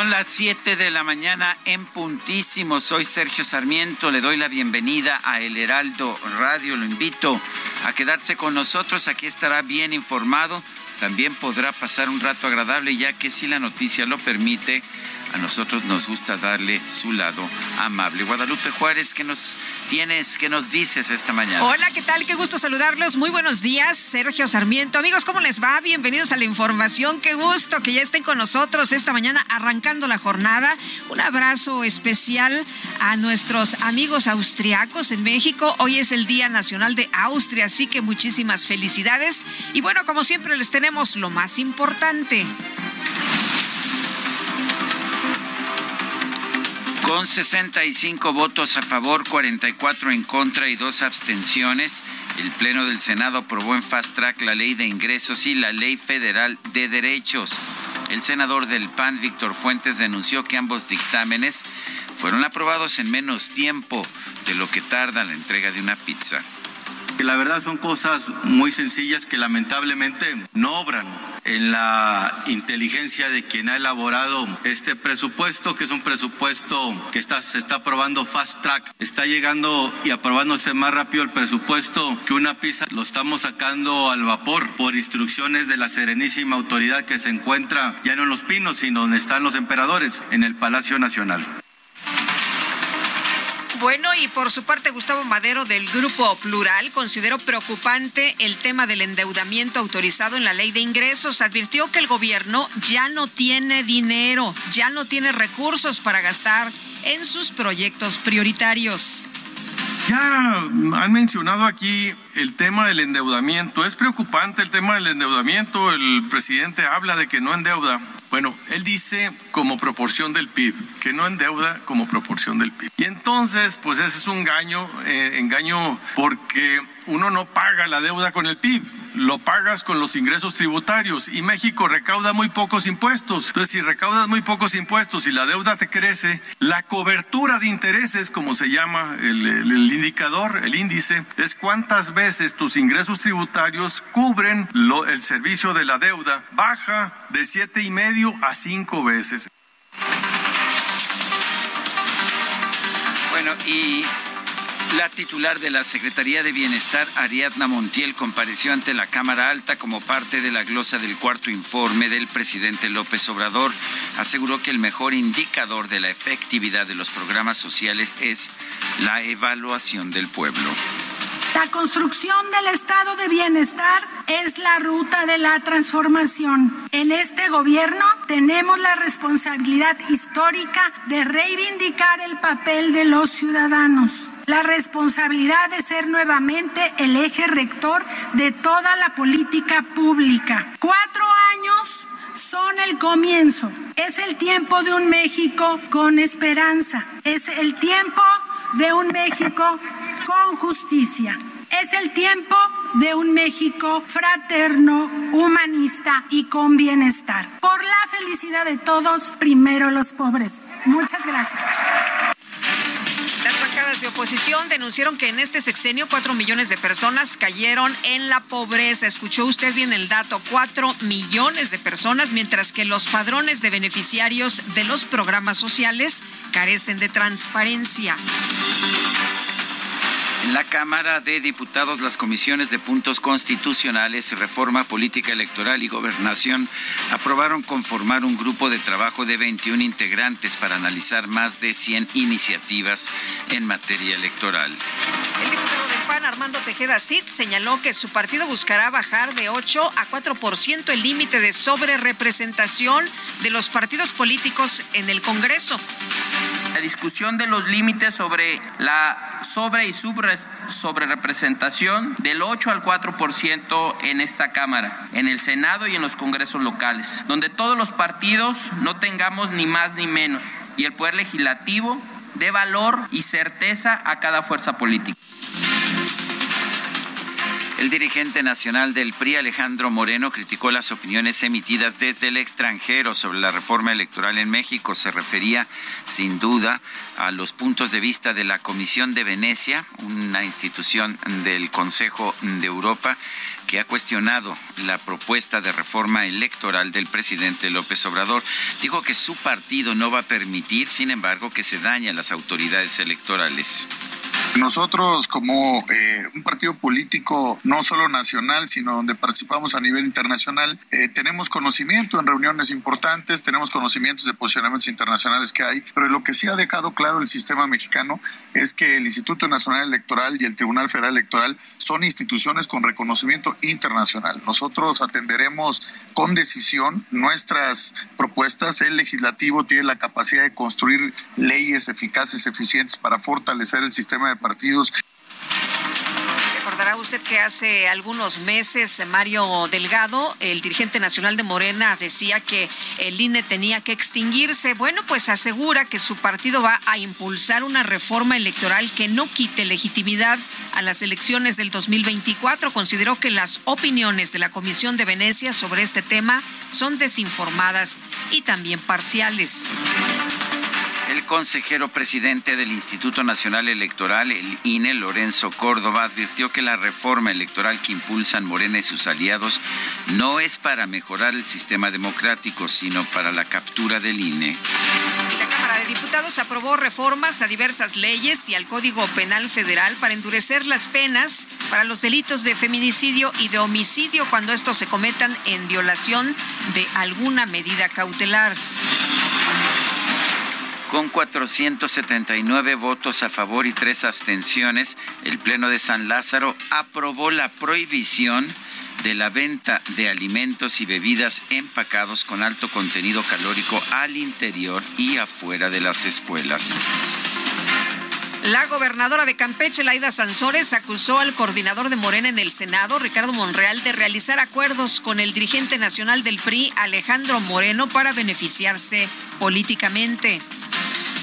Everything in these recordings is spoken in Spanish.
Son las 7 de la mañana en puntísimo. Soy Sergio Sarmiento. Le doy la bienvenida a El Heraldo Radio. Lo invito a quedarse con nosotros. Aquí estará bien informado. También podrá pasar un rato agradable, ya que si la noticia lo permite, a nosotros nos gusta darle su lado amable. Guadalupe Juárez, ¿qué nos tienes, qué nos dices esta mañana? Hola, ¿qué tal? Qué gusto saludarlos. Muy buenos días, Sergio Sarmiento. Amigos, ¿cómo les va? Bienvenidos a la información. Qué gusto que ya estén con nosotros esta mañana arrancando la jornada. Un abrazo especial a nuestros amigos austriacos en México. Hoy es el Día Nacional de Austria, así que muchísimas felicidades. Y bueno, como siempre les tenemos lo más importante. Con 65 votos a favor, 44 en contra y dos abstenciones, el Pleno del Senado aprobó en fast track la ley de ingresos y la ley federal de derechos. El senador del PAN, Víctor Fuentes, denunció que ambos dictámenes fueron aprobados en menos tiempo de lo que tarda la entrega de una pizza. La verdad son cosas muy sencillas que lamentablemente no obran en la inteligencia de quien ha elaborado este presupuesto, que es un presupuesto que está, se está aprobando fast track. Está llegando y aprobándose más rápido el presupuesto que una pizza. Lo estamos sacando al vapor por instrucciones de la serenísima autoridad que se encuentra ya no en Los Pinos, sino donde están los emperadores, en el Palacio Nacional. Bueno, y por su parte, Gustavo Madero del Grupo Plural consideró preocupante el tema del endeudamiento autorizado en la ley de ingresos. Advirtió que el gobierno ya no tiene dinero, ya no tiene recursos para gastar en sus proyectos prioritarios. Ya han mencionado aquí el tema del endeudamiento. Es preocupante el tema del endeudamiento. El presidente habla de que no endeuda. Bueno, él dice como proporción del PIB, que no endeuda como proporción del PIB. Y entonces, pues ese es un engaño, eh, engaño porque uno no paga la deuda con el PIB, lo pagas con los ingresos tributarios y México recauda muy pocos impuestos. Entonces, si recaudas muy pocos impuestos y la deuda te crece, la cobertura de intereses, como se llama el, indicador, el índice, es cuántas veces tus ingresos tributarios cubren el servicio de la deuda. Baja de siete y medio a cinco veces. Bueno, y la titular de la Secretaría de Bienestar, Ariadna Montiel, compareció ante la Cámara Alta como parte de la glosa del cuarto informe del presidente López Obrador. Aseguró que el mejor indicador de la efectividad de los programas sociales es la evaluación del pueblo. La construcción del estado de bienestar es la ruta de la transformación. En este gobierno tenemos la responsabilidad histórica de reivindicar el papel de los ciudadanos. La responsabilidad de ser nuevamente el eje rector de toda la política pública. Cuatro años son el comienzo. Es el tiempo de un México con esperanza. Es el tiempo de un México con justicia. Es el tiempo de un México fraterno, humanista y con bienestar. Por la felicidad de todos, primero los pobres. Muchas gracias. De oposición denunciaron que en este sexenio cuatro millones de personas cayeron en la pobreza. Escuchó usted bien el dato, cuatro millones de personas, mientras que los padrones de beneficiarios de los programas sociales carecen de transparencia. La Cámara de Diputados, las comisiones de puntos constitucionales, reforma política electoral y gobernación aprobaron conformar un grupo de trabajo de 21 integrantes para analizar más de 100 iniciativas en materia electoral. El diputado del PAN, Armando Tejeda Cid, señaló que su partido buscará bajar de 8 a 4% el límite de sobrerepresentación de los partidos políticos en el Congreso. La discusión de los límites sobre la sobre y sobre representación del 8 al 4% en esta Cámara, en el Senado y en los congresos locales, donde todos los partidos no tengamos ni más ni menos y el Poder Legislativo dé valor y certeza a cada fuerza política. El dirigente nacional del PRI, Alejandro Moreno, criticó las opiniones emitidas desde el extranjero sobre la reforma electoral en México. Se refería, sin duda, a los puntos de vista de la Comisión de Venecia, una institución del Consejo de Europa que ha cuestionado la propuesta de reforma electoral del presidente López Obrador. Dijo que su partido no va a permitir, sin embargo, que se dañe a las autoridades electorales. Nosotros como eh, un partido político no solo nacional, sino donde participamos a nivel internacional, eh, tenemos conocimiento en reuniones importantes, tenemos conocimientos de posicionamientos internacionales que hay, pero lo que sí ha dejado claro el sistema mexicano es que el Instituto Nacional Electoral y el Tribunal Federal Electoral son instituciones con reconocimiento internacional. Nosotros atenderemos con decisión nuestras propuestas. El legislativo tiene la capacidad de construir leyes eficaces, eficientes para fortalecer el sistema de partidos. Se acordará usted que hace algunos meses Mario Delgado, el dirigente nacional de Morena, decía que el INE tenía que extinguirse. Bueno, pues asegura que su partido va a impulsar una reforma electoral que no quite legitimidad a las elecciones del 2024. Consideró que las opiniones de la Comisión de Venecia sobre este tema son desinformadas y también parciales. El consejero presidente del Instituto Nacional Electoral, el INE, Lorenzo Córdoba, advirtió que la reforma electoral que impulsan Morena y sus aliados no es para mejorar el sistema democrático, sino para la captura del INE. La Cámara de Diputados aprobó reformas a diversas leyes y al Código Penal Federal para endurecer las penas para los delitos de feminicidio y de homicidio cuando estos se cometan en violación de alguna medida cautelar. Con 479 votos a favor y tres abstenciones, el Pleno de San Lázaro aprobó la prohibición de la venta de alimentos y bebidas empacados con alto contenido calórico al interior y afuera de las escuelas. La gobernadora de Campeche, Laida Sansores, acusó al coordinador de Morena en el Senado, Ricardo Monreal, de realizar acuerdos con el dirigente nacional del PRI, Alejandro Moreno, para beneficiarse políticamente.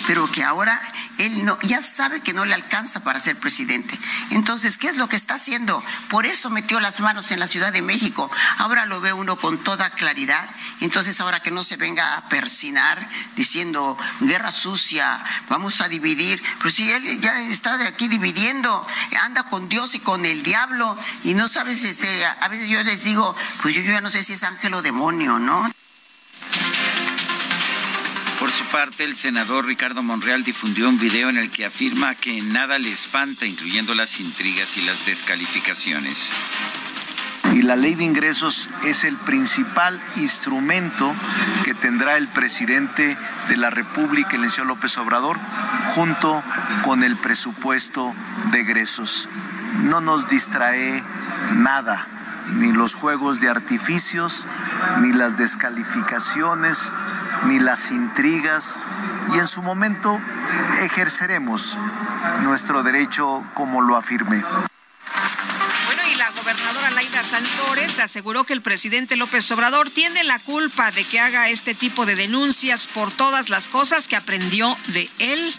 Pero que ahora él no, ya sabe que no le alcanza para ser presidente. Entonces, ¿qué es lo que está haciendo? Por eso metió las manos en la Ciudad de México. Ahora lo ve uno con toda claridad. Entonces, ahora que no se venga a persinar diciendo guerra sucia, vamos a dividir. Pero si él ya está de aquí dividiendo, anda con Dios y con el diablo y no sabes, este, a veces yo les digo, pues yo ya no sé si es ángel o demonio, ¿no? Por su parte, el senador Ricardo Monreal difundió un video en el que afirma que nada le espanta, incluyendo las intrigas y las descalificaciones. Y la ley de ingresos es el principal instrumento que tendrá el presidente de la República, el señor López Obrador, junto con el presupuesto de egresos. No nos distrae nada ni los juegos de artificios, ni las descalificaciones, ni las intrigas, y en su momento ejerceremos nuestro derecho como lo afirmé. Bueno, y la gobernadora Laida Santores aseguró que el presidente López Obrador tiene la culpa de que haga este tipo de denuncias por todas las cosas que aprendió de él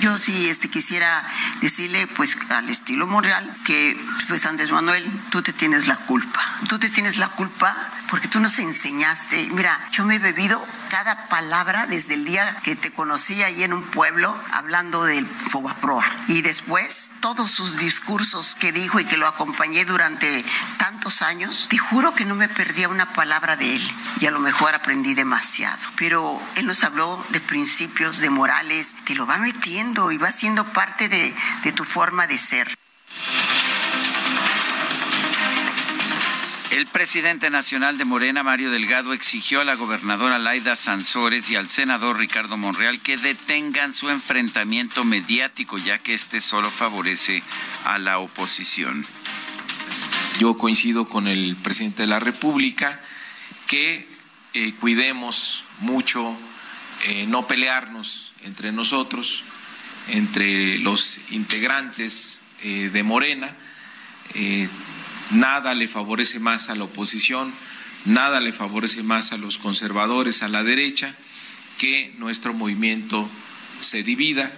yo sí este, quisiera decirle, pues, al estilo Monreal, que, pues, Andrés Manuel, tú te tienes la culpa. Tú te tienes la culpa porque tú nos enseñaste. Mira, yo me he bebido cada palabra desde el día que te conocí ahí en un pueblo hablando del Fobaproa. Y después, todos sus discursos que dijo y que lo acompañé durante tantos años, te juro que no me perdía una palabra de él. Y a lo mejor aprendí demasiado. Pero él nos habló de principios, de morales, te lo va metiendo y va siendo parte de, de tu forma de ser. El presidente nacional de Morena, Mario Delgado, exigió a la gobernadora Laida Sansores y al senador Ricardo Monreal que detengan su enfrentamiento mediático, ya que este solo favorece a la oposición. Yo coincido con el presidente de la República que eh, cuidemos mucho eh, no pelearnos entre nosotros, entre los integrantes eh, de Morena Nada le favorece más a la oposición, nada le favorece más a los conservadores, a la derecha, que nuestro movimiento se divida,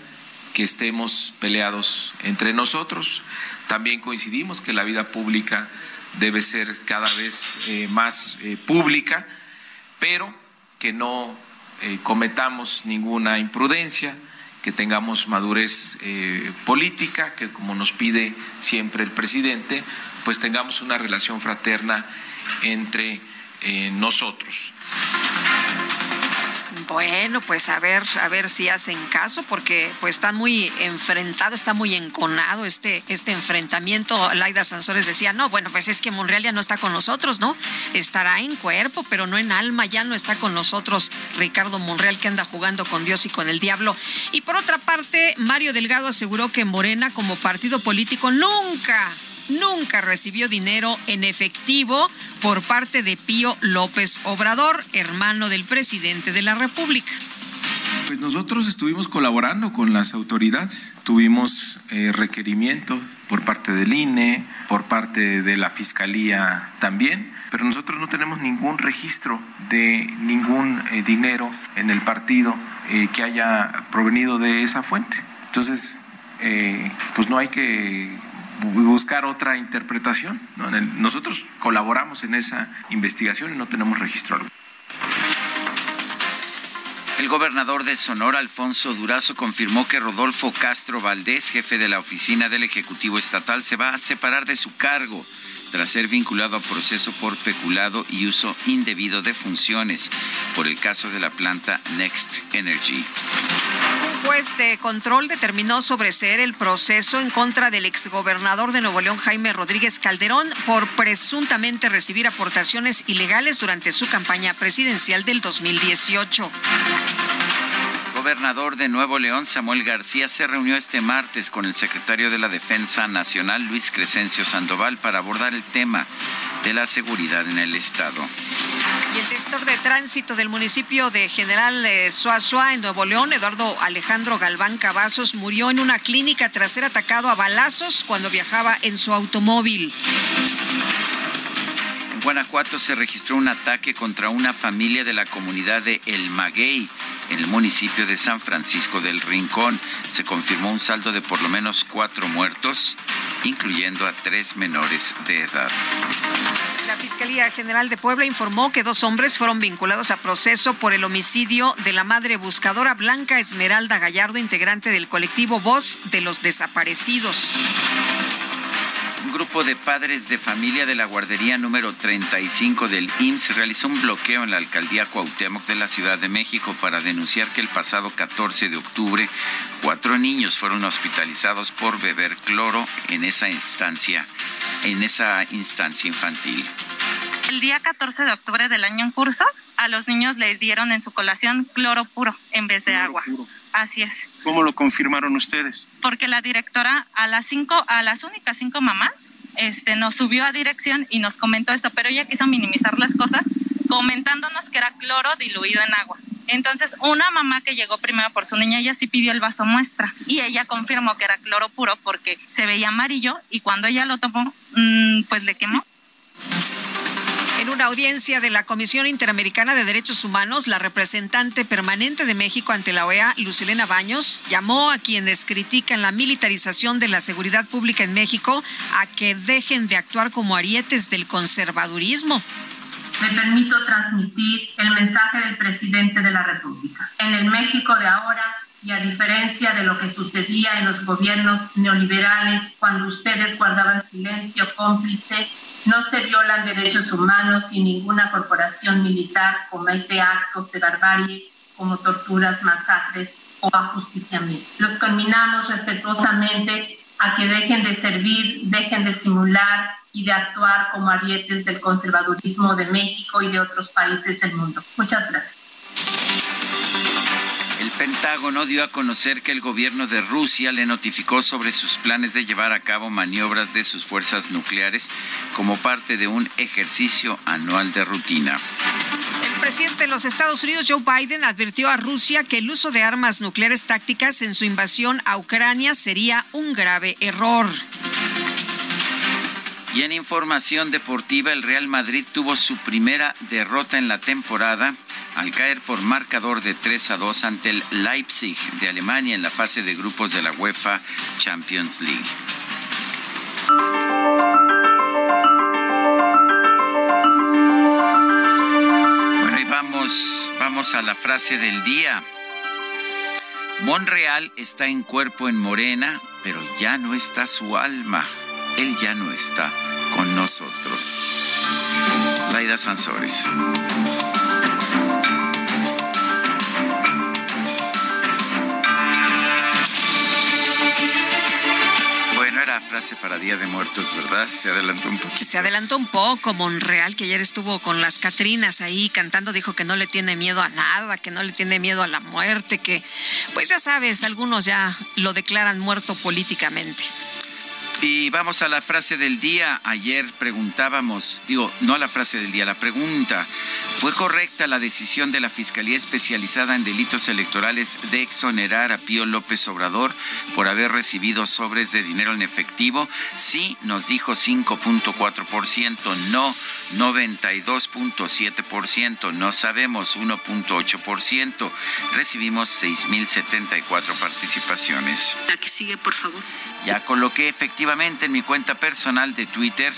que estemos peleados entre nosotros. También coincidimos que la vida pública debe ser cada vez eh, más eh, pública, pero que no eh, cometamos ninguna imprudencia, que tengamos madurez política, que como nos pide siempre el presidente, pues tengamos una relación fraterna entre eh, nosotros. Bueno, pues a ver, a ver si hacen caso, porque pues está muy enfrentado, está muy enconado este, este enfrentamiento. Laida Sansores decía, no, bueno, pues es que Monreal ya no está con nosotros, ¿no? Estará en cuerpo, pero no en alma, ya no está con nosotros Ricardo Monreal, que anda jugando con Dios y con el diablo. Y por otra parte, Mario Delgado aseguró que Morena como partido político nunca nunca recibió dinero en efectivo por parte de Pío López Obrador, hermano del presidente de la República. Pues nosotros estuvimos colaborando con las autoridades, tuvimos eh, requerimiento por parte del INE, por parte de la Fiscalía también, pero nosotros no tenemos ningún registro de ningún eh, dinero en el partido eh, que haya provenido de esa fuente. Entonces, pues no hay que buscar otra interpretación. Nosotros colaboramos en esa investigación y no tenemos registro El gobernador de Sonora, Alfonso Durazo, confirmó que Rodolfo Castro Valdés, jefe de la oficina del Ejecutivo Estatal, se va a separar de su cargo tras ser vinculado a proceso por peculado y uso indebido de funciones por el caso de la planta Next Energy. Un juez de control determinó sobreseer el proceso en contra del exgobernador de Nuevo León, Jaime Rodríguez Calderón, por presuntamente recibir aportaciones ilegales durante su campaña presidencial del 2018 gobernador de Nuevo León, Samuel García, se reunió este martes con el secretario de la Defensa Nacional, Luis Crescencio Sandoval, para abordar el tema de la seguridad en el Estado. Y el director de tránsito del municipio de General Suazua, eh, en Nuevo León, Eduardo Alejandro Galván Cavazos, murió en una clínica tras ser atacado a balazos cuando viajaba en su automóvil. En Guanajuato se registró un ataque contra una familia de la comunidad de El Maguey en el municipio de San Francisco del Rincón. Se confirmó un saldo de por lo menos cuatro muertos, incluyendo a tres menores de edad. La Fiscalía General de Puebla informó que dos hombres fueron vinculados a proceso por el homicidio de la madre buscadora Blanca Esmeralda Gallardo, integrante del colectivo Voz de los Desaparecidos. Un grupo de padres de familia de la guardería número 35 del IMSS realizó un bloqueo en la alcaldía Cuauhtémoc de la Ciudad de México para denunciar que el pasado 14 de octubre cuatro niños fueron hospitalizados por beber cloro en esa instancia, en esa instancia infantil. El día 14 de octubre del año en curso, a los niños le dieron en su colación cloro puro en vez de agua. Así es. ¿Cómo lo confirmaron ustedes? Porque la directora a las cinco, a las únicas cinco mamás, este, nos subió a dirección y nos comentó eso, pero ella quiso minimizar las cosas comentándonos que era cloro diluido en agua. Entonces, una mamá que llegó primero por su niña, ella sí pidió el vaso muestra y ella confirmó que era cloro puro porque se veía amarillo y cuando ella lo tomó, mm, pues le quemó. En una audiencia de la Comisión Interamericana de Derechos Humanos, la representante permanente de México ante la OEA, Lucilena Baños, llamó a quienes critican la militarización de la seguridad pública en México a que dejen de actuar como arietes del conservadurismo. me permito transmitir el mensaje del presidente de la República. En el México de ahora, y a diferencia de lo que sucedía en los gobiernos neoliberales cuando ustedes guardaban silencio cómplice, no se violan derechos humanos y ninguna corporación militar comete actos de barbarie como torturas, masacres o ajusticiamiento. Los conminamos respetuosamente a que dejen de servir, dejen de simular y de actuar como arietes del conservadurismo de México y de otros países del mundo. Muchas gracias. El Pentágono dio a conocer que el gobierno de Rusia le notificó sobre sus planes de llevar a cabo maniobras de sus fuerzas nucleares como parte de un ejercicio anual de rutina. El presidente de los Estados Unidos, Joe Biden, advirtió a Rusia que el uso de armas nucleares tácticas en su invasión a Ucrania sería un grave error. Y en información deportiva, el Real Madrid tuvo su primera derrota en la temporada al caer por marcador de 3 a 2 ante el Leipzig de Alemania en la fase de grupos de la UEFA Champions League. Bueno, vamos, vamos a la frase del día. Monreal está en cuerpo en Morena, pero ya no está su alma. Él ya no está con nosotros. Laida Sansores. Frase para Día de Muertos, ¿verdad? Se adelantó un poquito. Se adelantó un poco. Monreal, que ayer estuvo con las Catrinas ahí cantando, dijo que no le tiene miedo a nada, que no le tiene miedo a la muerte, que, pues ya sabes, algunos ya lo declaran muerto políticamente. Y vamos a la frase del día. Ayer preguntábamos, digo, no a la frase del día, la pregunta. ¿Fue correcta la decisión de la Fiscalía Especializada en Delitos Electorales de exonerar a Pío López Obrador por haber recibido sobres de dinero en efectivo? Sí, nos dijo 5.4%, no 92.7%, no sabemos 1.8%. Recibimos 6.074 participaciones. La que sigue, por favor. Ya coloqué efectivamente en mi cuenta personal de Twitter,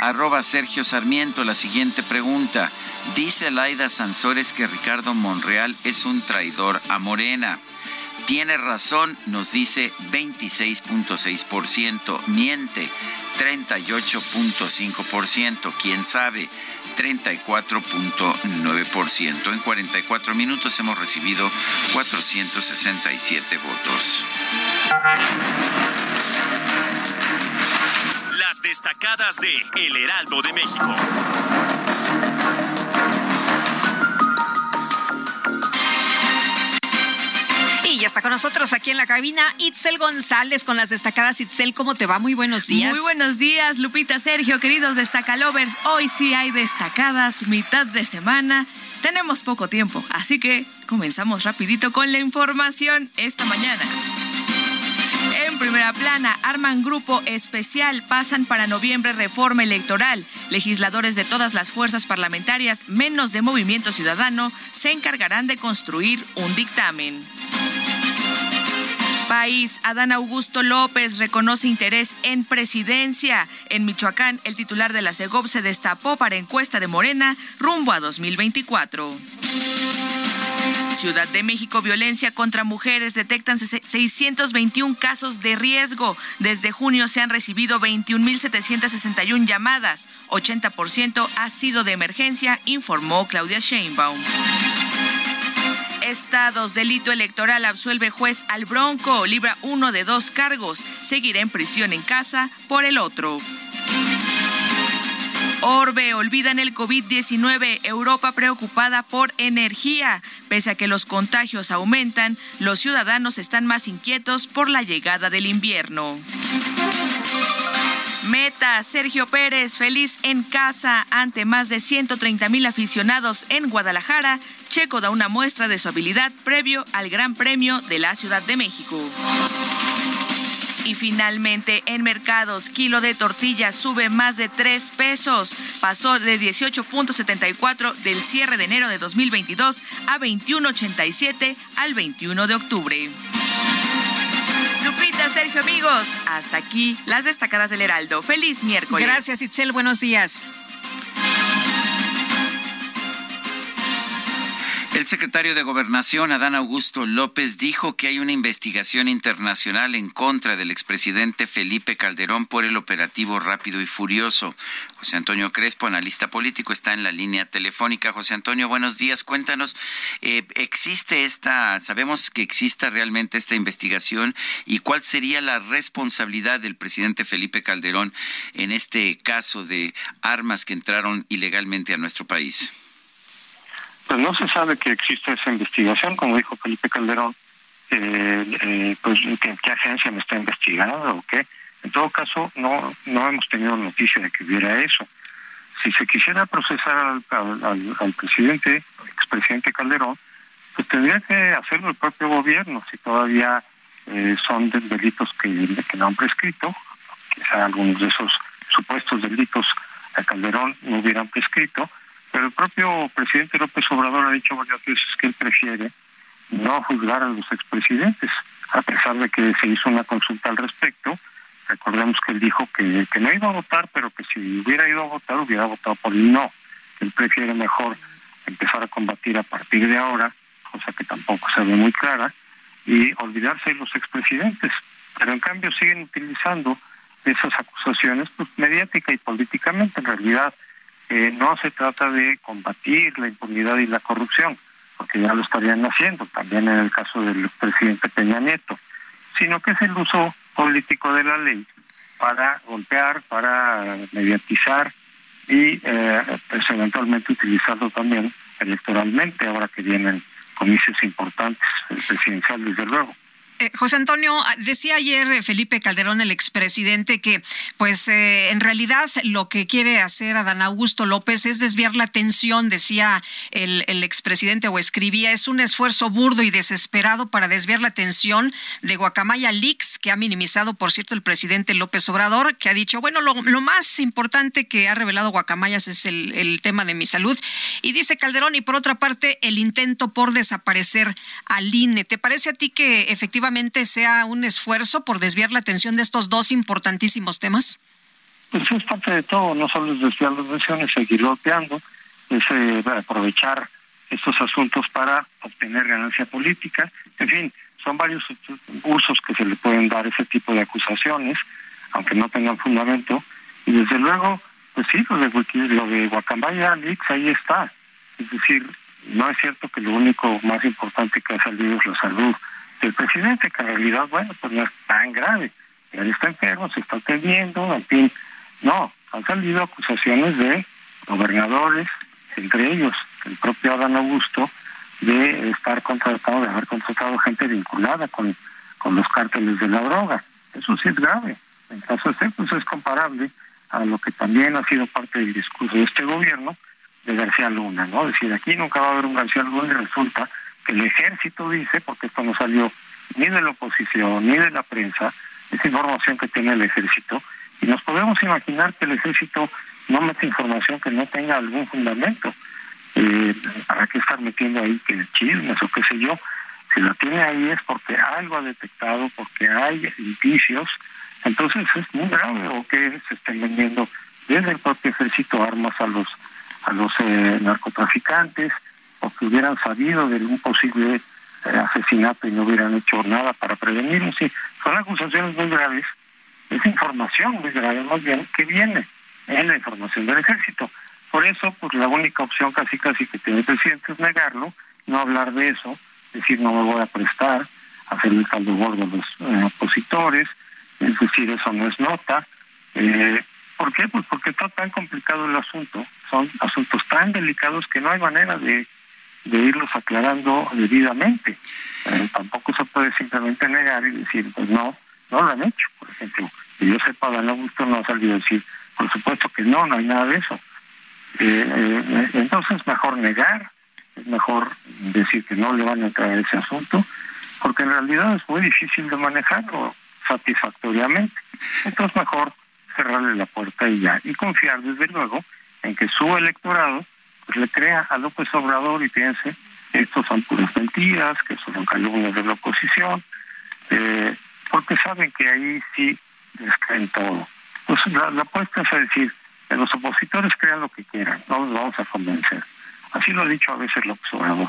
arroba Sergio Sarmiento, la siguiente pregunta. Dice Laida Sansores que Ricardo Monreal es un traidor a Morena. Tiene razón, nos dice 26.6%. Miente, 38.5%. ¿Quién sabe? 34.9%. En 44 minutos hemos recibido 467 votos. Las destacadas de El Heraldo de México. Ya está con nosotros aquí en la cabina Itzel González con las destacadas. Itzel, ¿cómo te va? Muy buenos días. Muy buenos días, Lupita, Sergio, queridos destacalovers. Hoy sí hay destacadas, mitad de semana. Tenemos poco tiempo, así que comenzamos rapidito con la información esta mañana. En primera plana, arman grupo especial, pasan para noviembre reforma electoral. Legisladores de todas las fuerzas parlamentarias, menos de Movimiento Ciudadano, se encargarán de construir un dictamen. País, Adán Augusto López reconoce interés en presidencia. En Michoacán, el titular de la CEGOP se destapó para encuesta de Morena rumbo a 2024. Ciudad de México, violencia contra mujeres. Detectan 621 casos de riesgo. Desde junio se han recibido 21.761 llamadas. 80% ha sido de emergencia, informó Claudia Sheinbaum. Estados, delito electoral absuelve juez al Bronco, libra uno de dos cargos, seguirá en prisión en casa por el otro. Orbe, olvidan el COVID-19, Europa preocupada por energía. Pese a que los contagios aumentan, los ciudadanos están más inquietos por la llegada del invierno. Meta, Sergio Pérez, feliz en casa ante más de 130 mil aficionados en Guadalajara. Checo da una muestra de su habilidad previo al Gran Premio de la Ciudad de México. Y finalmente, en mercados, kilo de tortilla sube más de 3 pesos. Pasó de 18.74 del cierre de enero de 2022 a 21.87 al 21 de octubre. Lupita, Sergio, amigos, hasta aquí las destacadas del Heraldo. Feliz miércoles. Gracias, Itzel. Buenos días. El secretario de Gobernación, Adán Augusto López, dijo que hay una investigación internacional en contra del expresidente Felipe Calderón por el operativo rápido y furioso. José Antonio Crespo, analista político, está en la línea telefónica. José Antonio, buenos días. Cuéntanos, eh, ¿existe esta, sabemos que exista realmente esta investigación y cuál sería la responsabilidad del presidente Felipe Calderón en este caso de armas que entraron ilegalmente a nuestro país? Pues no se sabe que existe esa investigación, como dijo Felipe Calderón, eh, eh, pues ¿qué, qué agencia me está investigando o qué. En todo caso, no no hemos tenido noticia de que hubiera eso. Si se quisiera procesar al, al, al presidente, expresidente Calderón, pues tendría que hacerlo el propio gobierno, si todavía eh, son de delitos que, que no han prescrito, quizá algunos de esos supuestos delitos a Calderón no hubieran prescrito, pero el propio presidente López Obrador ha dicho varias veces que él prefiere no juzgar a los expresidentes, a pesar de que se hizo una consulta al respecto. Recordemos que él dijo que, no iba a votar, pero que si hubiera ido a votar, hubiera votado por el no. Él prefiere mejor empezar a combatir a partir de ahora, cosa que tampoco se ve muy clara, y olvidarse de los expresidentes. Pero en cambio siguen utilizando esas acusaciones pues, mediática y políticamente. En realidad, eh, no se trata de combatir la impunidad y la corrupción, porque ya lo estarían haciendo, también en el caso del presidente Peña Nieto, sino que es el uso político de la ley para golpear, para mediatizar y eh, pues eventualmente utilizarlo también electoralmente, ahora que vienen comicios importantes, el presidencial desde luego. Eh, José Antonio, ah, decía ayer eh, Felipe Calderón, el expresidente, que pues eh, en realidad lo que quiere hacer Adán Augusto López es desviar la atención, decía el, expresidente o escribía, es un esfuerzo burdo y desesperado para desviar la atención de Guacamaya Leaks, que ha minimizado, por cierto, el presidente López Obrador, que ha dicho, bueno, lo, lo más importante que ha revelado Guacamayas es el, el tema de mi salud. Y dice Calderón, y por otra parte, el intento por desaparecer al INE. ¿Te parece a ti que efectivamente sea un esfuerzo por desviar la atención de estos dos importantísimos temas? Pues es parte de todo, no solo es desviar las atención, es seguir golpeando, es eh, aprovechar estos asuntos para obtener ganancia política. En fin, son varios usos que se le pueden dar ese tipo de acusaciones, aunque no tengan fundamento. Y desde luego, pues sí, lo de, lo de Guacamaya Leaks ahí está. Es decir, no es cierto que lo único más importante que ha salido es la salud el presidente, que en realidad, bueno, pues no es tan grave. Él está enfermo, se está atendiendo, en fin. No, han salido acusaciones de gobernadores, entre ellos el propio Adán Augusto, de estar contratado, de haber contratado gente vinculada con, con los cárteles de la droga. Eso sí es grave. En caso de pues es comparable a lo que también ha sido parte del discurso de este gobierno de García Luna, ¿no? Es decir, aquí nunca va a haber un García Luna y resulta el ejército dice, porque esto no salió ni de la oposición ni de la prensa, esa información que tiene el ejército, y nos podemos imaginar que el ejército no mete información que no tenga algún fundamento. Eh, ¿Para qué estar metiendo ahí que chismes o qué sé yo? Si lo tiene ahí es porque algo ha detectado, porque hay indicios, entonces es muy grave o que se estén vendiendo desde el propio ejército armas a los a los eh, narcotraficantes, o que hubieran sabido de un posible eh, asesinato y no hubieran hecho nada para prevenirlo. Sí, son acusaciones muy graves, es información muy grave más bien que viene en la información del ejército. Por eso, pues la única opción casi casi que tiene el presidente es negarlo, no hablar de eso, decir no me voy a prestar, hacer el caldo gordo a los eh, opositores, es decir, eso no es nota. Eh, ¿Por qué? Pues porque está tan complicado el asunto, son asuntos tan delicados que no hay manera de de irlos aclarando debidamente. Eh, tampoco se puede simplemente negar y decir, pues no, no lo han hecho. Por ejemplo, que yo sepa, Dan Augusto no ha salido a decir, por supuesto que no, no hay nada de eso. Eh, eh, entonces, mejor negar, es mejor decir que no le van a entrar ese asunto, porque en realidad es muy difícil de manejarlo satisfactoriamente. Entonces, mejor cerrarle la puerta y ya, y confiar desde luego en que su electorado le crea a López Obrador y piense estos son puras mentiras, que son calumnias de la oposición, eh, porque saben que ahí sí les creen todo. Pues la, la apuesta es decir, los opositores crean lo que quieran, no los vamos a convencer. Así lo ha dicho a veces López Obrador.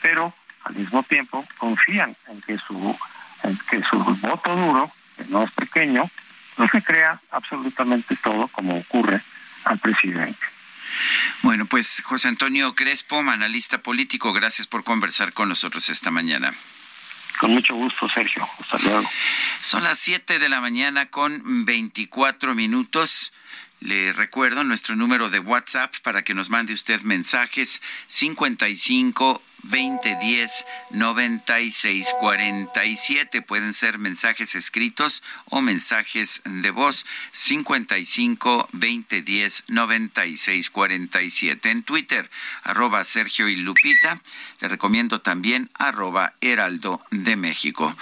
pero al mismo tiempo confían en que su, en que su voto duro, que no es pequeño, no se crea absolutamente todo como ocurre al presidente. Bueno, pues José Antonio Crespo, analista político, gracias por conversar con nosotros esta mañana. Con mucho gusto, Sergio. Hasta luego. Son las 7 de la mañana con 24 minutos. Le recuerdo nuestro número de WhatsApp para que nos mande usted mensajes 55 2010 9647. Pueden ser mensajes escritos o mensajes de voz 55 2010 9647. En Twitter, arroba Sergio y Lupita. Le recomiendo también arroba Heraldo de México.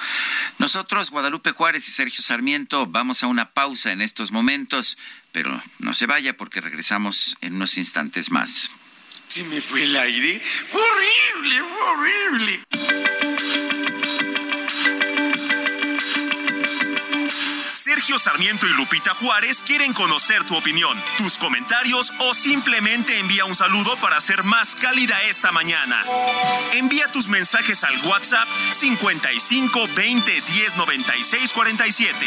Nosotros, Guadalupe Juárez y Sergio Sarmiento, vamos a una pausa en estos momentos, pero no se vaya porque regresamos en unos instantes más. Se me fue el aire. Fue horrible, horrible. Sergio Sarmiento y Lupita Juárez quieren conocer tu opinión, tus comentarios o simplemente envía un saludo para ser más cálida esta mañana. Envía tus mensajes al WhatsApp 55 20 10 96 47.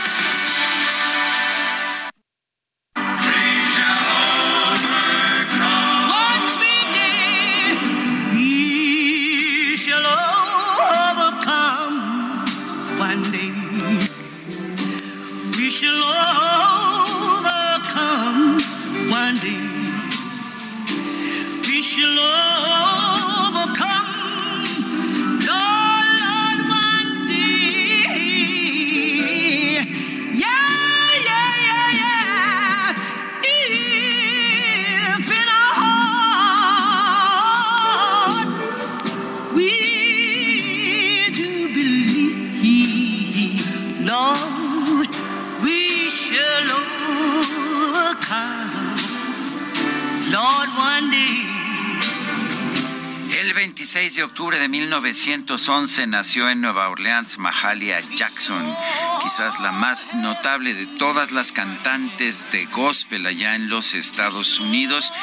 El 26 de octubre de 1911 nació en Nueva Orleans Mahalia Jackson, quizás la más notable de todas las cantantes de gospel allá en los Estados Unidos,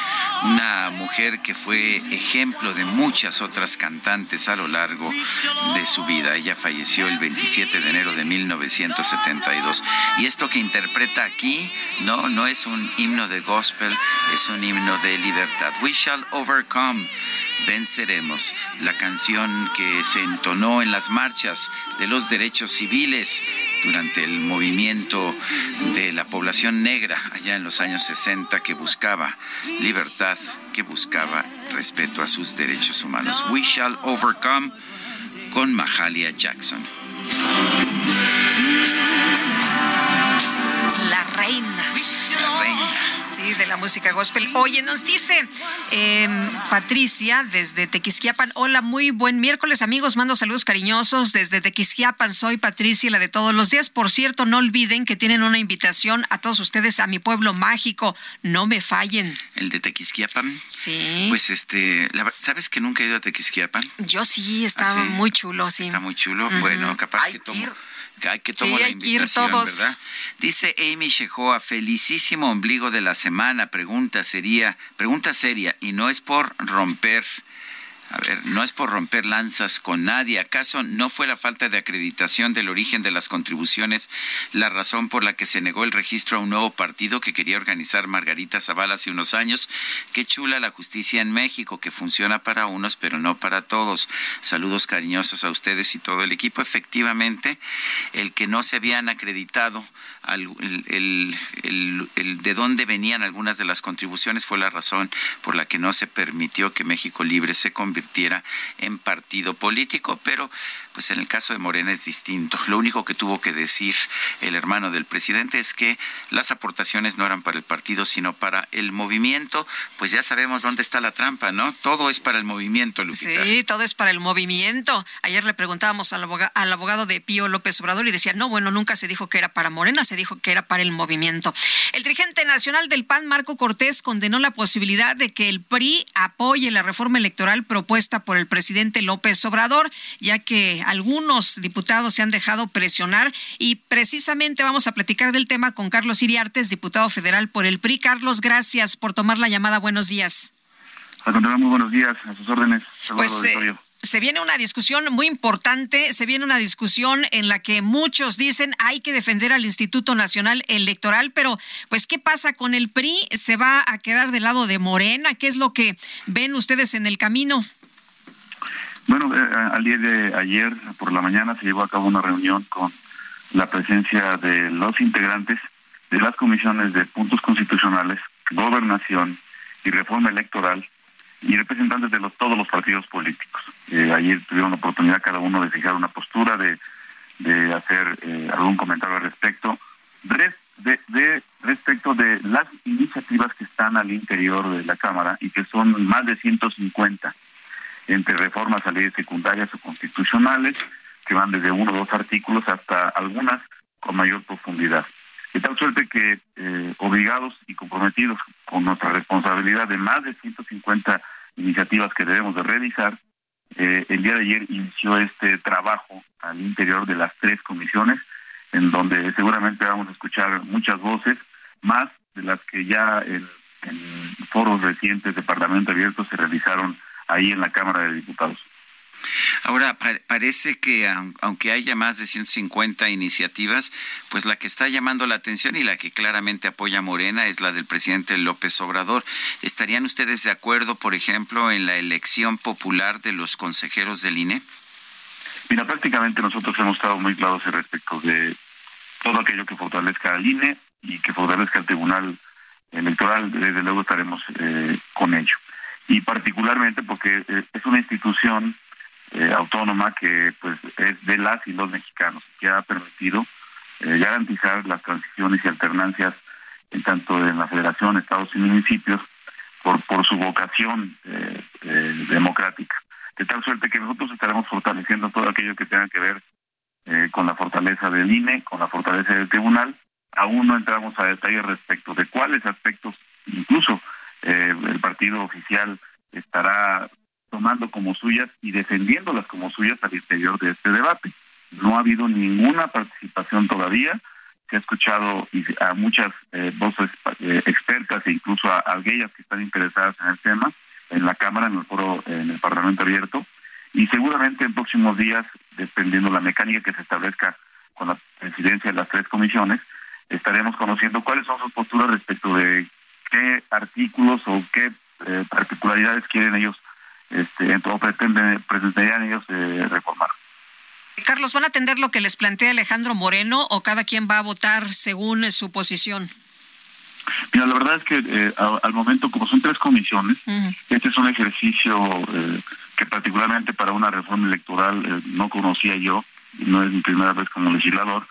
una mujer que fue ejemplo de muchas otras cantantes a lo largo de su vida. Ella falleció el 27 de enero de 1972 y esto que interpreta aquí no no es un himno de gospel, es un himno de libertad. We shall overcome venceremos, la canción que se entonó en las marchas de los derechos civiles durante el movimiento de la población negra allá en los años 60 que buscaba libertad, que buscaba respeto a sus derechos humanos. We shall overcome con Mahalia Jackson. La reina. Sí, de la música gospel. Oye, nos dice eh, Patricia desde Tequisquiapan. Hola, muy buen miércoles, amigos. Mando saludos cariñosos desde Tequisquiapan. Soy Patricia, la de todos los días. Por cierto, no olviden que tienen una invitación a todos ustedes a mi pueblo mágico. No me fallen. ¿El de Tequisquiapan? Sí. Pues este, la, ¿sabes que nunca he ido a Tequisquiapan? Yo sí, está ¿Ah, sí? muy chulo, sí. Está muy chulo. Bueno, capaz Hay que tomo. ir. Hay que tomar Sí, la hay que ir todos. ¿verdad? Dice Amy Shehoa, felicísimo ombligo de la semana. Pregunta sería, pregunta seria, y no es por romper A ver, no es por romper lanzas con nadie. ¿Acaso no fue la falta de acreditación del origen de las contribuciones la razón por la que se negó el registro a un nuevo partido que quería organizar Margarita Zavala hace unos años? Qué chula la justicia en México, que funciona para unos, pero no para todos. Saludos cariñosos a ustedes y todo el equipo. Efectivamente, el que no se habían acreditado el, de dónde venían algunas de las contribuciones fue la razón por la que no se permitió que México Libre se convirtiera en partido político, pero pues en el caso de Morena es distinto. Lo único que tuvo que decir el hermano del presidente es que las aportaciones no eran para el partido, sino para el movimiento. Pues ya sabemos dónde está la trampa, ¿no? Todo es para el movimiento, Lupita. Sí, todo es para el movimiento. Ayer le preguntábamos al abogado, al abogado de Pío López Obrador y decía, no, bueno, nunca se dijo que era para Morena, se dijo que era para el movimiento. El dirigente nacional del PAN, Marco Cortés, condenó la posibilidad de que el PRI apoye la reforma electoral propuesta por el presidente López Obrador, ya que algunos diputados se han dejado presionar y precisamente vamos a platicar del tema con Carlos Iriartes, diputado federal por el PRI. Carlos, gracias por tomar la llamada. Buenos días. muy buenos días, a sus órdenes. Pues eh, se viene una discusión muy importante, se viene una discusión en la que muchos dicen hay que defender al Instituto Nacional Electoral, pero pues ¿qué pasa con el PRI? ¿Se va a quedar del lado de Morena? ¿Qué es lo que ven ustedes en el camino? Bueno, eh, al día de ayer por la mañana se llevó a cabo una reunión con la presencia de los integrantes de las comisiones de puntos constitucionales, gobernación y reforma electoral y representantes de los, todos los partidos políticos. Eh, ayer tuvieron la oportunidad cada uno de fijar una postura, de, de hacer eh, algún comentario al respecto, de, de, respecto de las iniciativas que están al interior de la Cámara y que son más de 150 entre reformas a leyes secundarias o constitucionales, que van desde uno o dos artículos hasta algunas con mayor profundidad. De tal suerte que eh, obligados y comprometidos con nuestra responsabilidad de más de 150 iniciativas que debemos de realizar, eh, el día de ayer inició este trabajo al interior de las tres comisiones, en donde seguramente vamos a escuchar muchas voces, más de las que ya en, en foros recientes de Parlamento Abierto se realizaron ahí en la Cámara de Diputados. Ahora, parece que aunque haya más de 150 iniciativas, pues la que está llamando la atención y la que claramente apoya Morena es la del presidente López Obrador. ¿Estarían ustedes de acuerdo, por ejemplo, en la elección popular de los consejeros del INE? Mira, prácticamente nosotros hemos estado muy claros respecto de todo aquello que fortalezca al INE y que fortalezca al Tribunal Electoral, desde luego estaremos eh, con ello. Y particularmente porque eh, es una institución eh, autónoma que pues es de las y los mexicanos, que ha permitido eh, garantizar las transiciones y alternancias en tanto en la federación, estados y municipios por, por su vocación eh, democrática. De tal suerte que nosotros estaremos fortaleciendo todo aquello que tenga que ver con la fortaleza del INE, con la fortaleza del tribunal. Aún no entramos a detalles respecto de cuáles aspectos, incluso el partido oficial estará tomando como suyas y defendiéndolas como suyas al interior de este debate. No ha habido ninguna participación todavía. Se ha escuchado a muchas eh, voces eh, expertas e incluso a, aquellas que están interesadas en el tema en la Cámara, en el foro, en el Parlamento abierto. Y seguramente en próximos días, dependiendo la mecánica que se establezca con la presidencia de las tres comisiones, estaremos conociendo cuáles son sus posturas respecto de qué artículos o qué eh, particularidades quieren ellos este, o pretenden, pretenderían ellos eh, reformar. Carlos, ¿van a atender lo que les plantea Alejandro Moreno o cada quien va a votar según su posición? Mira, la verdad es que eh, al momento, como son tres comisiones, este es un ejercicio eh, que particularmente para una reforma electoral no conocía yo, no es mi primera vez como legislador,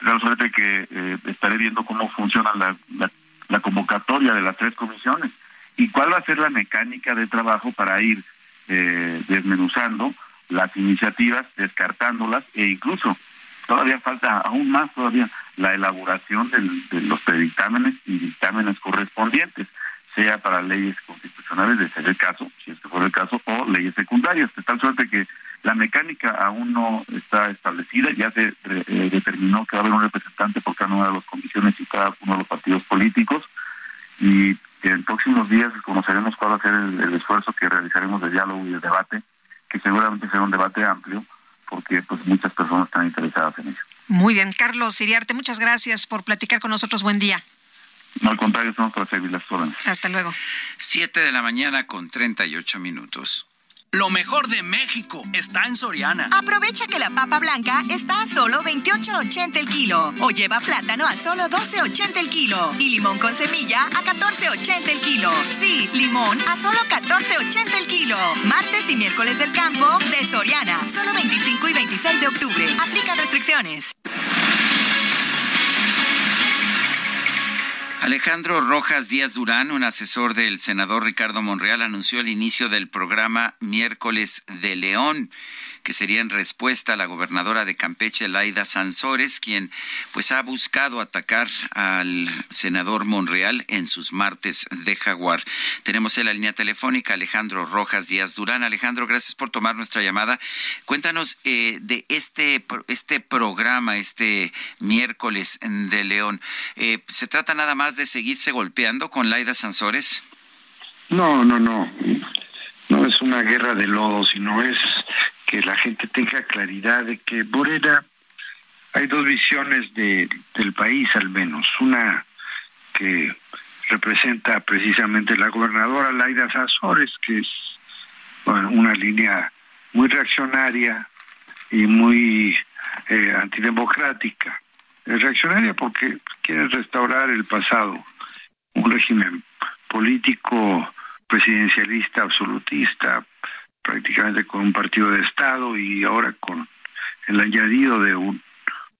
pero suerte que estaré viendo cómo funciona la convocatoria de las tres comisiones. Y cuál va a ser la mecánica de trabajo para ir eh, desmenuzando las iniciativas, descartándolas e incluso todavía falta aún más todavía la elaboración de los predictámenes y dictámenes correspondientes, sea para leyes constitucionales, de ser el caso, si este fuera el caso, o leyes secundarias, de tal suerte que la mecánica aún no está establecida, ya se eh, determinó que va a haber un representante por cada una de las comisiones y cada uno de los partidos políticos, y en próximos días conoceremos cuál va a ser el, esfuerzo que realizaremos de diálogo y de debate, que seguramente será un debate amplio, porque pues muchas personas están interesadas en ello. Muy bien, Carlos Iriarte, muchas gracias por platicar con nosotros. Buen día. No, al contrario, estamos para servir las órdenes. Hasta luego. Siete de la mañana con treinta y ocho minutos. Lo mejor de México está en Soriana. Aprovecha que la papa blanca está a solo 28.80 el kilo o lleva plátano a solo 12.80 el kilo y limón con semilla a 14.80 el kilo. Sí, limón a solo 14.80 el kilo. Martes y miércoles del campo de Soriana, solo 25 y 26 de octubre. Aplica restricciones. Alejandro Rojas Díaz Durán, un asesor del senador Ricardo Monreal, anunció el inicio del programa Miércoles de León que sería en respuesta a la gobernadora de Campeche, Laida Sansores, quien pues ha buscado atacar al senador Monreal en sus martes de Jaguar. Tenemos en la línea telefónica Alejandro Rojas Díaz Durán. Alejandro, gracias por tomar nuestra llamada. Cuéntanos eh, de este, este programa, este miércoles de León. Eh, ¿Se trata nada más de seguirse golpeando con Laida Sansores? No, no, no. No es una guerra de lodo, sino es que la gente tenga claridad de que Morena hay dos visiones de, del país al menos. Una que representa precisamente la gobernadora Laida Sazores, que es una línea muy reaccionaria y muy eh, antidemocrática. Reaccionaria porque quiere restaurar el pasado, un régimen político presidencialista absolutista, prácticamente con un partido de Estado y ahora con el añadido de un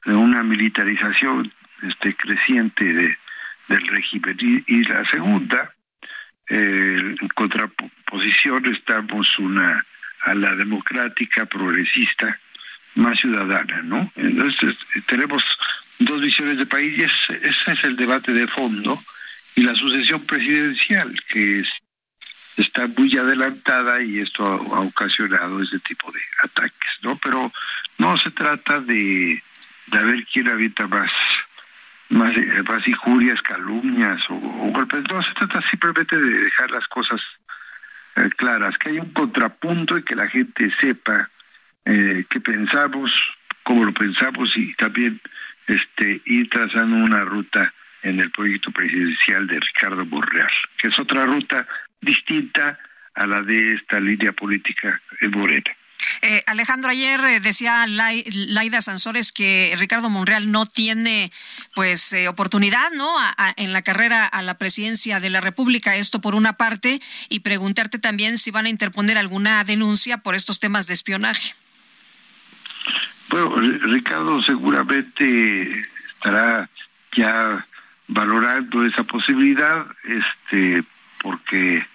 de una militarización este creciente de, del régimen. Y, la segunda eh, en contraposición estamos una a la democrática progresista más ciudadana no entonces tenemos dos visiones de país y ese es el debate de fondo y la sucesión presidencial que es está muy adelantada y esto ha, ocasionado ese tipo de ataques, ¿no? Pero no se trata de, de ver quién avienta más más, más injurias, calumnias o, golpes, no, se trata simplemente de dejar las cosas eh, claras, que hay un contrapunto y que la gente sepa eh, qué pensamos, cómo lo pensamos y también este ir trazando una ruta en el proyecto presidencial de Ricardo Borreal, que es otra ruta distinta a la de esta línea política en Morena. Eh, Alejandro, ayer eh, decía Laida Sansores que Ricardo Monreal no tiene pues eh, oportunidad no en la carrera a la presidencia de la República, esto por una parte, y preguntarte también si van a interponer alguna denuncia por estos temas de espionaje. Bueno, Ricardo seguramente estará ya valorando esa posibilidad, este, porque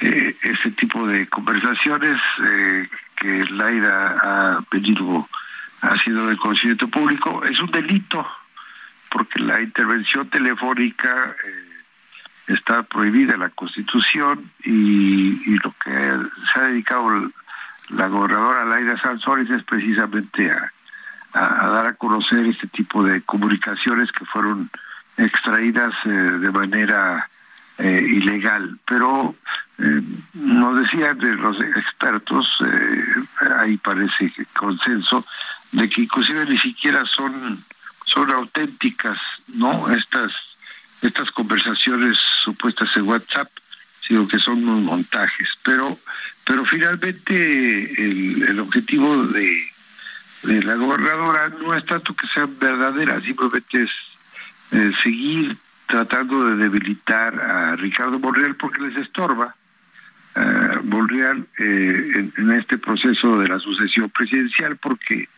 eh, ese tipo de conversaciones eh, que Laida ha pedido ha sido de conocimiento público es un delito porque la intervención telefónica eh, está prohibida en la Constitución y, lo que se ha dedicado la gobernadora Laida Sansores es precisamente a, a, dar a conocer este tipo de comunicaciones que fueron extraídas de manera eh, ilegal. Pero eh, nos decían de los expertos, eh, ahí parece consenso, de que inclusive ni siquiera son son auténticas, ¿no? Estas estas conversaciones supuestas en WhatsApp, sino que son unos montajes. Pero pero finalmente el, el objetivo de, de la gobernadora no es tanto que sean verdaderas, simplemente es eh, seguir tratando de debilitar a Ricardo Monreal porque les estorba. Uh, Monreal eh, en, este proceso de la sucesión presidencial porque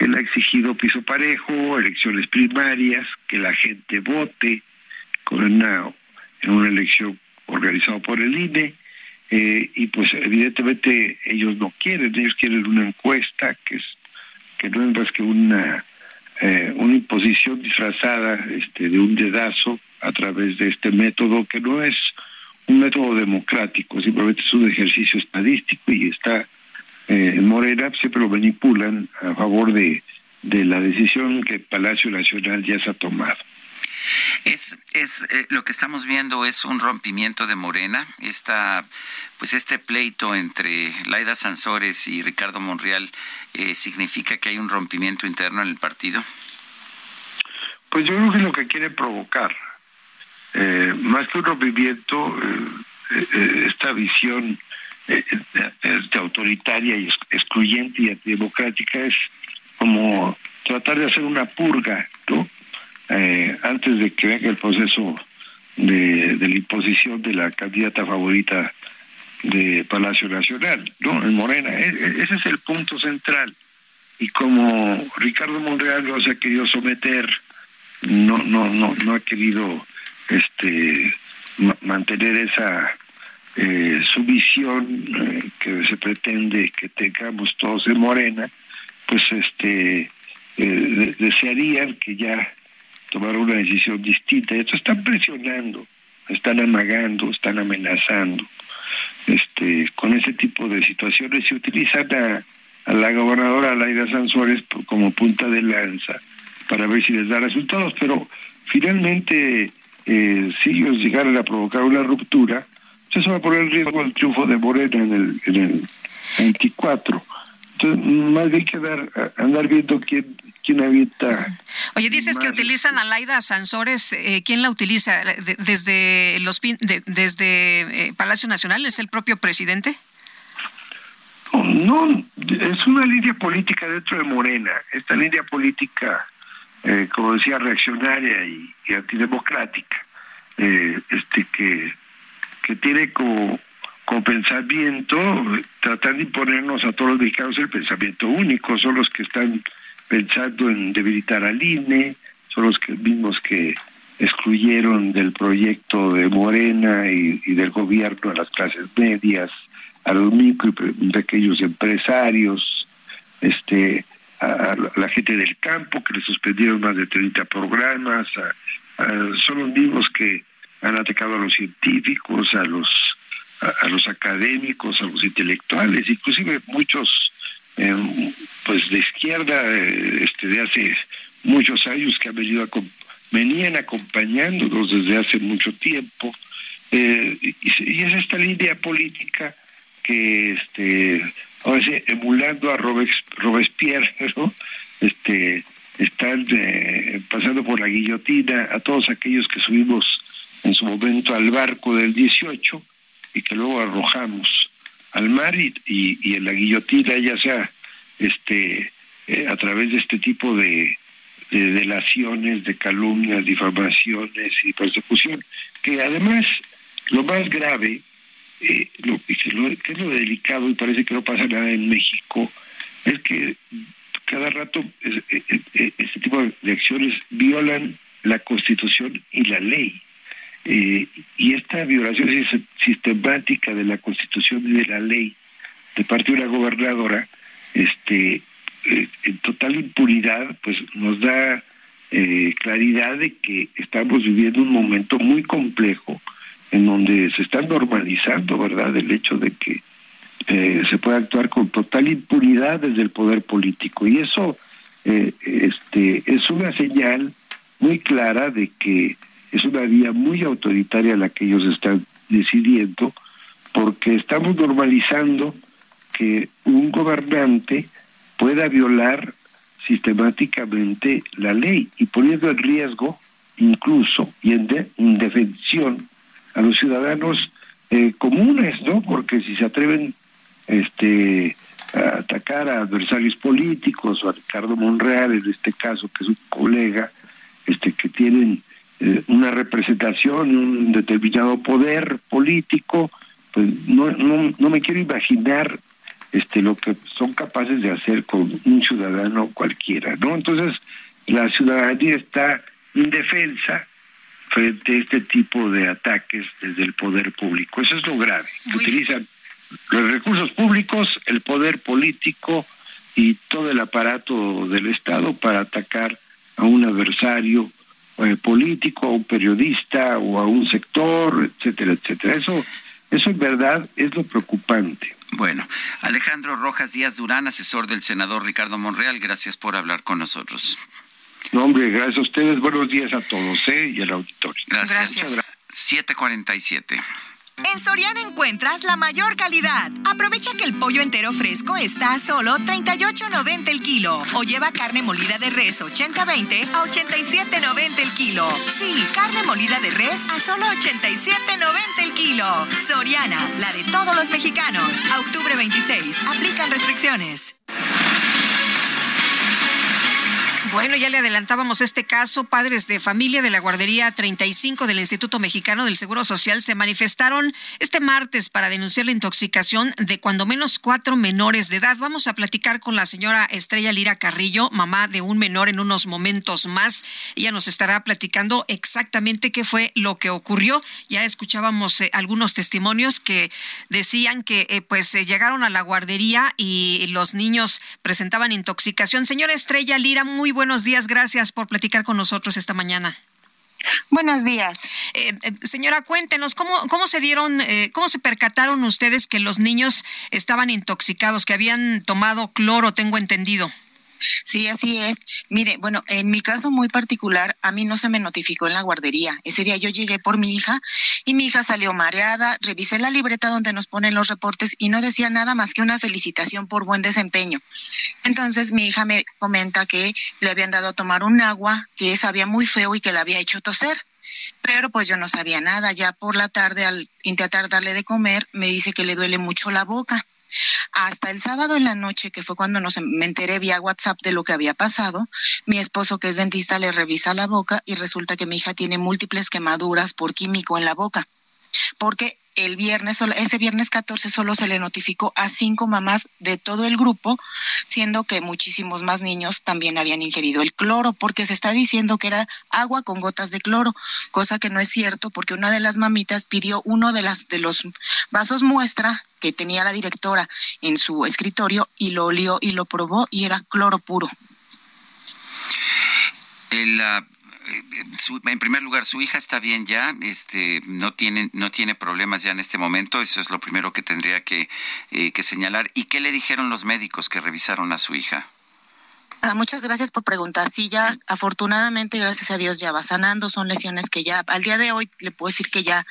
él ha exigido piso parejo, elecciones primarias, que la gente vote con una, en una elección organizada por el INE, eh, y pues evidentemente ellos no quieren, ellos quieren una encuesta que es que no es más que una eh, una imposición disfrazada este, de un dedazo a través de este método que no es un método democrático, simplemente es un ejercicio estadístico y está eh, en Morena, siempre lo manipulan a favor de, de la decisión que el Palacio Nacional ya se ha tomado. Es, es eh, lo que estamos viendo es un rompimiento de Morena, esta, pues este pleito entre Laida Sansores y Ricardo Monreal eh, significa que hay un rompimiento interno en el partido. Pues yo creo que es lo que quiere provocar, eh, más que un rompimiento, esta visión eh, este, autoritaria y excluyente y antidemocrática es como tratar de hacer una purga, ¿no? Eh, antes de que venga el proceso de, de, la imposición de la candidata favorita de Palacio Nacional, ¿no? En Morena. E, e, ese es el punto central. Y como Ricardo Monreal no se ha querido someter, no, no, no, no ha querido este mantener esa eh, sumisión eh, que se pretende que tengamos todos en Morena, pues este eh, desearían que ya tomara una decisión distinta. Esto están presionando, están amagando, están amenazando. Este, con ese tipo de situaciones se utilizan a, la gobernadora Laida Sansores como punta de lanza para ver si les da resultados, pero finalmente eh, si ellos llegaran a provocar una ruptura, eso va a poner en riesgo el triunfo de Morena en el, en el 24. Entonces, más bien que andar viendo quién quién habita. Oye, dices que utilizan a Laida Sansores. Eh, ¿Quién la utiliza? ¿Desde, los, desde eh, Palacio Nacional? ¿Es el propio presidente? No, es una línea política dentro de Morena. Esta línea política, eh, como decía, reaccionaria y, antidemocrática, este que, que tiene como, pensamiento tratar de imponernos a todos los mexicanos el pensamiento único. Son los que están pensando en debilitar al INE, son los que, mismos que excluyeron del proyecto de Morena y, del gobierno a las clases medias, a los micro y pequeños empresarios, este, a, la gente del campo que le suspendieron más de 30 programas, son los mismos que han atacado a los científicos, a los a los académicos, a los intelectuales, inclusive muchos eh, pues de izquierda eh, este de hace muchos años que han venido venían acompañándonos desde hace mucho tiempo eh, y, es esta línea política que este ahora sí, emulando a Robespierre este están pasando por la guillotina a todos aquellos que subimos en su momento al barco del 18 y que luego arrojamos al mar y, en la guillotina, ya sea este eh, a través de este tipo de, delaciones, de calumnias, difamaciones y persecución, que además lo más grave, eh, lo, que es lo delicado y parece que no pasa nada en México, es que cada rato eh, este tipo de acciones violan la Constitución y la ley. Eh, y esta violación sistemática de la Constitución y de la ley de parte de una gobernadora, este, eh, en total impunidad, pues nos da eh, claridad de que estamos viviendo un momento muy complejo en donde se está normalizando, ¿verdad?, el hecho de que se puede actuar con total impunidad desde el poder político. Y eso este, es una señal muy clara de que es una vía muy autoritaria la que ellos están decidiendo, porque estamos normalizando que un gobernante pueda violar sistemáticamente la ley y poniendo en riesgo incluso y en indefensión a los ciudadanos eh, comunes, ¿no? Porque si se atreven este a atacar a adversarios políticos o a Ricardo Monreal en este caso que es un colega este que tienen eh, una representación, un determinado poder político, pues no, no, no me quiero imaginar este lo que son capaces de hacer con un ciudadano cualquiera, ¿no? Entonces, la ciudadanía está indefensa frente a este tipo de ataques desde el poder público. Eso es lo grave, que utilizan los recursos públicos, el poder político y todo el aparato del Estado para atacar a un adversario eh, político, a un periodista o a un sector, etcétera, etcétera. Eso, eso en verdad es lo preocupante. Bueno, Alejandro Rojas Díaz Durán, asesor del senador Ricardo Monreal, gracias por hablar con nosotros. No, hombre, gracias a ustedes. Buenos días a todos ¿eh? y al auditorio. Gracias. gracias. 747. En Soriana encuentras la mayor calidad. Aprovecha que el pollo entero fresco está a solo 38.90 el kilo o lleva carne molida de res 80-20 a 87.90 el kilo. Sí, carne molida de res a solo 87.90 el kilo. Soriana, la de todos los mexicanos. A octubre 26, aplican restricciones. Bueno, ya le adelantábamos este caso. Padres de familia de la guardería 35 del Instituto Mexicano del Seguro Social se manifestaron este martes para denunciar la intoxicación de cuando menos cuatro menores de edad. Vamos a platicar con la señora Estrella Lira Carrillo, mamá de un menor, en unos momentos más. Ella nos estará platicando exactamente qué fue lo que ocurrió. Ya escuchábamos eh, algunos testimonios que decían que eh, pues eh, llegaron a la guardería y los niños presentaban intoxicación. Señora Estrella Lira, muy buenos días. Gracias por platicar con nosotros esta mañana. Buenos días. Eh, eh, señora, cuéntenos, ¿cómo, cómo se dieron, eh, cómo se percataron ustedes que los niños estaban intoxicados, que habían tomado cloro, tengo entendido? Sí, así es. Mire, bueno, en mi caso muy particular, a mí no se me notificó en la guardería. Ese día yo llegué por mi hija y mi hija salió mareada, revisé la libreta donde nos ponen los reportes y no decía nada más que una felicitación por buen desempeño. Entonces mi hija me comenta que le habían dado a tomar un agua que sabía muy feo y que la había hecho toser. Pero pues yo no sabía nada. Ya por la tarde, al intentar darle de comer, me dice que le duele mucho la boca. Hasta el sábado en la noche, que fue cuando nos, me enteré vía WhatsApp de lo que había pasado, mi esposo, que es dentista, le revisa la boca y resulta que mi hija tiene múltiples quemaduras por químico en la boca. Porque el viernes, ese viernes 14 solo se le notificó a cinco mamás de todo el grupo, siendo que muchísimos más niños también habían ingerido el cloro, porque se está diciendo que era agua con gotas de cloro, cosa que no es cierto, porque una de las mamitas pidió uno de, las, de los vasos muestra que tenía la directora en su escritorio y lo olió y lo probó y era cloro puro. El, en primer lugar, su hija está bien ya, este, no tiene, no tiene problemas ya en este momento, eso es lo primero que tendría que, eh, que señalar. ¿Y qué le dijeron los médicos que revisaron a su hija? Ah, muchas gracias por preguntar. Sí, ya afortunadamente, gracias a Dios, ya va sanando. Son lesiones que ya, al día de hoy, le puedo decir que ya,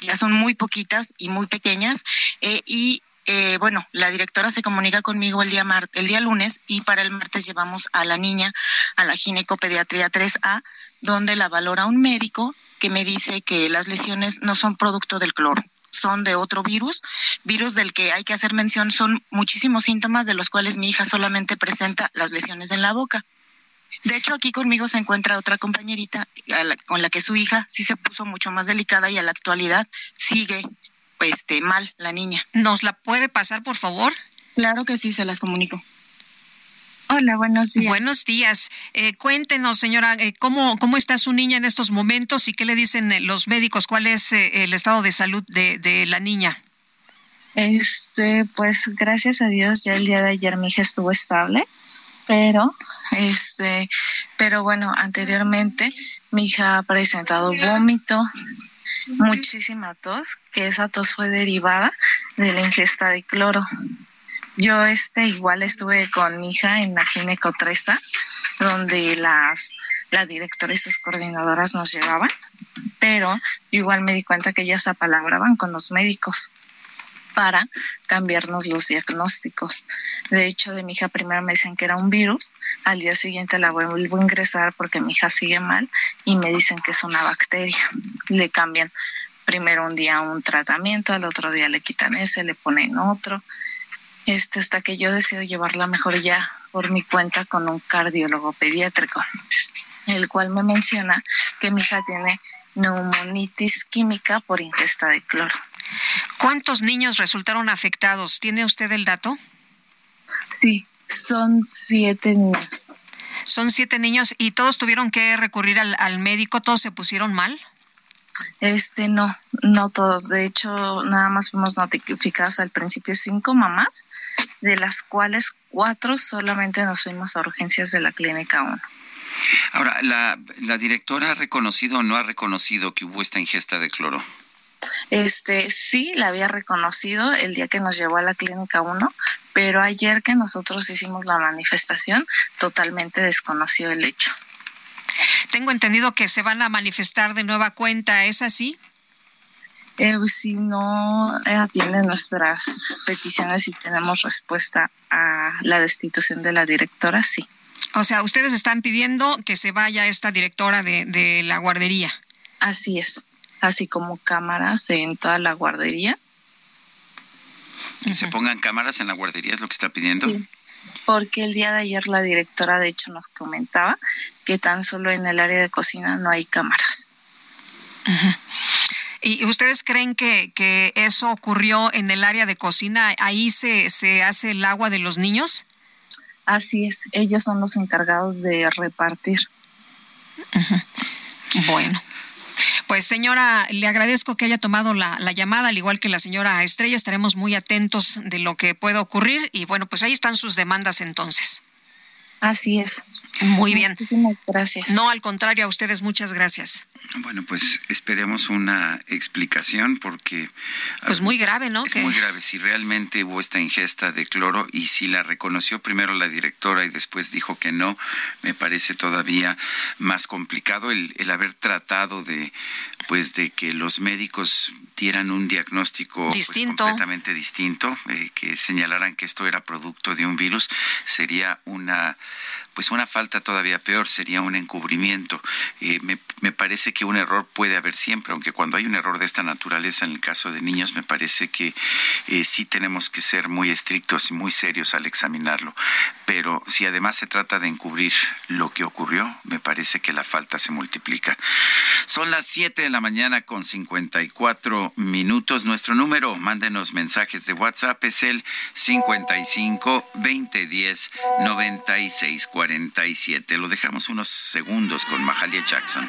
ya son muy poquitas y muy pequeñas. Eh, y eh, bueno, la directora se comunica conmigo el día, el día lunes y para el martes llevamos a la niña a la ginecopediatría 3A, donde la valora un médico que me dice que las lesiones no son producto del cloro son de otro virus, virus del que hay que hacer mención, son muchísimos síntomas de los cuales mi hija solamente presenta las lesiones en la boca. De hecho, aquí conmigo se encuentra otra compañerita con la que su hija sí se puso mucho más delicada y a la actualidad sigue este, mal la niña. ¿Nos la puede pasar, por favor? Claro que sí, se las comunico. Hola, buenos días. Buenos días. Eh, cuéntenos, señora, eh, ¿cómo, ¿cómo está su niña en estos momentos y qué le dicen eh, los médicos? ¿Cuál es el estado de salud de, de la niña? Este, pues gracias a Dios, ya el día de ayer mi hija estuvo estable, pero, este, pero bueno, anteriormente mi hija ha presentado vómito, muchísima tos, que esa tos fue derivada de la ingesta de cloro. Yo este igual estuve con mi hija en la ginecotresa, donde las la directora y sus coordinadoras nos llevaban, pero igual me di cuenta que ellas apalabraban con los médicos para cambiarnos los diagnósticos. De hecho, de mi hija primero me dicen que era un virus, al día siguiente la vuelvo a ingresar porque mi hija sigue mal y me dicen que es una bacteria. Le cambian primero un día un tratamiento, al otro día le quitan ese, le ponen otro. Este, hasta que yo decido llevarla mejor ya por mi cuenta con un cardiólogo pediátrico, el cual me menciona que mi hija tiene neumonitis química por ingesta de cloro. ¿Cuántos niños resultaron afectados? ¿Tiene usted el dato? Sí, son siete niños. Son siete niños y todos tuvieron que recurrir al, al médico, todos se pusieron mal. Este, no, no todos. De hecho, nada más fuimos notificadas al principio cinco mamás, de las cuales cuatro solamente nos fuimos a urgencias de la clínica 1. Ahora, ¿la, ¿la directora ha reconocido o no ha reconocido que hubo esta ingesta de cloro? Este, sí, la había reconocido el día que nos llevó a la clínica 1, pero ayer que nosotros hicimos la manifestación, totalmente desconoció el hecho. Tengo entendido que se van a manifestar de nueva cuenta, ¿es así? Eh, si no atiende nuestras peticiones y tenemos respuesta a la destitución de la directora, sí. O sea, ustedes están pidiendo que se vaya esta directora de, de la guardería. Así es, así como cámaras en toda la guardería. Que se pongan cámaras en la guardería, es lo que está pidiendo. Porque el día de ayer la directora, de hecho, nos comentaba que tan solo en el área de cocina no hay cámaras. ¿Y ustedes creen que, que eso ocurrió en el área de cocina? ¿Ahí se, se hace el agua de los niños? Así es, ellos son los encargados de repartir. Bueno. Pues señora, le agradezco que haya tomado la, la, llamada, al igual que la señora Estrella. Estaremos muy atentos de lo que pueda ocurrir y bueno, pues ahí están sus demandas entonces. Así es. Muy bien. Muchísimas gracias. No, al contrario, a ustedes muchas gracias. Bueno, pues esperemos una explicación porque... Pues muy grave, ¿no? Es muy grave. Si realmente hubo esta ingesta de cloro y si la reconoció primero la directora y después dijo que no, me parece todavía más complicado el, el haber tratado de, pues, de que los médicos dieran un diagnóstico distinto. Pues, completamente distinto, eh, que señalaran que esto era producto de un virus, sería una pues una falta todavía peor sería un encubrimiento. Eh, me, me, parece que un error puede haber siempre, aunque cuando hay un error de esta naturaleza, en el caso de niños, me parece que eh, sí tenemos que ser muy estrictos y muy serios al examinarlo. Pero si además se trata de encubrir lo que ocurrió, me parece que la falta se multiplica. Son las 7 de la mañana con 54 minutos. Nuestro número, mándenos mensajes de WhatsApp, es el 55 2010 96 47. Lo dejamos unos segundos con Mahalia Jackson.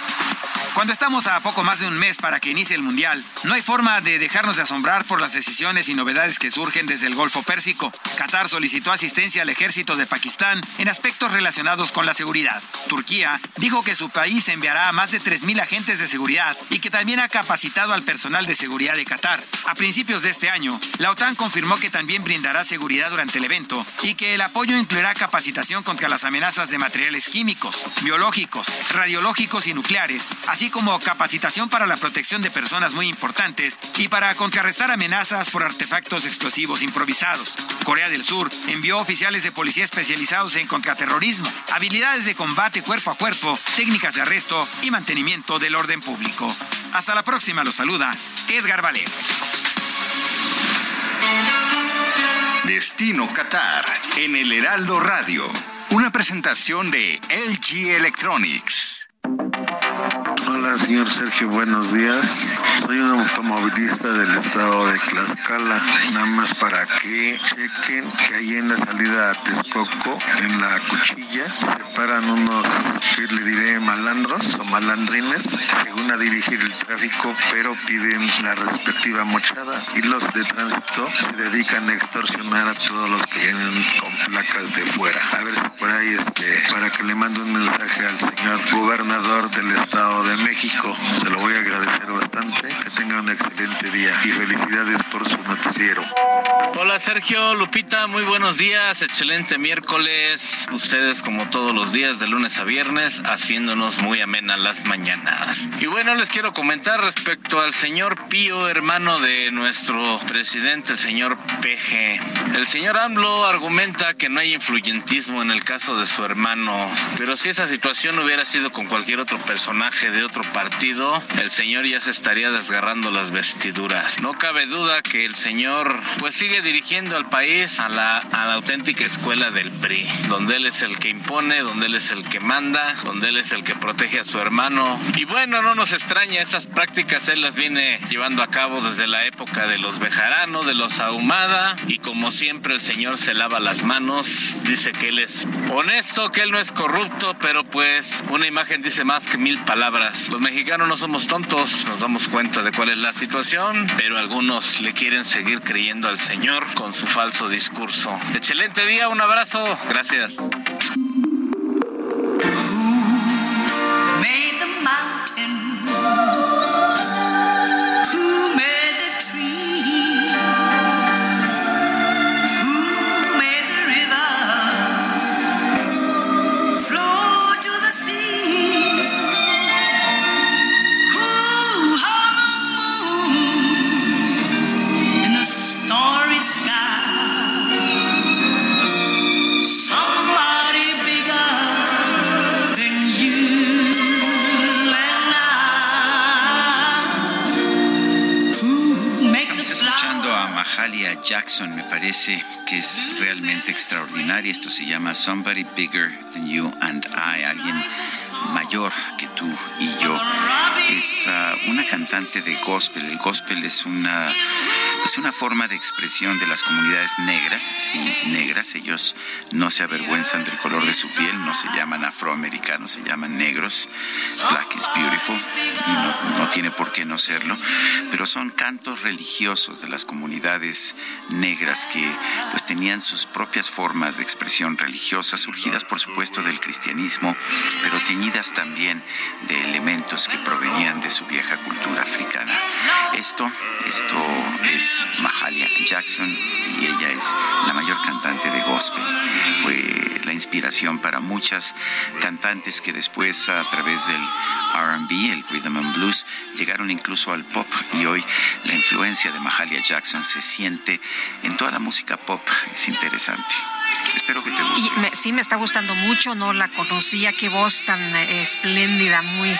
Cuando estamos a poco más de un mes para que inicie el Mundial, no hay forma de dejarnos de asombrar por las decisiones y novedades que surgen desde el Golfo Pérsico. Qatar solicitó asistencia al ejército de Pakistán en aspectos relacionados con la seguridad. Turquía dijo que su país enviará a más de 3.000 agentes de seguridad y que también ha capacitado al personal de seguridad de Qatar. A principios de este año, la OTAN confirmó que también brindará seguridad durante el evento y que el apoyo incluirá capacitación contra las amenazas de materiales químicos, biológicos, radiológicos y nucleares, así como capacitación para la protección de personas muy importantes y para contrarrestar amenazas por artefactos explosivos improvisados. Corea del Sur envió oficiales de policía especializados en contraterrorismo, habilidades de combate cuerpo a cuerpo, técnicas de arresto y mantenimiento del orden público. Hasta la próxima, los saluda Edgar Valero. Destino Qatar en el Heraldo Radio. Una presentación de LG Electronics. Hola, señor Sergio, buenos días. Soy un automovilista del estado de Tlaxcala. Nada más para que chequen que ahí en la salida a Texcoco, en la cuchilla, se paran unos, que le diré, malandros o malandrines, según a dirigir el tráfico, pero piden la respectiva mochada. Y los de tránsito se dedican a extorsionar a todos los que vienen con placas de fuera. A ver por ahí, este, para que le mande un mensaje al señor gobernador del estado de México. Se lo voy a agradecer bastante. Que tenga un excelente día y felicidades por su noticiero. Hola Sergio, Lupita, muy buenos días, excelente miércoles. Ustedes como todos los días de lunes a viernes haciéndonos muy amenas las mañanas. Y bueno, les quiero comentar respecto al señor Pío, hermano de nuestro presidente, el señor PG. El señor AMLO argumenta que no hay influyentismo en el caso de su hermano, pero si esa situación hubiera sido con cualquier otro personaje de otro partido, el señor ya se estaría desgarrando las vestiduras. No cabe duda que el señor pues sigue dirigiendo al país a la, a la auténtica escuela del PRI, donde él es el que impone, donde él es el que manda, donde él es el que protege a su hermano. Y bueno, no nos extraña, esas prácticas él las viene llevando a cabo desde la época de los Bejarano, de los Ahumada, y como siempre el señor se lava las manos, dice que él es honesto, que él no es corrupto, pero pues una imagen dice más que mil palabras. Los mexicanos no somos tontos, nos damos cuenta de cuál es la situación, pero algunos le quieren seguir creyendo al Señor con su falso discurso. Excelente día, un abrazo. Gracias. Jackson me parece que es realmente extraordinaria. Esto se llama Somebody Bigger Than You and I, alguien mayor que tú y yo. Es ah, una cantante de gospel. El gospel es una es una forma de expresión de las comunidades negras, sí, negras. Ellos no se avergüenzan del color de su piel, no se llaman afroamericanos, se llaman negros. Black is beautiful y no, no tiene por qué no serlo, pero son cantos religiosos de las comunidades negras que pues tenían sus propias formas de expresión religiosa, surgidas por supuesto del cristianismo, pero teñidas también de elementos que provenían de su vieja cultura africana. Esto, esto es Mahalia Jackson y ella es la mayor cantante de gospel. Fue la inspiración para muchas cantantes que después a través del RB, el rhythm and blues, llegaron incluso al pop y hoy la influencia de Mahalia Jackson se siente en toda la música pop. Es interesante. Espero que te guste. Y sí, me está gustando mucho, no la conocía, qué voz tan eh, espléndida, muy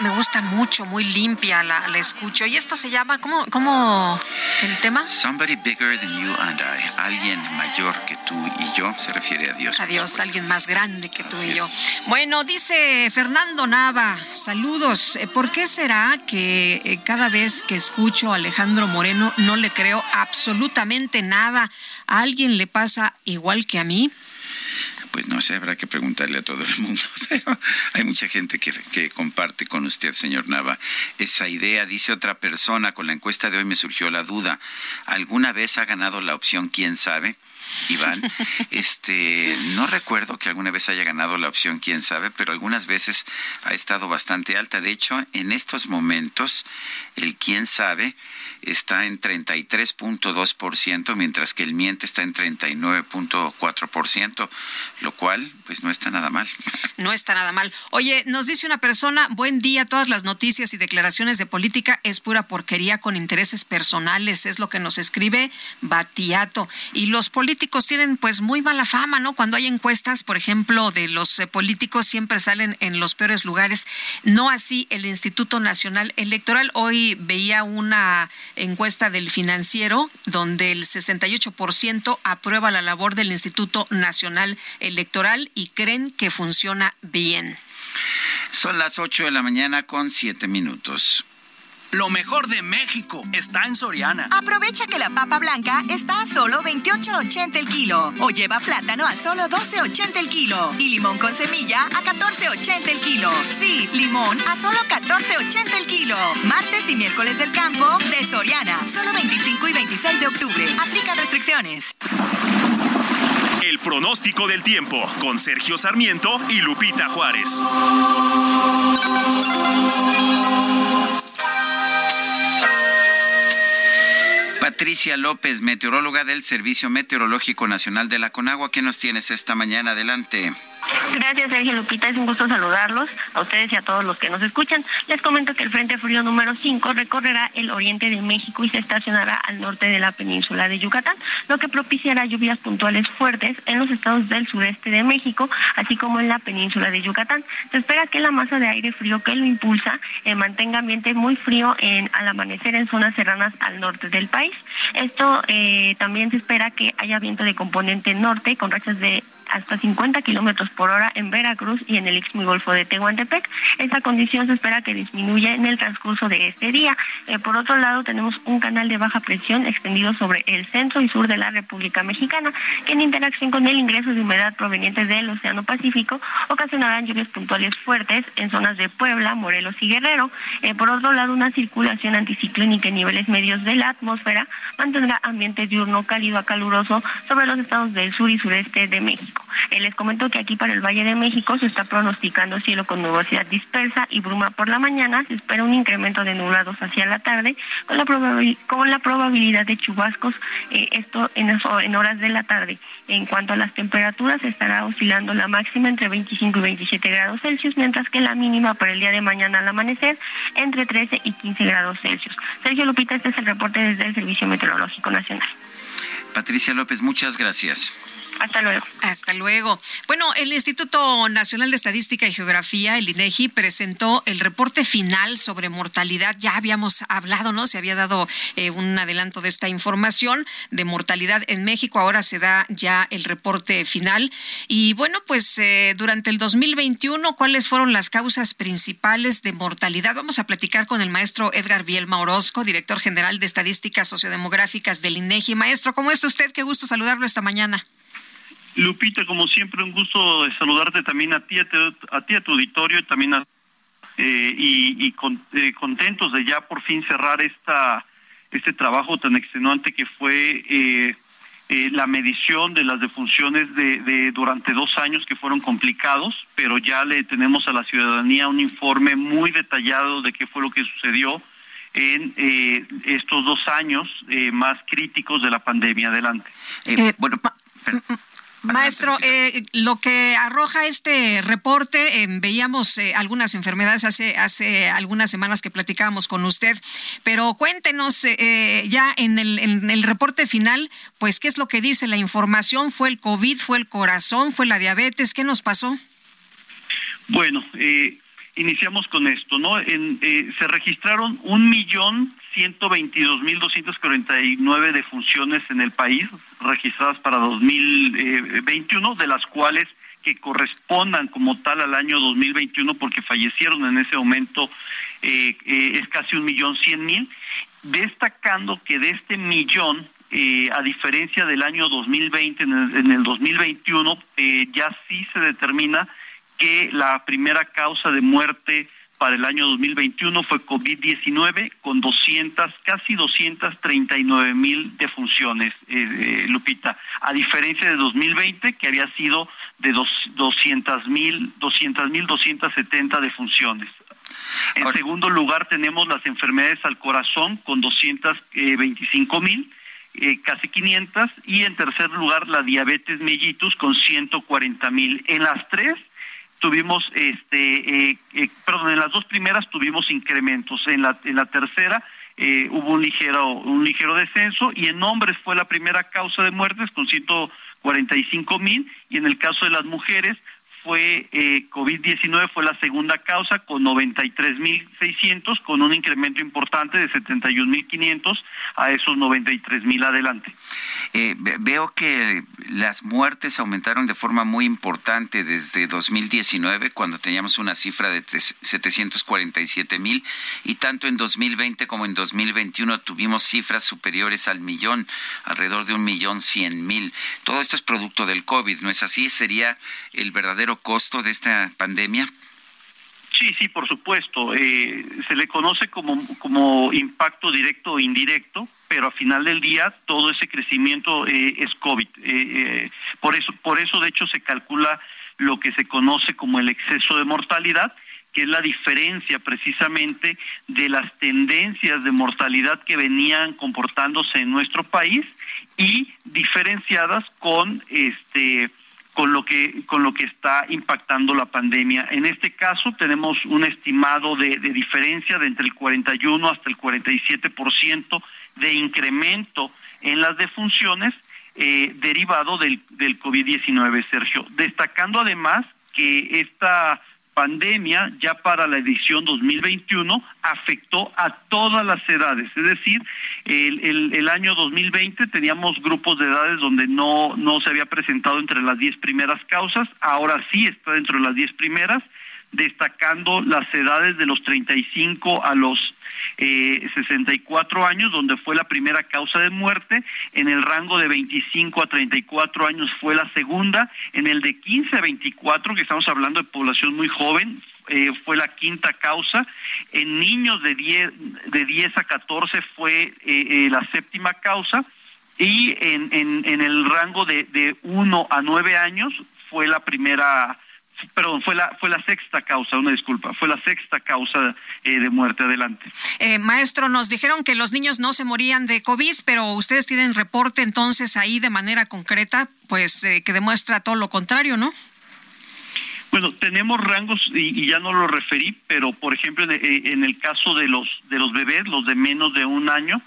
me, gusta mucho, muy limpia, la, la, escucho. Y esto se llama, ¿cómo, ¿cómo el tema? Somebody bigger than you and I. Alguien mayor que tú y yo se refiere a Dios. A Dios, alguien más grande que tú y yo. Bueno, dice Fernando Nava, saludos. Eh, ¿Por qué será que eh, cada vez que escucho a Alejandro Moreno no le creo absolutamente nada? ¿A alguien le pasa igual que a mí? Pues no sé, habrá que preguntarle a todo el mundo, pero hay mucha gente que, que, comparte con usted, señor Nava, esa idea. Dice otra persona, con la encuesta de hoy me surgió la duda, ¿alguna vez ha ganado la opción quién sabe? Iván. Este, no recuerdo que alguna vez haya ganado la opción, quién sabe, pero algunas veces ha estado bastante alta. De hecho, en estos momentos, el quién sabe está en 33.2%, mientras que el miente está en 39.4%, lo cual pues no está nada mal. No está nada mal. Oye, nos dice una persona, buen día, todas las noticias y declaraciones de política es pura porquería con intereses personales, es lo que nos escribe Batiato. Y los políticos tienen pues muy mala fama, ¿no? Cuando hay encuestas, por ejemplo, de los eh, políticos siempre salen en los peores lugares, no así el Instituto Nacional Electoral. Hoy veía una encuesta del financiero donde el 68% aprueba la labor del Instituto Nacional Electoral y creen que funciona bien. Son las 8 de la mañana con 7 minutos. Lo mejor de México está en Soriana. Aprovecha que la papa blanca está a solo 28.80 el kilo o lleva plátano a solo 12.80 el kilo y limón con semilla a 14.80 el kilo. Sí, limón a solo 14.80 el kilo. Martes y miércoles del campo de Soriana, solo 25 y 26 de octubre. Aplica restricciones. El pronóstico del tiempo con Sergio Sarmiento y Lupita Juárez. Patricia López, meteoróloga del Servicio Meteorológico Nacional de la Conagua. ¿Qué nos tienes esta mañana? Adelante. Gracias, Sergio Lupita. Es un gusto saludarlos a ustedes y a todos los que nos escuchan. Les comento que el Frente Frío número 5 recorrerá el oriente de México y se estacionará al norte de la península de Yucatán, lo que propiciará lluvias puntuales fuertes en los estados del sureste de México, así como en la península de Yucatán. Se espera que la masa de aire frío que lo impulsa eh, mantenga ambiente muy frío en, al amanecer en zonas serranas al norte del país. Esto eh, también se espera que haya viento de componente norte con rachas de hasta 50 kilómetros por hora en Veracruz y en el Istmo Golfo de Tehuantepec. Esta condición se espera que disminuya en el transcurso de este día. Eh, por otro lado, tenemos un canal de baja presión extendido sobre el centro y sur de la República Mexicana, que en interacción con el ingreso de humedad proveniente del Océano Pacífico ocasionarán lluvias puntuales fuertes en zonas de Puebla, Morelos y Guerrero. Eh, por otro lado, una circulación anticiclónica en niveles medios de la atmósfera mantendrá ambiente diurno cálido a caluroso sobre los estados del sur y sureste de México. Eh, les comento que aquí para el Valle de México se está pronosticando cielo con nubosidad dispersa y bruma por la mañana. Se espera un incremento de nublados hacia la tarde con la, con la probabilidad de chubascos, eh, esto en, en horas de la tarde. En cuanto a las temperaturas, estará oscilando la máxima entre 25 y 27 grados Celsius, mientras que la mínima para el día de mañana al amanecer entre 13 y 15 grados Celsius. Sergio Lupita, este es el reporte desde el Servicio Meteorológico Nacional. Patricia López, muchas gracias. Hasta luego. Hasta luego. Bueno, el Instituto Nacional de Estadística y Geografía, el INEGI, presentó el reporte final sobre mortalidad. Ya habíamos hablado, ¿no? Se había dado eh, un adelanto de esta información de mortalidad en México. Ahora se da ya el reporte final. Y bueno, pues eh, durante el 2021, ¿cuáles fueron las causas principales de mortalidad? Vamos a platicar con el maestro Edgar Bielma Orozco, director general de Estadísticas Sociodemográficas del INEGI. Maestro, ¿cómo está usted? Qué gusto saludarlo esta mañana. Lupita, como siempre, un gusto saludarte también a ti, a, ti, a tu auditorio y también a, eh, y, eh, contentos de ya por fin cerrar esta este trabajo tan extenuante que fue eh, la medición de las defunciones de, de, durante dos años que fueron complicados, pero ya le tenemos a la ciudadanía un informe muy detallado de qué fue lo que sucedió en estos dos años más críticos de la pandemia. Adelante. bueno, Maestro, eh, lo que arroja este reporte, eh, veíamos eh, algunas enfermedades hace, hace algunas semanas que platicábamos con usted, pero cuéntenos ya en el, en el reporte final, pues, ¿qué es lo que dice la información? ¿Fue el COVID? ¿Fue el corazón? ¿Fue la diabetes? ¿Qué nos pasó? Bueno, iniciamos con esto, ¿no? En, se registraron un millón 122.249 defunciones en el país registradas para 2021, de las cuales que correspondan como tal al año 2021 porque fallecieron en ese momento eh, eh, es casi un millón cien mil, destacando que de este millón eh, a diferencia del año 2020, en el, en el 2021 ya sí se determina que la primera causa de muerte para el año 2021 fue COVID-19 con 200, casi 239 mil defunciones, eh, eh, Lupita, a diferencia de 2020 que había sido de 200 mil, 200 mil 270 defunciones. En segundo lugar tenemos las enfermedades al corazón con 225 mil. Eh, casi 500 y en tercer lugar la diabetes mellitus con 140 mil. En las tres tuvimos, este, eh, eh, perdón, en las dos primeras tuvimos incrementos, en la, en la tercera eh, hubo un ligero, un ligero descenso y en hombres fue la primera causa de muertes con 145 mil y en el caso de las mujeres fue eh, COVID-19 fue la segunda causa con 93.600 con un incremento importante de 71.500 a esos 93.000 adelante. Eh, veo que las muertes aumentaron de forma muy importante desde 2019 cuando teníamos una cifra de 747.000 y tanto en 2020 como en 2021 tuvimos cifras superiores al millón, alrededor de un millón cien mil. Todo esto es producto del COVID, ¿no es así? Sería el verdadero costo de esta pandemia? Sí, sí, por supuesto. Eh, se le conoce como, como impacto directo o indirecto, pero al final del día todo ese crecimiento eh, es COVID. Eh, por eso, por eso de hecho se calcula lo que se conoce como el exceso de mortalidad, que es la diferencia precisamente de las tendencias de mortalidad que venían comportándose en nuestro país y diferenciadas con este con lo que con lo que está impactando la pandemia. En este caso tenemos un estimado de, diferencia de entre el 41 hasta el 47% de incremento en las defunciones eh, derivado del, del COVID-19, Sergio. Destacando además que esta pandemia ya para la edición 2021 afectó a todas las edades, es decir, el, el, año 2020 teníamos grupos de edades donde no, no se había presentado entre las 10 primeras causas, ahora sí está dentro de las 10 primeras, destacando las edades de los 35 a los eh, 64 años, donde fue la primera causa de muerte, en el rango de 25 a 34 años fue la segunda, en el de 15 a 24, que estamos hablando de población muy joven, eh, fue la quinta causa, en niños de 10, de 10 a 14 fue eh, eh, la séptima causa, y en, en, en el rango de, de 1 a 9 años fue la primera perdón, fue la, fue la sexta causa, una disculpa, fue la sexta causa eh, de muerte. Adelante. Eh, maestro, nos dijeron que los niños no se morían de COVID, pero ustedes tienen reporte entonces ahí de manera concreta, pues eh, que demuestra todo lo contrario, ¿no? Bueno, tenemos rangos y, ya no lo referí, pero por ejemplo en, en, el caso de los de los bebés, los de menos de un año,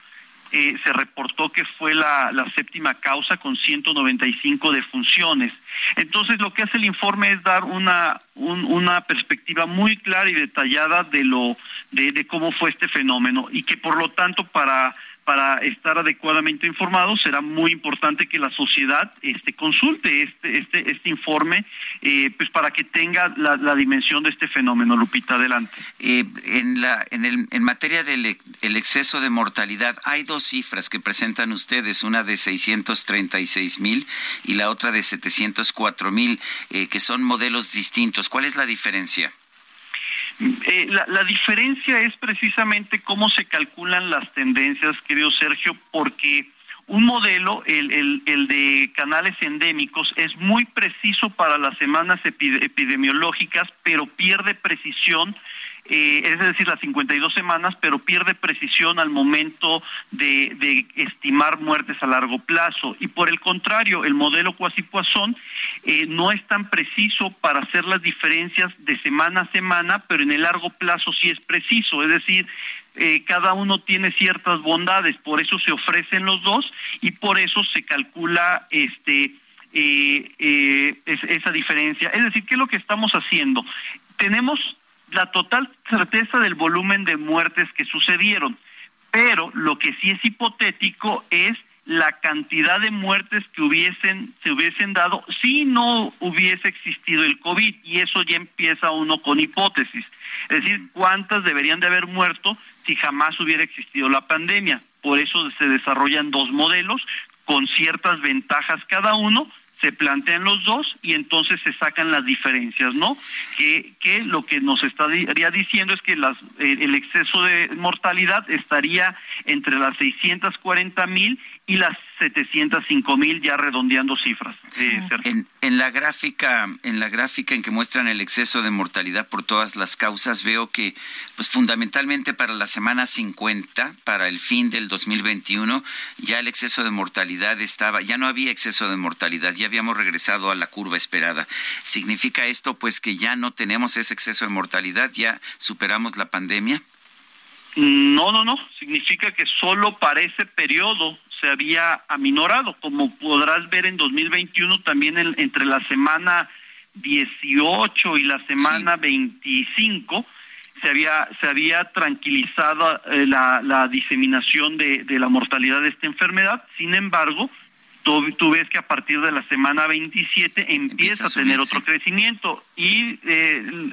eh, se reportó que fue la, séptima causa con 195 defunciones. Entonces, lo que hace el informe es dar una, una perspectiva muy clara y detallada de, lo, de cómo fue este fenómeno y que, por lo tanto, para para estar adecuadamente informados será muy importante que la sociedad este consulte este este este informe eh, pues para que tenga la, dimensión de este fenómeno. Lupita adelante. Eh, en la en el en materia del el exceso de mortalidad hay dos cifras que presentan ustedes una de 636 mil y la otra de 704 mil eh, que son modelos distintos. Cuál es la diferencia eh, la, diferencia es precisamente cómo se calculan las tendencias, querido Sergio, porque un modelo, el, el, de canales endémicos, es muy preciso para las semanas epidemiológicas, pero pierde precisión eh, es decir, las 52 semanas, pero pierde precisión al momento de, estimar muertes a largo plazo. Y por el contrario, el modelo Quasi-Poisson eh, no es tan preciso para hacer las diferencias de semana a semana, pero en el largo plazo sí es preciso. Es decir, eh, cada uno tiene ciertas bondades, por eso se ofrecen los dos y por eso se calcula este esa diferencia. Es decir, ¿qué es lo que estamos haciendo? Tenemos la total certeza del volumen de muertes que sucedieron, pero lo que sí es hipotético es la cantidad de muertes que hubiesen se hubiesen dado si no hubiese existido el COVID y eso ya empieza uno con hipótesis, es decir, cuántas deberían de haber muerto si jamás hubiera existido la pandemia. Por eso se desarrollan dos modelos con ciertas ventajas cada uno se plantean los dos y entonces se sacan las diferencias, ¿no? Que, que lo que nos estaría diciendo es que las, eh, el exceso de mortalidad estaría entre las 640 mil y las 705 mil ya redondeando cifras. Eh, en, en, la gráfica, en la gráfica en que muestran el exceso de mortalidad por todas las causas, veo que, pues fundamentalmente para la semana 50, para el fin del 2021, ya el exceso de mortalidad estaba, ya no había exceso de mortalidad, ya habíamos regresado a la curva esperada. ¿Significa esto, pues, que ya no tenemos ese exceso de mortalidad, ya superamos la pandemia? No, no, no. Significa que solo para ese periodo se había aminorado. Como podrás ver en 2021, también entre la semana 18 y la semana 25, se había, se había tranquilizado eh, la, la, diseminación de, de, la mortalidad de esta enfermedad. Sin embargo, tú, tú, ves que a partir de la semana 27 empieza, a, tener otro crecimiento. Y eh,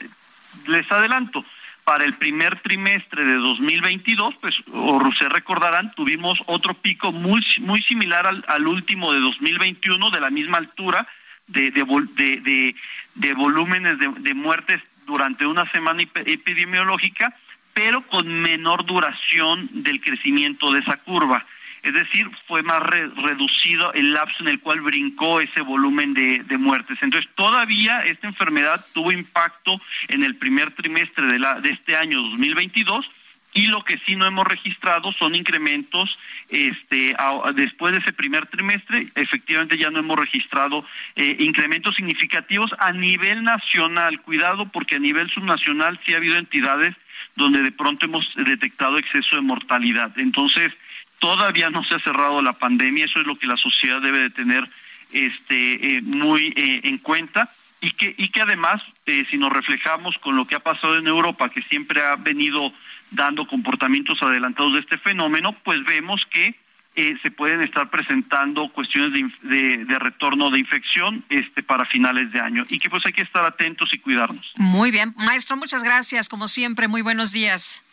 les adelanto, para el primer trimestre de 2022, pues o se recordarán, tuvimos otro pico muy muy similar al, al último de 2021 de la misma altura de de, de, de, volúmenes de, de muertes durante una semana epidemiológica, pero con menor duración del crecimiento de esa curva. Es decir, fue más reducido el lapso en el cual brincó ese volumen de, de, muertes. Entonces, todavía esta enfermedad tuvo impacto en el primer trimestre de, la, de este año 2022 y lo que sí no hemos registrado son incrementos este después de ese primer trimestre efectivamente ya no hemos registrado eh, incrementos significativos a nivel nacional cuidado porque a nivel subnacional sí ha habido entidades donde de pronto hemos detectado exceso de mortalidad entonces todavía no se ha cerrado la pandemia eso es lo que la sociedad debe de tener este eh, muy eh, en cuenta y que y que además si nos reflejamos con lo que ha pasado en Europa que siempre ha venido dando comportamientos adelantados de este fenómeno, pues vemos que eh, se pueden estar presentando cuestiones de, de, retorno de infección este para finales de año y que pues hay que estar atentos y cuidarnos. Muy bien, maestro, muchas gracias, como siempre, muy buenos días.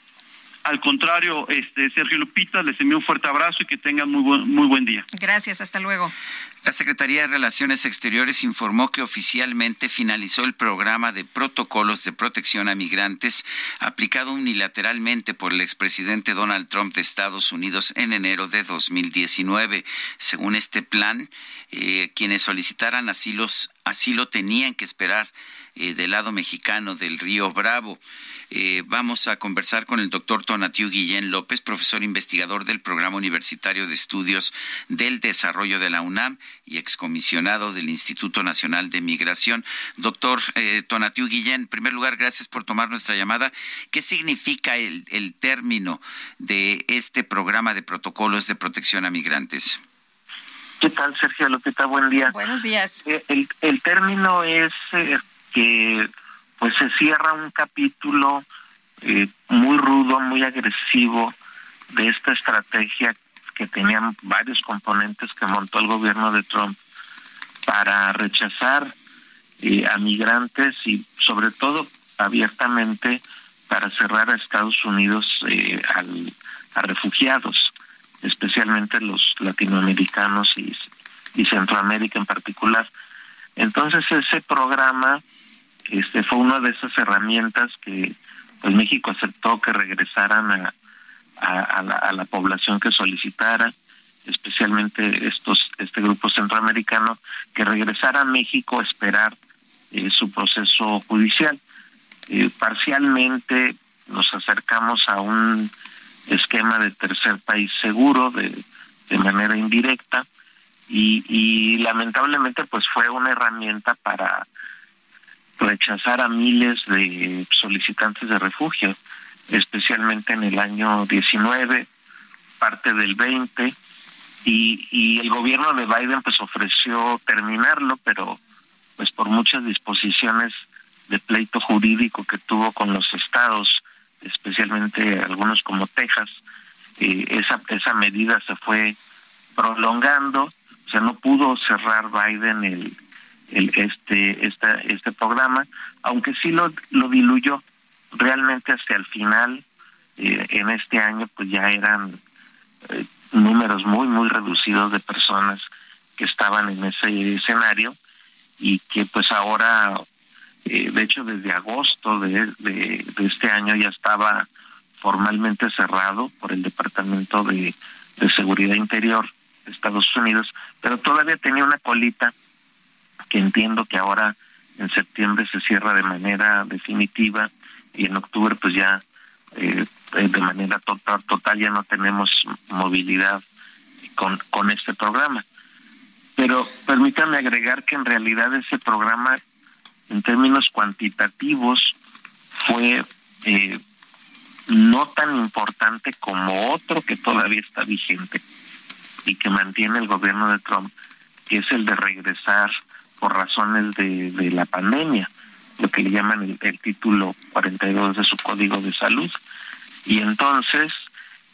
Al contrario, este Sergio Lupita, les envío un fuerte abrazo y que tengan muy buen, muy buen día. Gracias, hasta luego. La Secretaría de Relaciones Exteriores informó que oficialmente finalizó el programa de protocolos de protección a migrantes aplicado unilateralmente por el expresidente Donald Trump de Estados Unidos en enero de 2019. Según este plan, eh, quienes solicitaran asilos, asilo tenían que esperar eh, del lado mexicano del río Bravo. Eh, vamos a conversar con el doctor Tonatiu Guillén López, profesor investigador del Programa Universitario de Estudios del Desarrollo de la UNAM y excomisionado del Instituto Nacional de Migración. Doctor eh, Tonatiu Guillén, en primer lugar, gracias por tomar nuestra llamada. ¿Qué significa el, el término de este programa de protocolos de protección a migrantes? ¿Qué tal, Sergio Lupita? Buen día. Buenos días. Eh, el, el, término es eh, que pues se cierra un capítulo eh, muy rudo, muy agresivo de esta estrategia que tenían varios componentes que montó el gobierno de Trump para rechazar eh, a migrantes y sobre todo abiertamente para cerrar a Estados Unidos eh, al, a refugiados, especialmente los latinoamericanos y, y Centroamérica en particular. Entonces ese programa este fue una de esas herramientas que pues México aceptó que regresaran a, la población que solicitara especialmente estos este grupo centroamericano que regresara a México a esperar eh, su proceso judicial. Eh, parcialmente nos acercamos a un esquema de tercer país seguro de, de manera indirecta y, y lamentablemente pues fue una herramienta para rechazar a miles de solicitantes de refugio, especialmente en el año 19, parte del 20, y, y el gobierno de Biden pues ofreció terminarlo, pero pues por muchas disposiciones de pleito jurídico que tuvo con los estados, especialmente algunos como Texas, eh, esa esa medida se fue prolongando, o sea, no pudo cerrar Biden el el, este, esta, este programa, aunque sí lo, lo diluyó realmente hasta el final, eh, en este año pues ya eran eh, números muy, muy reducidos de personas que estaban en ese escenario y que pues ahora, eh, de hecho desde agosto de, de, de este año ya estaba formalmente cerrado por el Departamento de, de Seguridad Interior de Estados Unidos, pero todavía tenía una colita que entiendo que ahora en septiembre se cierra de manera definitiva y en octubre pues ya eh, eh, de manera total, total ya no tenemos movilidad con, con este programa. Pero permítanme agregar que en realidad ese programa en términos cuantitativos fue eh, no tan importante como otro que todavía está vigente y que mantiene el gobierno de Trump, que es el de regresar por razones de, la pandemia, lo que le llaman el, el título 42 de su código de salud. Y entonces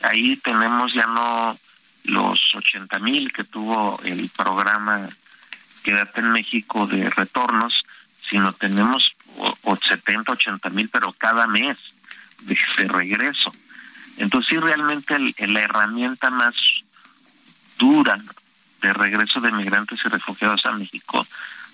ahí tenemos ya no los 80 mil que tuvo el programa Quédate en México de retornos, sino tenemos o, 70, 80 mil, pero cada mes de, de regreso. Entonces sí, realmente el, la herramienta más dura de regreso de migrantes y refugiados a México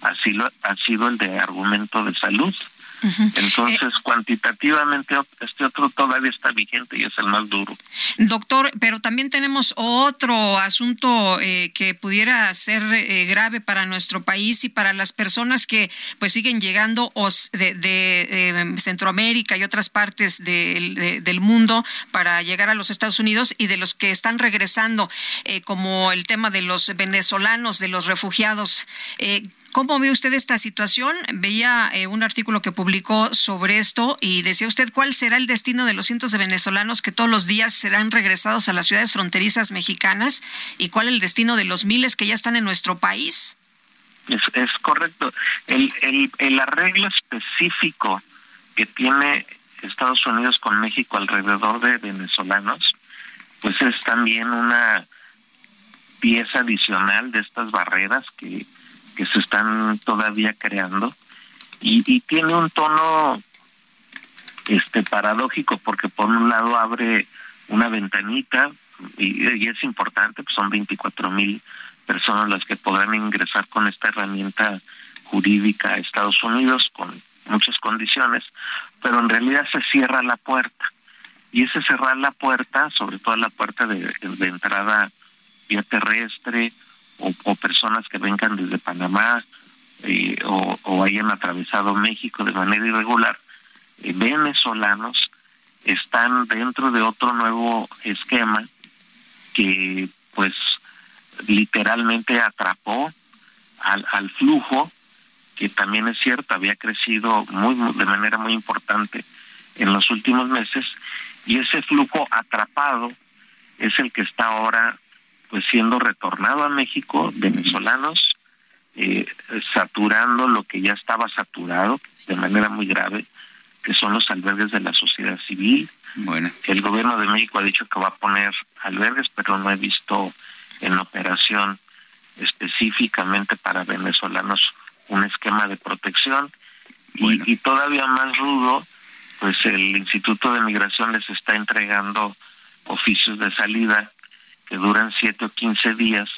ha sido, ha sido el de argumento de salud. Entonces, Eh, cuantitativamente, este otro todavía está vigente y es el más duro. Doctor, pero también tenemos otro asunto eh, que pudiera ser eh, grave para nuestro país y para las personas que pues siguen llegando de, de, eh, Centroamérica y otras partes del- de- del mundo para llegar a los Estados Unidos y de los que están regresando, eh, como el tema de los venezolanos, de los refugiados. ¿Cómo ve usted esta situación? Veía eh, un artículo que publicó sobre esto y decía usted cuál será el destino de los cientos de venezolanos que todos los días serán regresados a las ciudades fronterizas mexicanas y cuál el destino de los miles que ya están en nuestro país. Es, correcto. El arreglo específico que tiene Estados Unidos con México alrededor de venezolanos, pues es también una pieza adicional de estas barreras que, que se están todavía creando y, tiene un tono este paradójico porque por un lado abre una ventanita y, y es importante, pues son 24 mil personas las que podrán ingresar con esta herramienta jurídica a Estados Unidos con muchas condiciones, pero en realidad se cierra la puerta. Y ese cerrar la puerta, sobre todo la puerta de, de entrada vía terrestre o, personas que vengan desde Panamá eh, o, hayan atravesado México de manera irregular, eh, venezolanos están dentro de otro nuevo esquema que pues literalmente atrapó al, al flujo que también es cierto había crecido muy muy- de manera muy importante en los últimos meses y ese flujo atrapado es el que está ahora pues siendo retornado a México venezolanos eh, saturando lo que ya estaba saturado de manera muy grave que son los albergues de la sociedad civil Bueno. el gobierno de México ha dicho que va a poner albergues, pero no he visto en operación específicamente para venezolanos un esquema de protección. Y, y todavía más rudo, pues el Instituto de Migración les está entregando oficios de salida que duran siete o quince días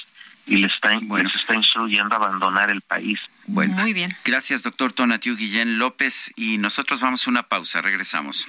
y les está, les está instruyendo a abandonar el país. Bueno, Muy bien. Gracias, doctor Tonatiu Guillén López. Y nosotros vamos a una pausa. Regresamos.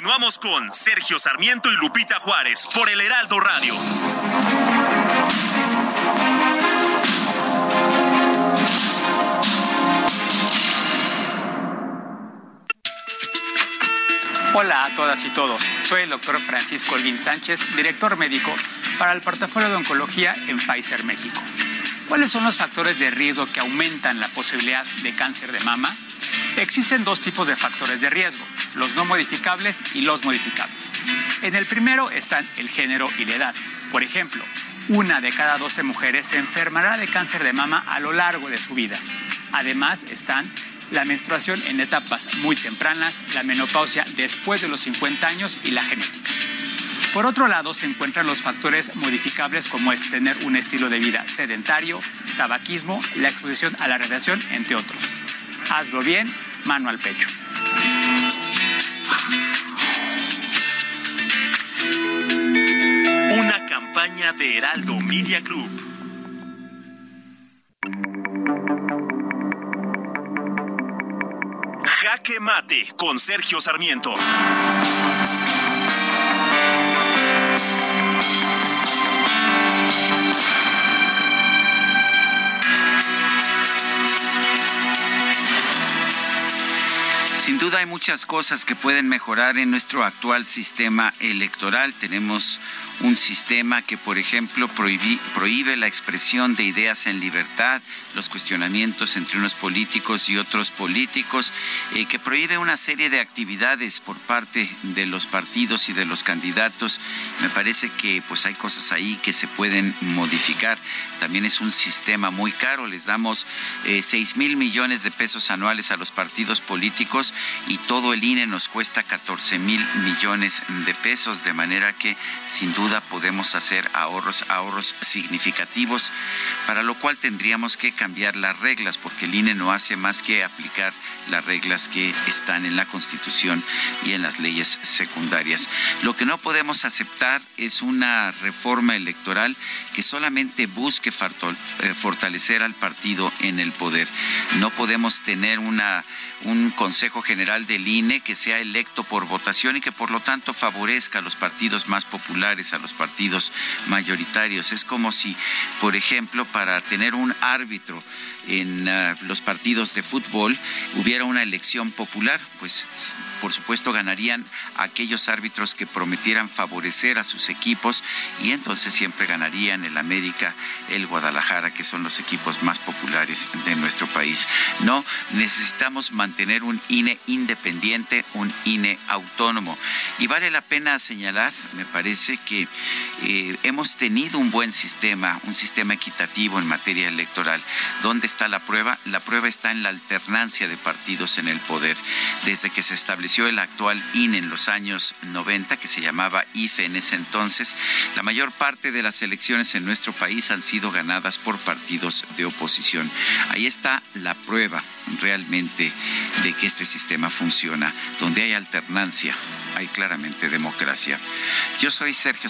Continuamos con Sergio Sarmiento y Lupita Juárez por el Heraldo Radio. Hola a todas y todos. Soy el doctor Francisco Olguín Sánchez, director médico para el portafolio de oncología en Pfizer México. ¿Cuáles son los factores de riesgo que aumentan la posibilidad de cáncer de mama? Existen dos tipos de factores de riesgo, los no modificables y los modificables. En el primero están el género y la edad. Por ejemplo, una de cada 12 mujeres se enfermará de cáncer de mama a lo largo de su vida. Además están la menstruación en etapas muy tempranas, la menopausia después de los 50 años y la genética. Por otro lado, se encuentran los factores modificables como es tener un estilo de vida sedentario, tabaquismo, la exposición a la radiación, entre otros. Hazlo bien, mano al pecho. Una campaña de Heraldo Media Group. Jaque Mate con Sergio Sarmiento. Sin duda hay muchas cosas que pueden mejorar en nuestro actual sistema electoral. Tenemos un sistema que, por ejemplo, prohíbe la expresión de ideas en libertad, los cuestionamientos entre unos políticos y otros políticos, eh, que prohíbe una serie de actividades por parte de los partidos y de los candidatos. Me parece que pues hay cosas ahí que se pueden modificar. También es un sistema muy caro. Les damos eh, 6 mil millones de pesos anuales a los partidos políticos y todo el INE nos cuesta 14 mil millones de pesos, de manera que sin duda podemos hacer ahorros, ahorros significativos, para lo cual tendríamos que cambiar las reglas, porque el INE no hace más que aplicar las reglas que están en la Constitución y en las leyes secundarias. Lo que no podemos aceptar es una reforma electoral que solamente busque eh, fortalecer al partido en el poder. No podemos tener una un Consejo General del INE que sea electo por votación y que por lo tanto favorezca a los partidos más populares, a los partidos mayoritarios. Es como si, por ejemplo, para tener un árbitro en ah, los partidos de fútbol hubiera una elección popular, pues por supuesto ganarían aquellos árbitros que prometieran favorecer a sus equipos y entonces siempre ganarían el América, el Guadalajara, que son los equipos más populares de nuestro país. No, necesitamos mantener un INE independiente, un INE autónomo. Y vale la pena señalar, me parece que eh, hemos tenido un buen sistema, un sistema equitativo en materia electoral. ¿Dónde está la prueba? La prueba está en la alternancia de partidos en el poder. Desde que se estableció el actual INE en los años 90, que se llamaba IFE en ese entonces, la mayor parte de las elecciones en nuestro país han sido ganadas por partidos de oposición. Ahí está la prueba realmente de que este sistema funciona. Donde hay alternancia, hay claramente democracia. Yo soy Sergio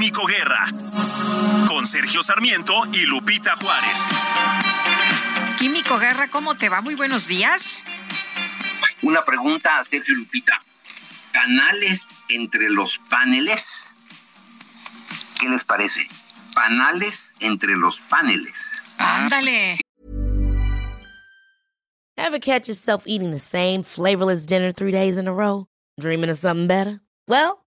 Químico Guerra. Con Sergio Sarmiento y Lupita Juárez. Químico Guerra, ¿cómo te va? Muy buenos días. Una pregunta a Sergio Lupita. ¿Canales entre los paneles? ¿Qué les parece? Panales entre los paneles. Ándale. Ever catch yourself eating the same flavorless dinner three days in a row? Dreaming of something better? Well,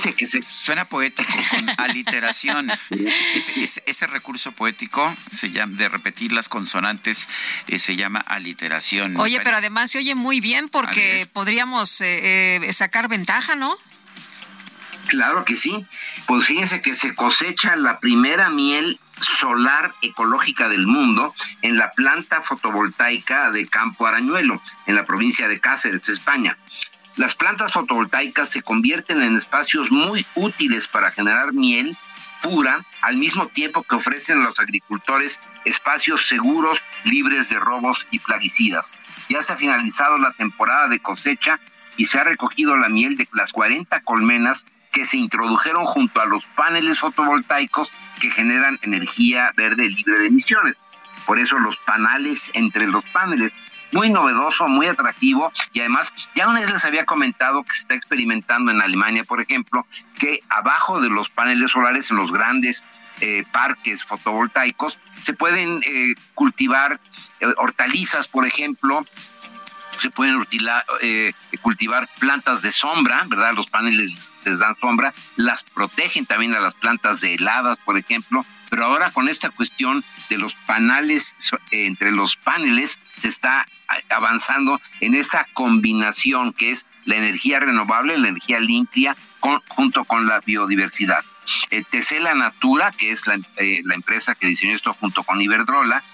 Que se... Suena poético, con aliteración. ese, ese, recurso poético se llama, de repetir las consonantes eh, se llama aliteración. Oye, pero además se oye muy bien porque podríamos eh, eh, sacar ventaja, ¿no? Claro que sí. Pues fíjense que se cosecha la primera miel solar ecológica del mundo en la planta fotovoltaica de Campo Arañuelo, en la provincia de Cáceres, España. Las plantas fotovoltaicas se convierten en espacios muy útiles para generar miel pura, al mismo tiempo que ofrecen a los agricultores espacios seguros, libres de robos y plaguicidas. Ya se ha finalizado la temporada de cosecha y se ha recogido la miel de las 40 colmenas que se introdujeron junto a los paneles fotovoltaicos que generan energía verde libre de emisiones. Por eso los panales entre los paneles muy novedoso, muy atractivo y además ya una vez les había comentado que se está experimentando en Alemania, por ejemplo, que abajo de los paneles solares en los grandes eh, parques fotovoltaicos se pueden eh, cultivar eh, hortalizas, por ejemplo, se pueden cultivar plantas de sombra, ¿verdad? Los paneles les dan sombra, las protegen también a las plantas de heladas, por ejemplo, pero ahora con esta cuestión de los paneles, entre los paneles, se está avanzando en esa combinación que es la energía renovable, la energía limpia, junto con la biodiversidad. Eh, Tesela Natura, que es la, eh, la empresa que diseñó esto junto con Iberdrola,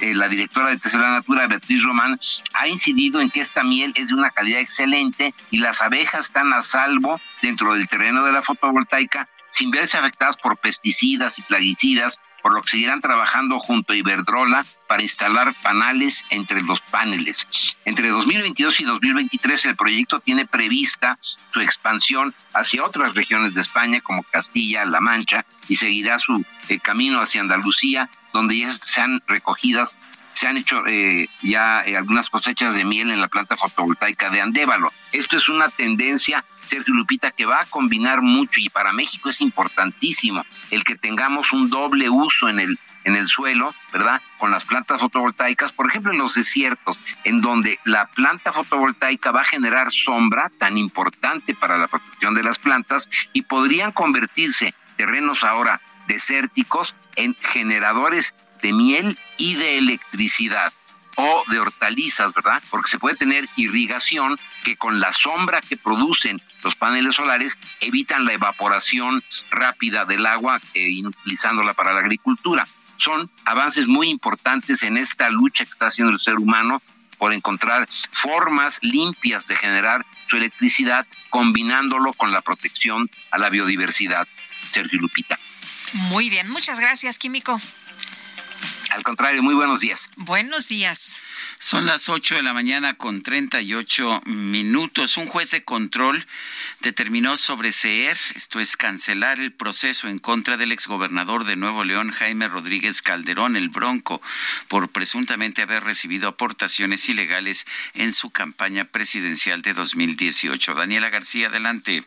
eh, la directora de Tesela Natura, Beatriz Román, ha incidido en que esta miel es de una calidad excelente y las abejas están a salvo dentro del terreno de la fotovoltaica sin verse afectadas por pesticidas y plaguicidas por lo que seguirán trabajando junto a Iberdrola para instalar panales entre los paneles. Entre 2022 y 2023 el proyecto tiene prevista su expansión hacia otras regiones de España como Castilla, La Mancha y seguirá su eh, camino hacia Andalucía, donde ya se han recogidas se han hecho eh, ya eh, algunas cosechas de miel en la planta fotovoltaica de Andévalo. Esto es una tendencia, Sergio Lupita, que va a combinar mucho y para México es importantísimo el que tengamos un doble uso en el, en el suelo, ¿verdad? Con las plantas fotovoltaicas, por ejemplo, en los desiertos, en donde la planta fotovoltaica va a generar sombra tan importante para la protección de las plantas y podrían convertirse terrenos ahora desérticos en generadores de miel y de electricidad o de hortalizas, ¿verdad? Porque se puede tener irrigación que con la sombra que producen los paneles solares evitan la evaporación rápida del agua e inutilizándola para la agricultura. Son avances muy importantes en esta lucha que está haciendo el ser humano por encontrar formas limpias de generar su electricidad combinándolo con la protección a la biodiversidad. Sergio Lupita. Muy bien, muchas gracias, Químico. Al contrario, muy buenos días. Buenos días. Son las 8 de la mañana con 38 minutos. Un juez de control determinó sobreseer, esto es cancelar el proceso en contra del exgobernador de Nuevo León, Jaime Rodríguez Calderón, el Bronco, por presuntamente haber recibido aportaciones ilegales en su campaña presidencial de 2018. Daniela García, adelante.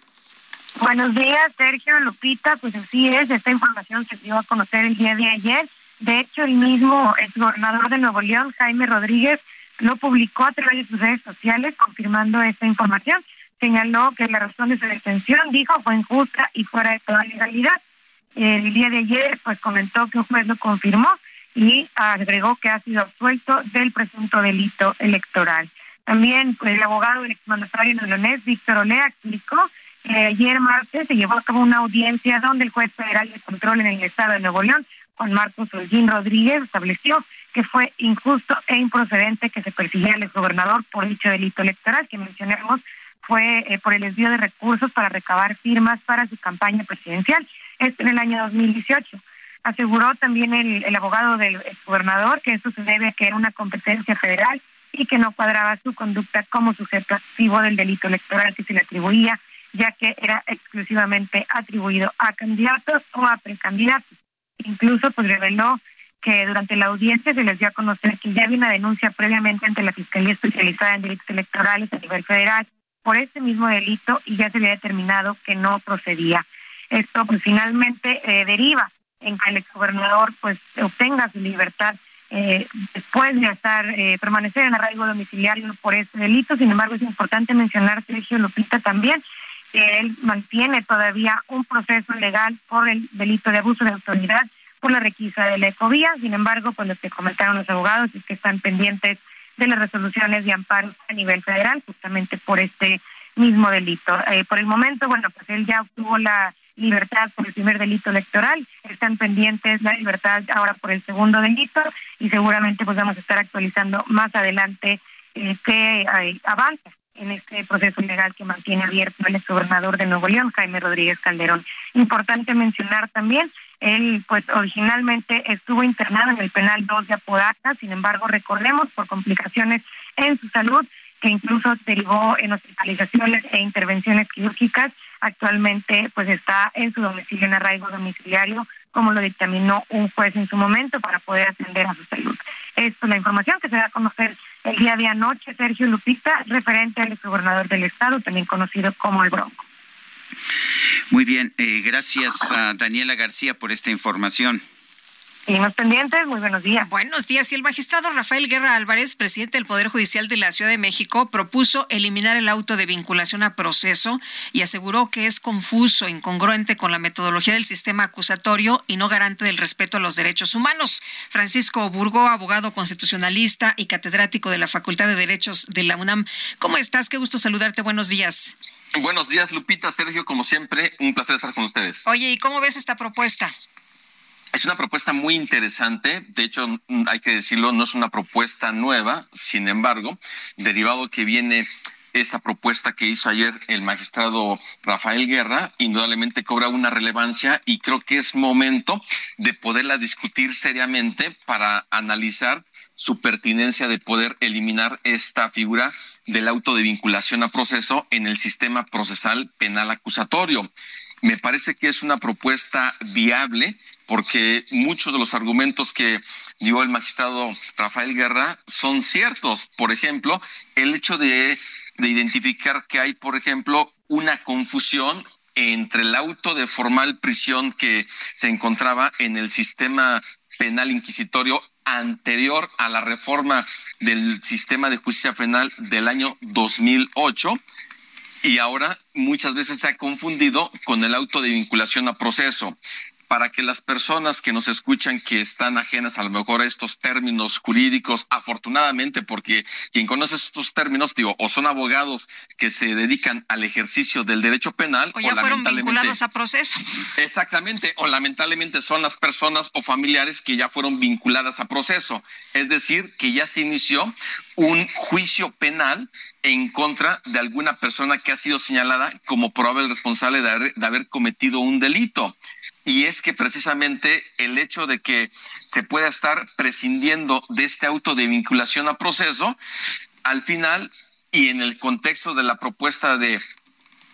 Buenos días, Sergio Lupita. Pues así es, esta información se dio a conocer el día de ayer de hecho, el mismo exgobernador de Nuevo León, Jaime Rodríguez, lo publicó a través de sus redes sociales confirmando esta información. Señaló que la razón de su detención, dijo, fue injusta y fuera de toda legalidad. El día de ayer, pues comentó que un juez lo confirmó y agregó que ha sido absuelto del presunto delito electoral. También pues, el abogado del exmandatario neolonés, Víctor Olea, explicó que ayer martes se llevó a cabo una audiencia donde el juez federal de control en el estado de Nuevo León Juan Marcos Holguín Rodríguez estableció que fue injusto e improcedente que se persiguiera al gobernador por dicho delito electoral que mencionamos fue eh, por el desvío de recursos para recabar firmas para su campaña presidencial. Esto en el año 2018. Aseguró también el, abogado del gobernador que esto se debe a que era una competencia federal y que no cuadraba su conducta como sujeto activo del delito electoral que se le atribuía, ya que era exclusivamente atribuido a candidatos o a precandidatos. Incluso pues reveló que durante la audiencia se les dio a conocer que ya había una denuncia previamente ante la Fiscalía Especializada en Delitos Electorales a nivel federal por este mismo delito y ya se había determinado que no procedía. Esto pues finalmente eh, deriva en que el exgobernador pues obtenga su libertad eh, después de estar eh, permanecer en arraigo domiciliario por este delito. Sin embargo, es importante mencionar, Sergio Lupita, también él mantiene todavía un proceso legal por el delito de abuso de autoridad por la requisa de la ecovía. Sin embargo, pues lo que comentaron los abogados es que están pendientes de las resoluciones de amparo a nivel federal, justamente por este mismo delito. Eh, por el momento, bueno, pues él ya obtuvo la libertad por el primer delito electoral, están pendientes la libertad ahora por el segundo delito y seguramente pues vamos a estar actualizando más adelante eh, qué eh, avanza en este proceso legal que mantiene abierto el exgobernador de Nuevo León, Jaime Rodríguez Calderón. Importante mencionar también, él pues originalmente estuvo internado en el penal 2 de Apodaca, sin embargo recordemos por complicaciones en su salud que incluso derivó en hospitalizaciones e intervenciones quirúrgicas, actualmente pues está en su domicilio en arraigo domiciliario como lo dictaminó un juez en su momento para poder atender a su salud. Esto es la información que se da a conocer el día de anoche, Sergio Lupita, referente al gobernador del estado, también conocido como el Bronco. Muy bien, eh, gracias a Daniela García por esta información. Seguimos pendientes, muy buenos días. Buenos días. Y el magistrado Rafael Guerra Álvarez, presidente del Poder Judicial de la Ciudad de México, propuso eliminar el auto de vinculación a proceso y aseguró que es confuso, incongruente con la metodología del sistema acusatorio y no garante del respeto a los derechos humanos. Francisco Burgo, abogado constitucionalista y catedrático de la Facultad de Derechos de la UNAM. ¿Cómo estás? Qué gusto saludarte. Buenos días. Buenos días, Lupita, Sergio, como siempre, un placer estar con ustedes. Oye, ¿y cómo ves esta propuesta? Es una propuesta muy interesante, de hecho hay que decirlo, no es una propuesta nueva, sin embargo, derivado que viene esta propuesta que hizo ayer el magistrado Rafael Guerra, indudablemente cobra una relevancia y creo que es momento de poderla discutir seriamente para analizar su pertinencia de poder eliminar esta figura del auto de vinculación a proceso en el sistema procesal penal acusatorio. Me parece que es una propuesta viable porque muchos de los argumentos que dio el magistrado Rafael Guerra son ciertos. Por ejemplo, el hecho de, identificar que hay, por ejemplo, una confusión entre el auto de formal prisión que se encontraba en el sistema penal inquisitorio anterior a la reforma del sistema de justicia penal del año 2008 y ahora muchas veces se ha confundido con el auto de vinculación a proceso para que las personas que nos escuchan que están ajenas a lo mejor a estos términos jurídicos, afortunadamente, porque quien conoce estos términos, digo, o son abogados que se dedican al ejercicio del derecho penal, o ya fueron vinculados a proceso. Exactamente, o lamentablemente son las personas o familiares que ya fueron vinculadas a proceso. Es decir, que ya se inició un juicio penal en contra de alguna persona que ha sido señalada como probable responsable de de haber cometido un delito y es que precisamente el hecho de que se pueda estar prescindiendo de este auto de vinculación a proceso, al final y en el contexto de la propuesta de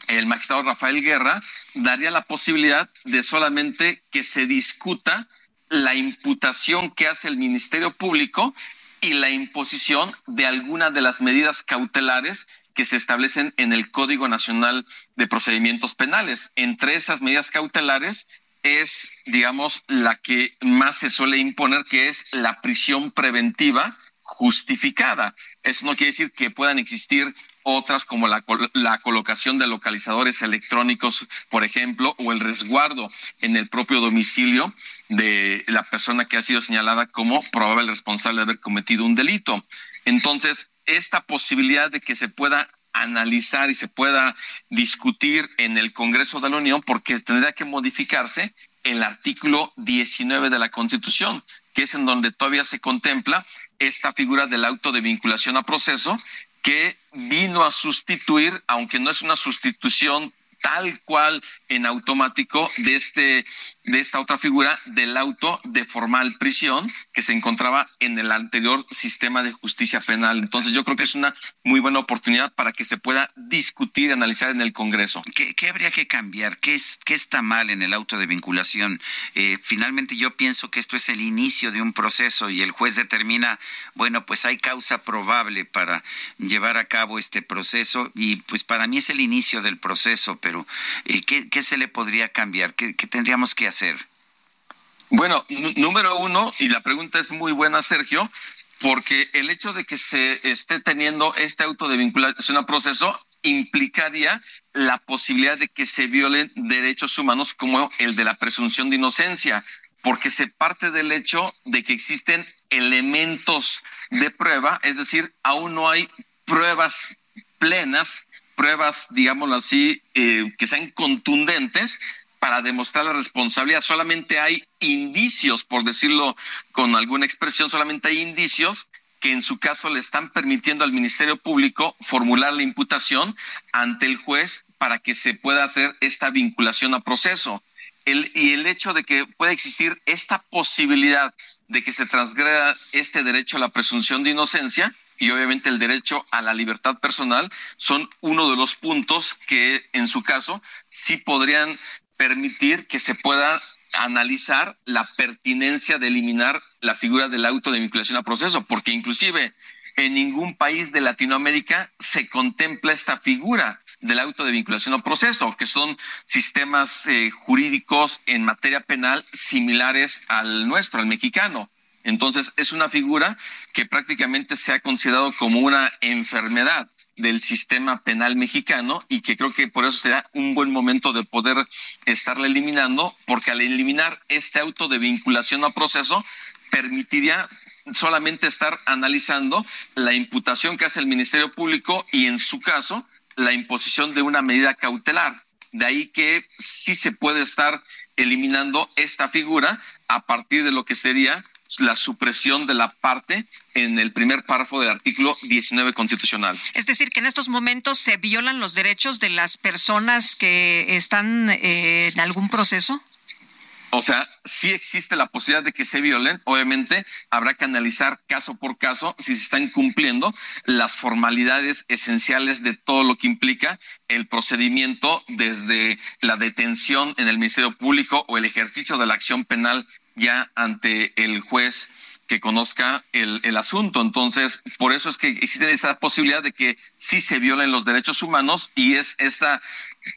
el magistrado Rafael Guerra, daría la posibilidad de solamente que se discuta la imputación que hace el Ministerio Público y la imposición de alguna de las medidas cautelares que se establecen en el Código Nacional de Procedimientos Penales. Entre esas medidas cautelares es, digamos, la que más se suele imponer, que es la prisión preventiva justificada. Eso no quiere decir que puedan existir otras como la, la, colocación de localizadores electrónicos, por ejemplo, o el resguardo en el propio domicilio de la persona que ha sido señalada como probable responsable de haber cometido un delito. Entonces, esta posibilidad de que se pueda analizar y se pueda discutir en el Congreso de la Unión porque tendría que modificarse el artículo 19 de la Constitución, que es en donde todavía se contempla esta figura del auto de vinculación a proceso que vino a sustituir, aunque no es una sustitución tal cual en automático de este de esta otra figura del auto de formal prisión que se encontraba en el anterior sistema de justicia penal. Entonces yo creo que es una muy buena oportunidad para que se pueda discutir analizar en el Congreso. ¿Qué, habría que cambiar? ¿Qué, es, ¿Qué está mal en el auto de vinculación? Eh, finalmente yo pienso que esto es el inicio de un proceso y el juez determina, bueno, pues hay causa probable para llevar a cabo este proceso y pues para mí es el inicio del proceso, pero eh, ¿qué, se le podría cambiar? ¿Qué, tendríamos que hacer? Bueno, número uno, y la pregunta es muy buena, Sergio, porque el hecho de que se esté teniendo este auto de vinculación a proceso implicaría la posibilidad de que se violen derechos humanos como el de la presunción de inocencia, porque se parte del hecho de que existen elementos de prueba, es decir, aún no hay pruebas plenas pruebas, digámoslo así, eh, que sean contundentes para demostrar la responsabilidad. Solamente hay indicios, por decirlo con alguna expresión, solamente hay indicios que en su caso le están permitiendo al Ministerio Público formular la imputación ante el juez para que se pueda hacer esta vinculación a proceso. El, y el hecho de que pueda existir esta posibilidad de que se transgreda este derecho a la presunción de inocencia, y obviamente el derecho a la libertad personal son uno de los puntos que en su caso sí podrían permitir que se pueda analizar la pertinencia de eliminar la figura de vinculación a proceso, porque inclusive en ningún país de Latinoamérica se contempla esta figura. del auto de vinculación o proceso, que son sistemas eh, jurídicos en materia penal similares al nuestro, al mexicano. Entonces, es una figura que prácticamente se ha considerado como una enfermedad del sistema penal mexicano y que creo que por eso será un buen momento de poder estarla eliminando, porque al eliminar este auto de vinculación a proceso, permitiría solamente estar analizando la imputación que hace el Ministerio Público y en su caso la imposición de una medida cautelar. De ahí que sí se puede estar eliminando esta figura a partir de lo que sería la supresión de la parte en el primer párrafo del artículo 19 constitucional. Es decir, que en estos momentos se violan los derechos de las personas que están eh, en algún proceso. O sea, sí existe la posibilidad de que se violen. Obviamente, habrá que analizar caso por caso si se están cumpliendo las formalidades esenciales de todo lo que implica el procedimiento desde la detención en el Ministerio Público o el ejercicio de la acción penal ya ante el juez que conozca el, el, asunto. Entonces, por eso es que existe esa posibilidad de que sí se violen los derechos humanos y es esta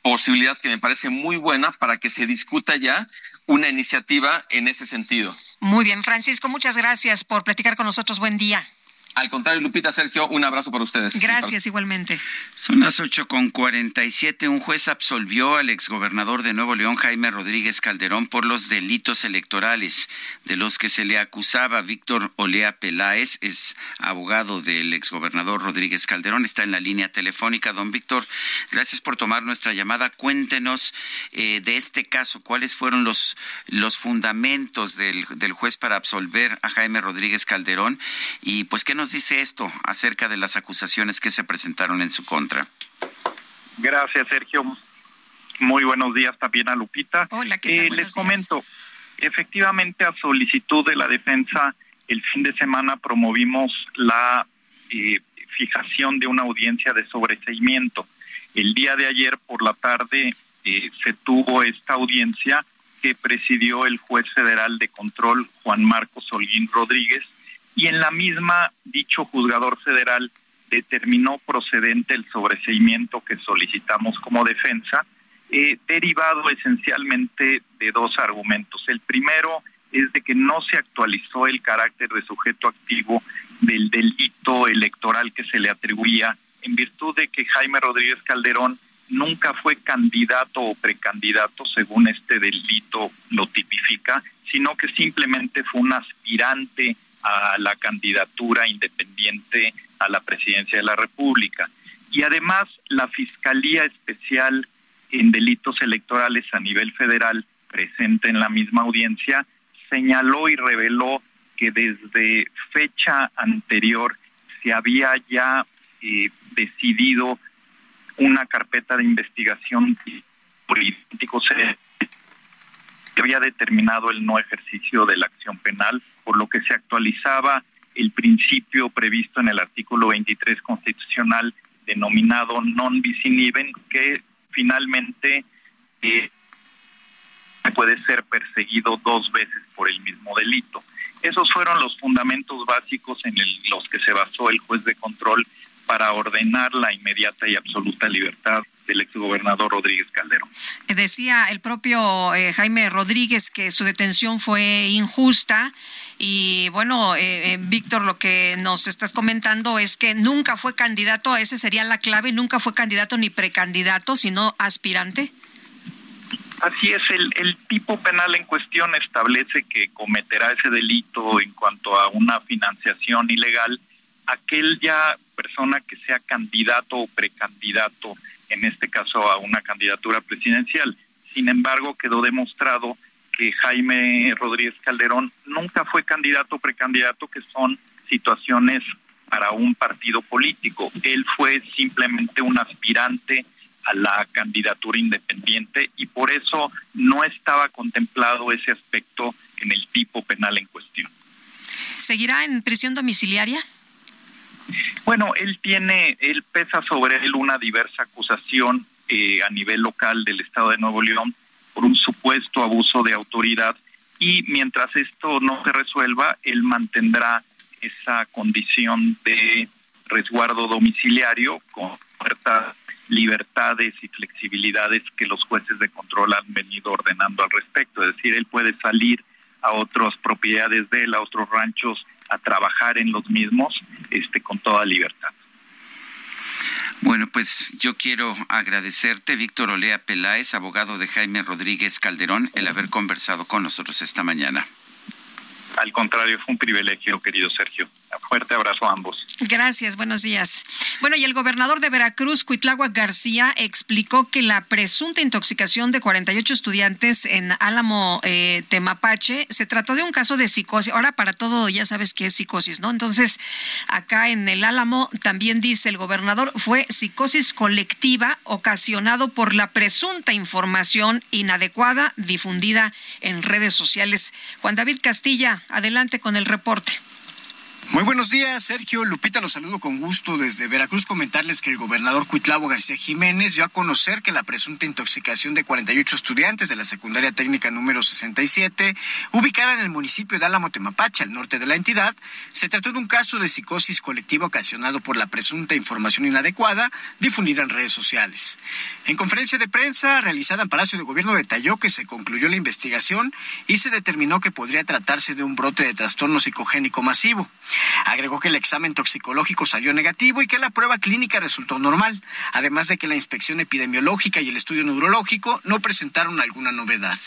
posibilidad que me parece muy buena para que se discuta ya una iniciativa en ese sentido. Muy bien, Francisco, muchas gracias por platicar con nosotros. Buen día. Al contrario, Lupita, Sergio, un abrazo para ustedes. Gracias, igualmente. Son las ocho con cuarenta y siete. Un juez absolvió al exgobernador de Nuevo León, Jaime Rodríguez Calderón, por los delitos electorales de los que se le acusaba. Víctor Olea Peláez es abogado del exgobernador Rodríguez Calderón. Está en la línea telefónica. Don Víctor, gracias por tomar nuestra llamada. Cuéntenos eh, de este caso. ¿Cuáles fueron los, los fundamentos del, del juez para absolver a Jaime Rodríguez Calderón? Y pues, ¿qué nos dice esto acerca de las acusaciones que se presentaron en su contra? Gracias, Sergio. Muy buenos días también a Lupita. Hola, ¿qué tal? Eh, les comento, efectivamente, a solicitud de la defensa, el fin de semana promovimos la eh, fijación de una audiencia de sobreseimiento. El día de ayer por la tarde eh, se tuvo esta audiencia que presidió el juez federal de control Juan Marcos Holguín Rodríguez y en la misma dicho juzgador federal determinó procedente el sobreseimiento que solicitamos como defensa, eh, derivado esencialmente de dos argumentos. El primero es de que no se actualizó el carácter de sujeto activo del delito electoral que se le atribuía en virtud de que Jaime Rodríguez Calderón nunca fue candidato o precandidato según este delito lo tipifica, sino que simplemente fue un aspirante a la candidatura independiente a la presidencia de la República. Y además, la Fiscalía Especial en Delitos Electorales a nivel federal, presente en la misma audiencia, señaló y reveló que desde fecha anterior se había ya eh, decidido una carpeta de investigación político se había determinado el no ejercicio de la acción penal por lo que se actualizaba el principio previsto en el artículo 23 constitucional denominado non bis in idem, que finalmente eh, puede ser perseguido dos veces por el mismo delito. Esos fueron los fundamentos básicos en los que se basó el juez de control para ordenar la inmediata y absoluta libertad del exgobernador Rodríguez Calderón. Decía el propio eh, Jaime Rodríguez que su detención fue injusta y bueno, eh, eh, Víctor, lo que nos estás comentando es que nunca fue candidato, ese sería la clave, nunca fue candidato ni precandidato, sino aspirante. Así es, el, el tipo penal en cuestión establece que cometerá ese delito en cuanto a una financiación ilegal aquel ya persona que sea candidato o precandidato en este caso a una candidatura presidencial. Sin embargo, quedó demostrado que Jaime Rodríguez Calderón nunca fue candidato o precandidato, que son situaciones para un partido político. Él fue simplemente un aspirante a la candidatura independiente y por eso no estaba contemplado ese aspecto en el tipo penal en cuestión. ¿Seguirá en prisión domiciliaria? Bueno, él tiene, él pesa sobre él una diversa acusación eh, a nivel local del Estado de Nuevo León por un supuesto abuso de autoridad y mientras esto no se resuelva, él mantendrá esa condición de resguardo domiciliario con puertas libertades y flexibilidades que los jueces de control han venido ordenando al respecto. Es decir, él puede salir a otras propiedades de él, a otros ranchos, a trabajar en los mismos este, con toda libertad. Bueno, pues yo quiero agradecerte, Víctor Olea Peláez, abogado de Jaime Rodríguez Calderón, el haber conversado con nosotros esta mañana. Al contrario, fue un privilegio, querido Sergio. Fuerte abrazo a ambos. Gracias, buenos días. Bueno, y el gobernador de Veracruz, Cuitlagua García, explicó que la presunta intoxicación de 48 estudiantes en Álamo eh, Temapache se trató de un caso de psicosis. Ahora para todo ya sabes que es psicosis, ¿no? Entonces, acá en el Álamo también dice el gobernador, fue psicosis colectiva ocasionado por la presunta información inadecuada difundida en redes sociales. Juan David Castilla, adelante con el reporte. Muy buenos días, Sergio Lupita, los saludo con gusto desde Veracruz. Comentarles que el gobernador Cuitlavo García Jiménez dio a conocer que la presunta intoxicación de 48 estudiantes de la secundaria técnica número 67, ubicada en el municipio de Álamo Temapache, al norte de la entidad, se trató de un caso de psicosis colectiva ocasionado por la presunta información inadecuada difundida en redes sociales. En conferencia de prensa realizada en Palacio de Gobierno detalló que se concluyó la investigación y se determinó que podría tratarse de un brote de trastorno psicogénico masivo. Agregó que el examen toxicológico salió negativo y que la prueba clínica resultó normal, además de que la inspección epidemiológica y el estudio neurológico no presentaron alguna novedad.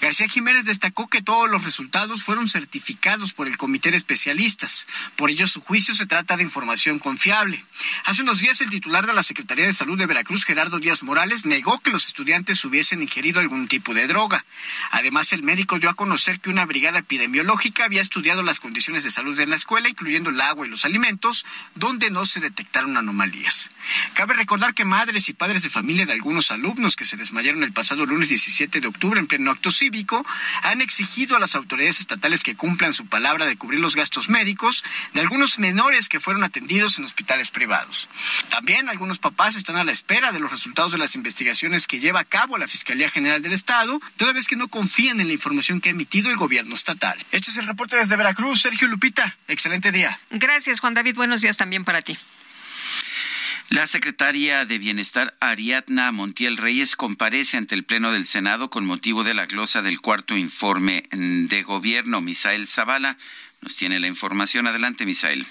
García Jiménez destacó que todos los resultados fueron certificados por el comité de especialistas. Por ello, su juicio se trata de información confiable. Hace unos días, el titular de la Secretaría de Salud de Veracruz, Gerardo Díaz Morales, negó que los estudiantes hubiesen ingerido algún tipo de droga. Además, el médico dio a conocer que una brigada epidemiológica había estudiado las condiciones de salud en la escuela incluyendo el agua y los alimentos, donde no se detectaron anomalías. Cabe recordar que madres y padres de familia de algunos alumnos que se desmayaron el pasado lunes 17 de octubre en pleno acto cívico han exigido a las autoridades estatales que cumplan su palabra de cubrir los gastos médicos de algunos menores que fueron atendidos en hospitales privados. También algunos papás están a la espera de los resultados de las investigaciones que lleva a cabo la Fiscalía General del Estado, toda vez que no confían en la información que ha emitido el gobierno estatal. Este es el reporte desde Veracruz, Sergio Lupita. Excelente día. Gracias, Juan David. Buenos días también para ti. La secretaria de Bienestar, Ariadna Montiel Reyes, comparece ante el Pleno del Senado con motivo de la glosa del cuarto informe de gobierno. Misael Zavala nos tiene la información. Adelante, Misael.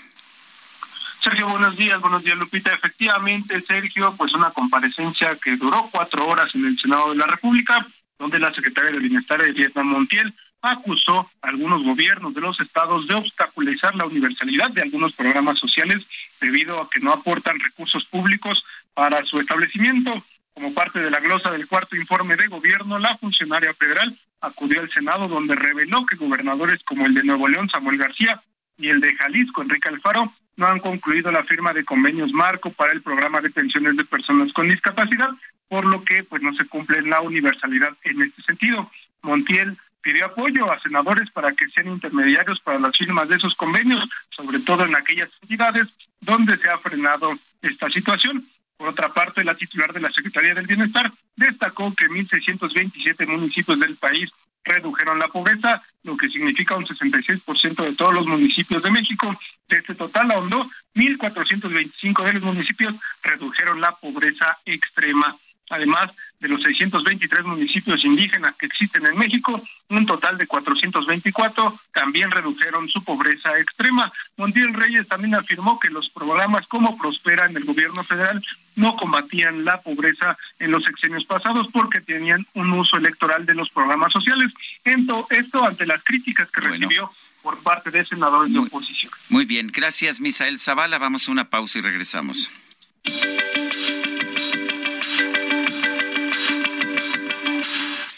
Sergio, buenos días, buenos días, Lupita. Efectivamente, Sergio, pues una comparecencia que duró cuatro horas en el Senado de la República, donde la secretaria de Bienestar, Ariadna Montiel, acusó a algunos gobiernos de los estados de obstaculizar la universalidad de algunos programas sociales debido a que no aportan recursos públicos para su establecimiento. Como parte de la glosa del cuarto informe de gobierno, la funcionaria federal acudió al Senado donde reveló que gobernadores como el de Nuevo León, Samuel García, y el de Jalisco, Enrique Alfaro, no han concluido la firma de convenios marco para el programa de pensiones de personas con discapacidad, por lo que pues no se cumple la universalidad en este sentido. Montiel pidió apoyo a senadores para que sean intermediarios para las firmas de esos convenios, sobre todo en aquellas entidades donde se ha frenado esta situación. Por otra parte, la titular de la Secretaría del Bienestar destacó que 1.627 municipios del país redujeron la pobreza, lo que significa un 66% de todos los municipios de México. De este total ahondó 1.425 de los municipios redujeron la pobreza extrema. Además de los 623 municipios indígenas que existen en México, un total de 424 también redujeron su pobreza extrema. Montiel Reyes también afirmó que los programas como Prospera en el gobierno federal no combatían la pobreza en los sexenios pasados porque tenían un uso electoral de los programas sociales. Esto ante las críticas que recibió por parte de senadores de oposición. Muy bien, gracias Misael Zavala. Vamos a una pausa y regresamos.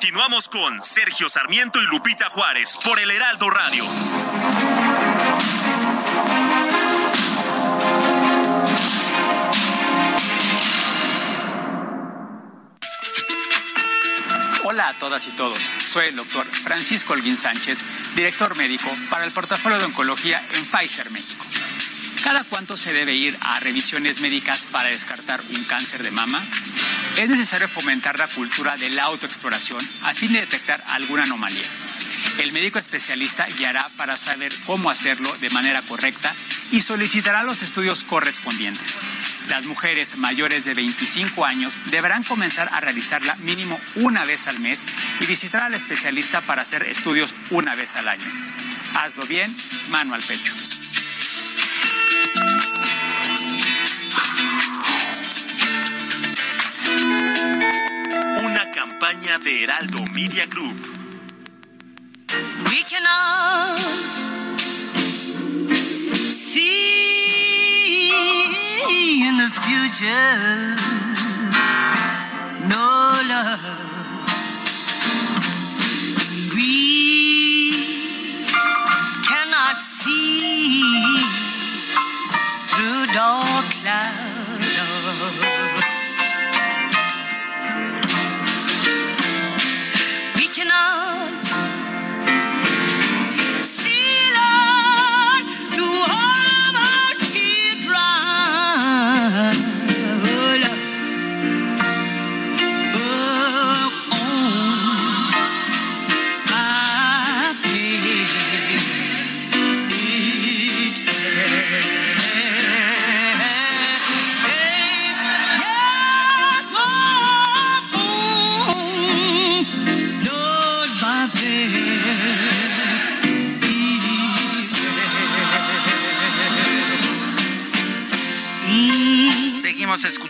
Continuamos con Sergio Sarmiento y Lupita Juárez por el Heraldo Radio. Hola, a todas y todos. Soy el doctor Francisco Olguín Sánchez, director médico para el portafolio de oncología en Pfizer México. ¿Cada cuánto se debe ir a revisiones médicas para descartar un cáncer de mama? Es necesario fomentar la cultura de la autoexploración a fin de detectar alguna anomalía. El médico especialista guiará para saber cómo hacerlo de manera correcta y solicitará los estudios correspondientes. Las mujeres mayores de 25 años deberán comenzar a realizarla mínimo una vez al mes y visitar al especialista para hacer estudios una vez al año. Hazlo bien, mano al pecho. Campaña de Heraldo Media Group. We cannot see in the future. No love. We cannot see through dark clouds.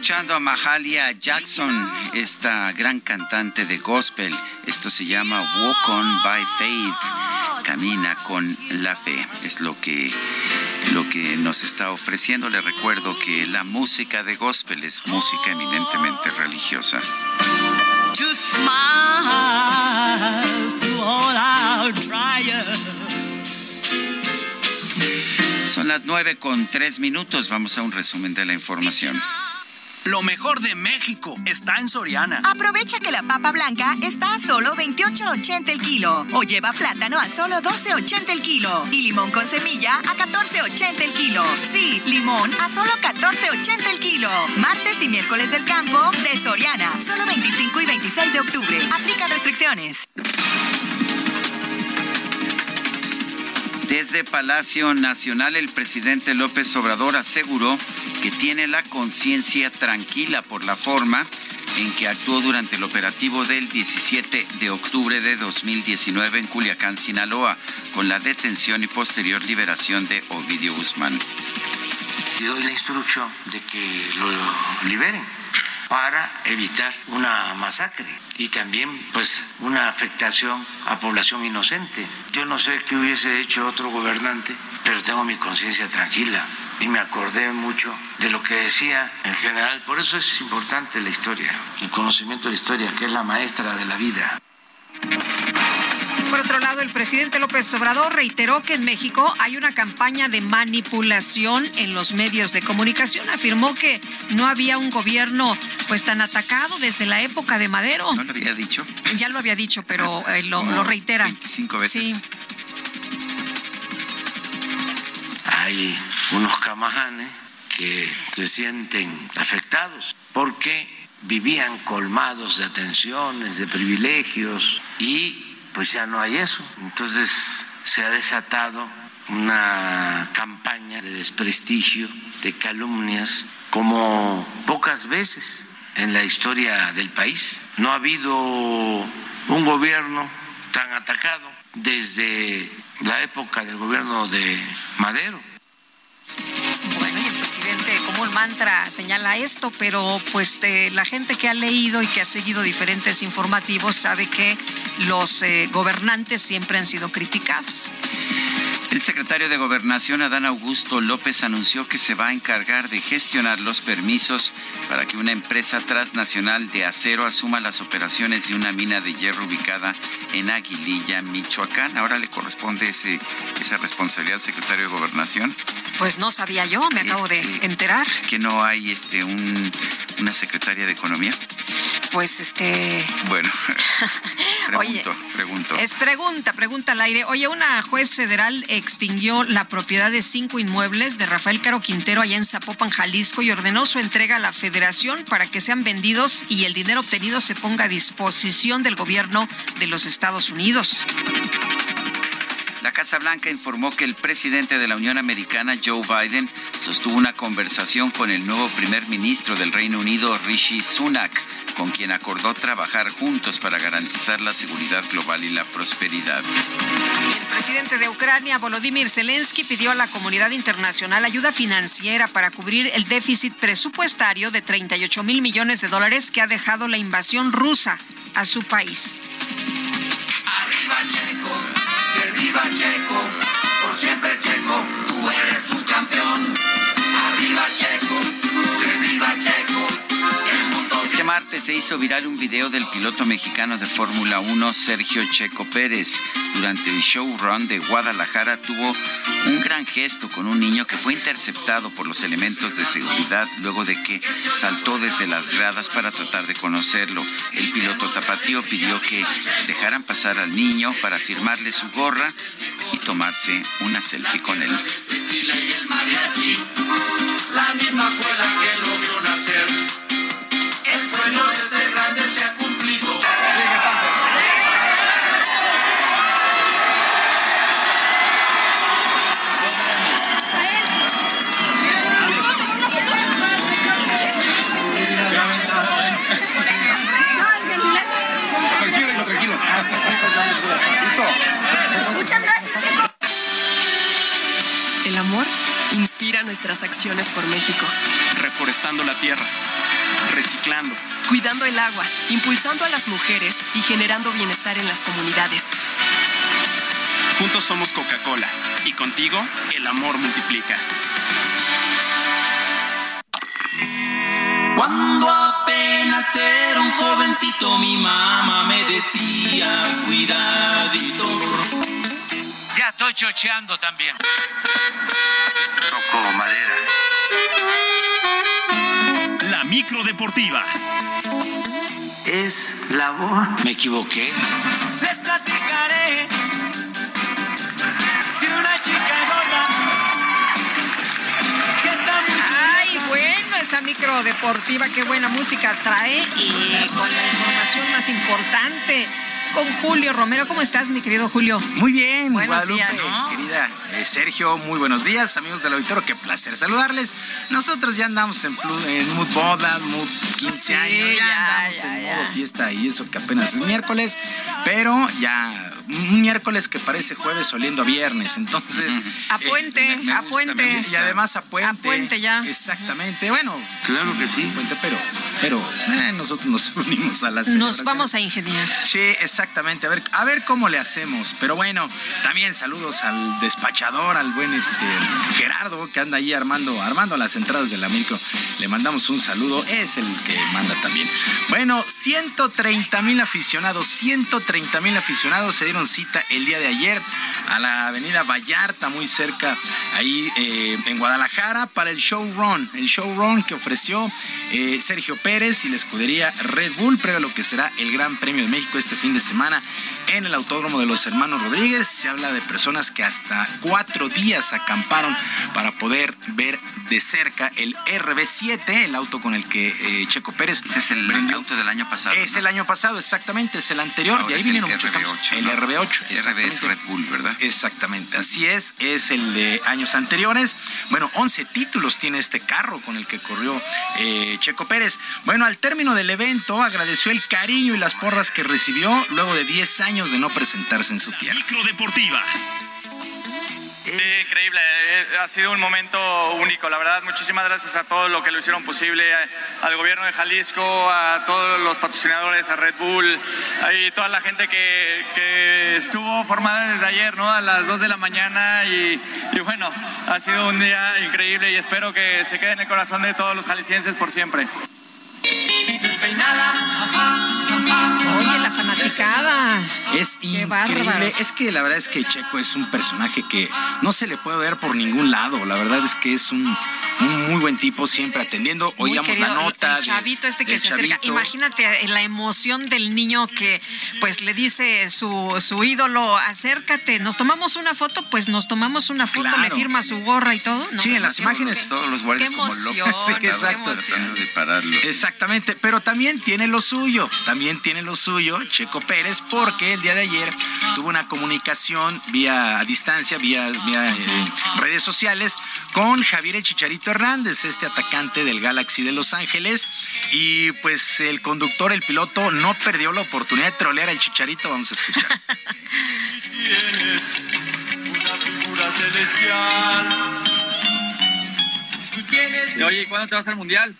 Escuchando a Mahalia Jackson, esta gran cantante de gospel. Esto se llama Walk On by Faith. Camina con la fe. Es lo que lo que nos está ofreciendo. Le recuerdo que la música de gospel es música eminentemente religiosa. to all our. Son las nueve con tres minutos. Vamos a un resumen de la información. Lo mejor de México está en Soriana. Aprovecha que la papa blanca está a solo 28.80 el kilo o lleva plátano a solo 12.80 el kilo y limón con semilla a 14.80 el kilo. Sí, limón a solo 14.80 el kilo. Martes y miércoles del campo de Soriana, solo 25 y 26 de octubre. Aplica restricciones. Desde Palacio Nacional, el presidente López Obrador aseguró que tiene la conciencia tranquila por la forma en que actuó durante el operativo del 17 de octubre de 2019 en Culiacán, Sinaloa, con la detención y posterior liberación de Ovidio Guzmán. y doy la instrucción de que lo liberen para evitar una masacre y también pues una afectación a población inocente. Yo no sé qué hubiese hecho otro gobernante, pero tengo mi conciencia tranquila y me acordé mucho de lo que decía el general. Por eso es importante la historia, el conocimiento de la historia, que es la maestra de la vida. Por otro lado, el presidente López Obrador reiteró que en México hay una campaña de manipulación en los medios de comunicación. Afirmó que no había un gobierno pues tan atacado desde la época de Madero. ¿No lo había dicho? Ya lo había dicho, pero eh, lo, lo reitera. 25 veces. Sí. hay unos camajanes que se sienten afectados porque vivían colmados de atenciones, de privilegios y pues ya no hay eso. Entonces se ha desatado una campaña de desprestigio, de calumnias, como pocas veces en la historia del país. No ha habido un gobierno tan atacado desde la época del gobierno de Madero. Bueno, y el presidente como un mantra señala esto, pero pues eh, la gente que ha leído y que ha seguido diferentes informativos sabe que los eh, gobernantes siempre han sido criticados. El secretario de Gobernación, Adán Augusto López, anunció que se va a encargar de gestionar los permisos para que una empresa transnacional de acero asuma las operaciones de una mina de hierro ubicada en Aguililla, Michoacán. Ahora le corresponde ese, esa responsabilidad al secretario de Gobernación. Pues no sabía yo, me acabo de enterar. Que no hay este un, una secretaria de Economía. pues este. Bueno, pregunto, Oye, pregunto. Es pregunta, pregunta al aire. Oye, una juez federal extinguió la propiedad de cinco inmuebles de Rafael Caro Quintero allá en Zapopan, Jalisco, y ordenó su entrega a la federación para que sean vendidos y el dinero obtenido se ponga a disposición del gobierno de los Estados Unidos. La Casa Blanca informó que el presidente de la Unión Americana, Joe Biden, sostuvo una conversación con el nuevo primer ministro del Reino Unido, Rishi Sunak, con quien acordó trabajar juntos para garantizar la seguridad global y la prosperidad. El presidente de Ucrania, Volodymyr Zelensky, pidió a la comunidad internacional ayuda financiera para cubrir el déficit presupuestario de 38 mil millones de dólares que ha dejado la invasión rusa a su país. Arriba Checo, que viva Checo, por siempre Checo, tú eres un campeón. Arriba Checo, que viva Checo, martes se hizo viral un video del piloto mexicano de Fórmula 1, Sergio Checo Pérez. Durante el showrun de Guadalajara tuvo un gran gesto con un niño que fue interceptado por los elementos de seguridad luego de que saltó desde las gradas para tratar de conocerlo. El piloto tapatío pidió que dejaran pasar al niño para firmarle su gorra y tomarse una selfie con él. la misma que lo vio nacer. Sueño de ser grande se ha cumplido. Tranquilo, tranquilo. Listo. Muchas gracias, Checo. El amor inspira nuestras acciones por México, Reforestando la tierra. Reciclando. cuidando el agua, impulsando a las mujeres y generando bienestar en las comunidades. Juntos somos Coca-Cola. Y contigo, el amor multiplica. Cuando apenas era un jovencito, mi mamá me decía, cuidadito. Ya estoy chocheando también. Toco madera. Micro deportiva. Es la voz. Me equivoqué. Les platicaré de una chica gorda que está muy Ay, bueno, esa micro deportiva, qué buena música trae y con la información más importante. Con Julio Romero, ¿cómo estás, mi querido Julio? Muy bien, Buenos Guadalupe, días. querida eh, Sergio, muy buenos días, amigos del auditorio, qué placer saludarles. Nosotros ya andamos en, en mood boda, mood 15 Sí, años, ya, ya, andamos ya, en modo fiesta y eso que apenas es miércoles, pero ya un miércoles que parece jueves oliendo a viernes, entonces... A puente, me- me a gusta, puente. Y además a puente. A puente ya. Exactamente, bueno. Claro que sí. Puente, pero, pero eh, nosotros nos unimos a la Nos vamos a ingeniar. Sí, exactamente. A ver, a ver cómo le hacemos. Pero bueno, también saludos al despachador, al buen este Gerardo, que anda ahí armando, armando las entradas de la micro. Le mandamos un saludo. Es el que manda también. Bueno, 130 mil aficionados, 130 mil aficionados se dieron cita el día de ayer a la avenida Vallarta, muy cerca ahí eh, en Guadalajara, para el showrun. El showrun que ofreció eh, Sergio Pérez y la escudería Red Bull, previo a lo que será el Gran Premio de México este fin de semana en el Autódromo de los Hermanos Rodríguez. Se habla de personas que hasta cuatro días acamparon para poder ver de cerca el RB7, el auto con el que eh, Checo Pérez. Ese es el auto del año pasado. Es el año pasado, exactamente, es el anterior. Ahora y ahí vinieron muchos RB8, cambios. El ¿no? RB8, RB. Red Bull, ¿verdad? Exactamente, así es, es el de años anteriores. Bueno, 11 títulos tiene este carro con el que corrió eh, Checo Pérez. Bueno, al término del evento agradeció el cariño y las porras que recibió luego de 10 años de no presentarse en su tierra. Micro deportiva. Sí, increíble, eh, ha sido un momento único, la verdad, muchísimas gracias a todos los que lo hicieron posible, al gobierno de Jalisco, a todos los patrocinadores, a Red Bull, y toda la gente que, que estuvo formada desde ayer, ¿no? A las 2 de la mañana y, y bueno, ha sido un día increíble y espero que se quede en el corazón de todos los jaliscienses por siempre. Oye, la fanaticada. Es increíble. Es que la verdad es que Checo es un personaje que no se le puede ver por ningún lado. La verdad es que es un, muy buen tipo, siempre atendiendo. Oíamos la nota. El chavito este que se acerca. Imagínate la emoción del niño que pues le dice su, su ídolo, acércate, nos tomamos una foto, pues nos tomamos una foto, le firma su gorra y todo. sí, en las imágenes. Todos los guardias como locos. Sí, exacto. Exactamente, pero también tiene lo suyo, también tiene lo suyo Checo Pérez, porque el día de ayer tuvo una comunicación vía a distancia, vía, vía eh, redes sociales, con Javier El Chicharito Hernández, este atacante del Galaxy de Los Ángeles. Y pues el conductor, el piloto, no perdió la oportunidad de trolear al Chicharito. Vamos a escuchar. Tienes una figura celestial. Oye, ¿cuándo te vas al mundial?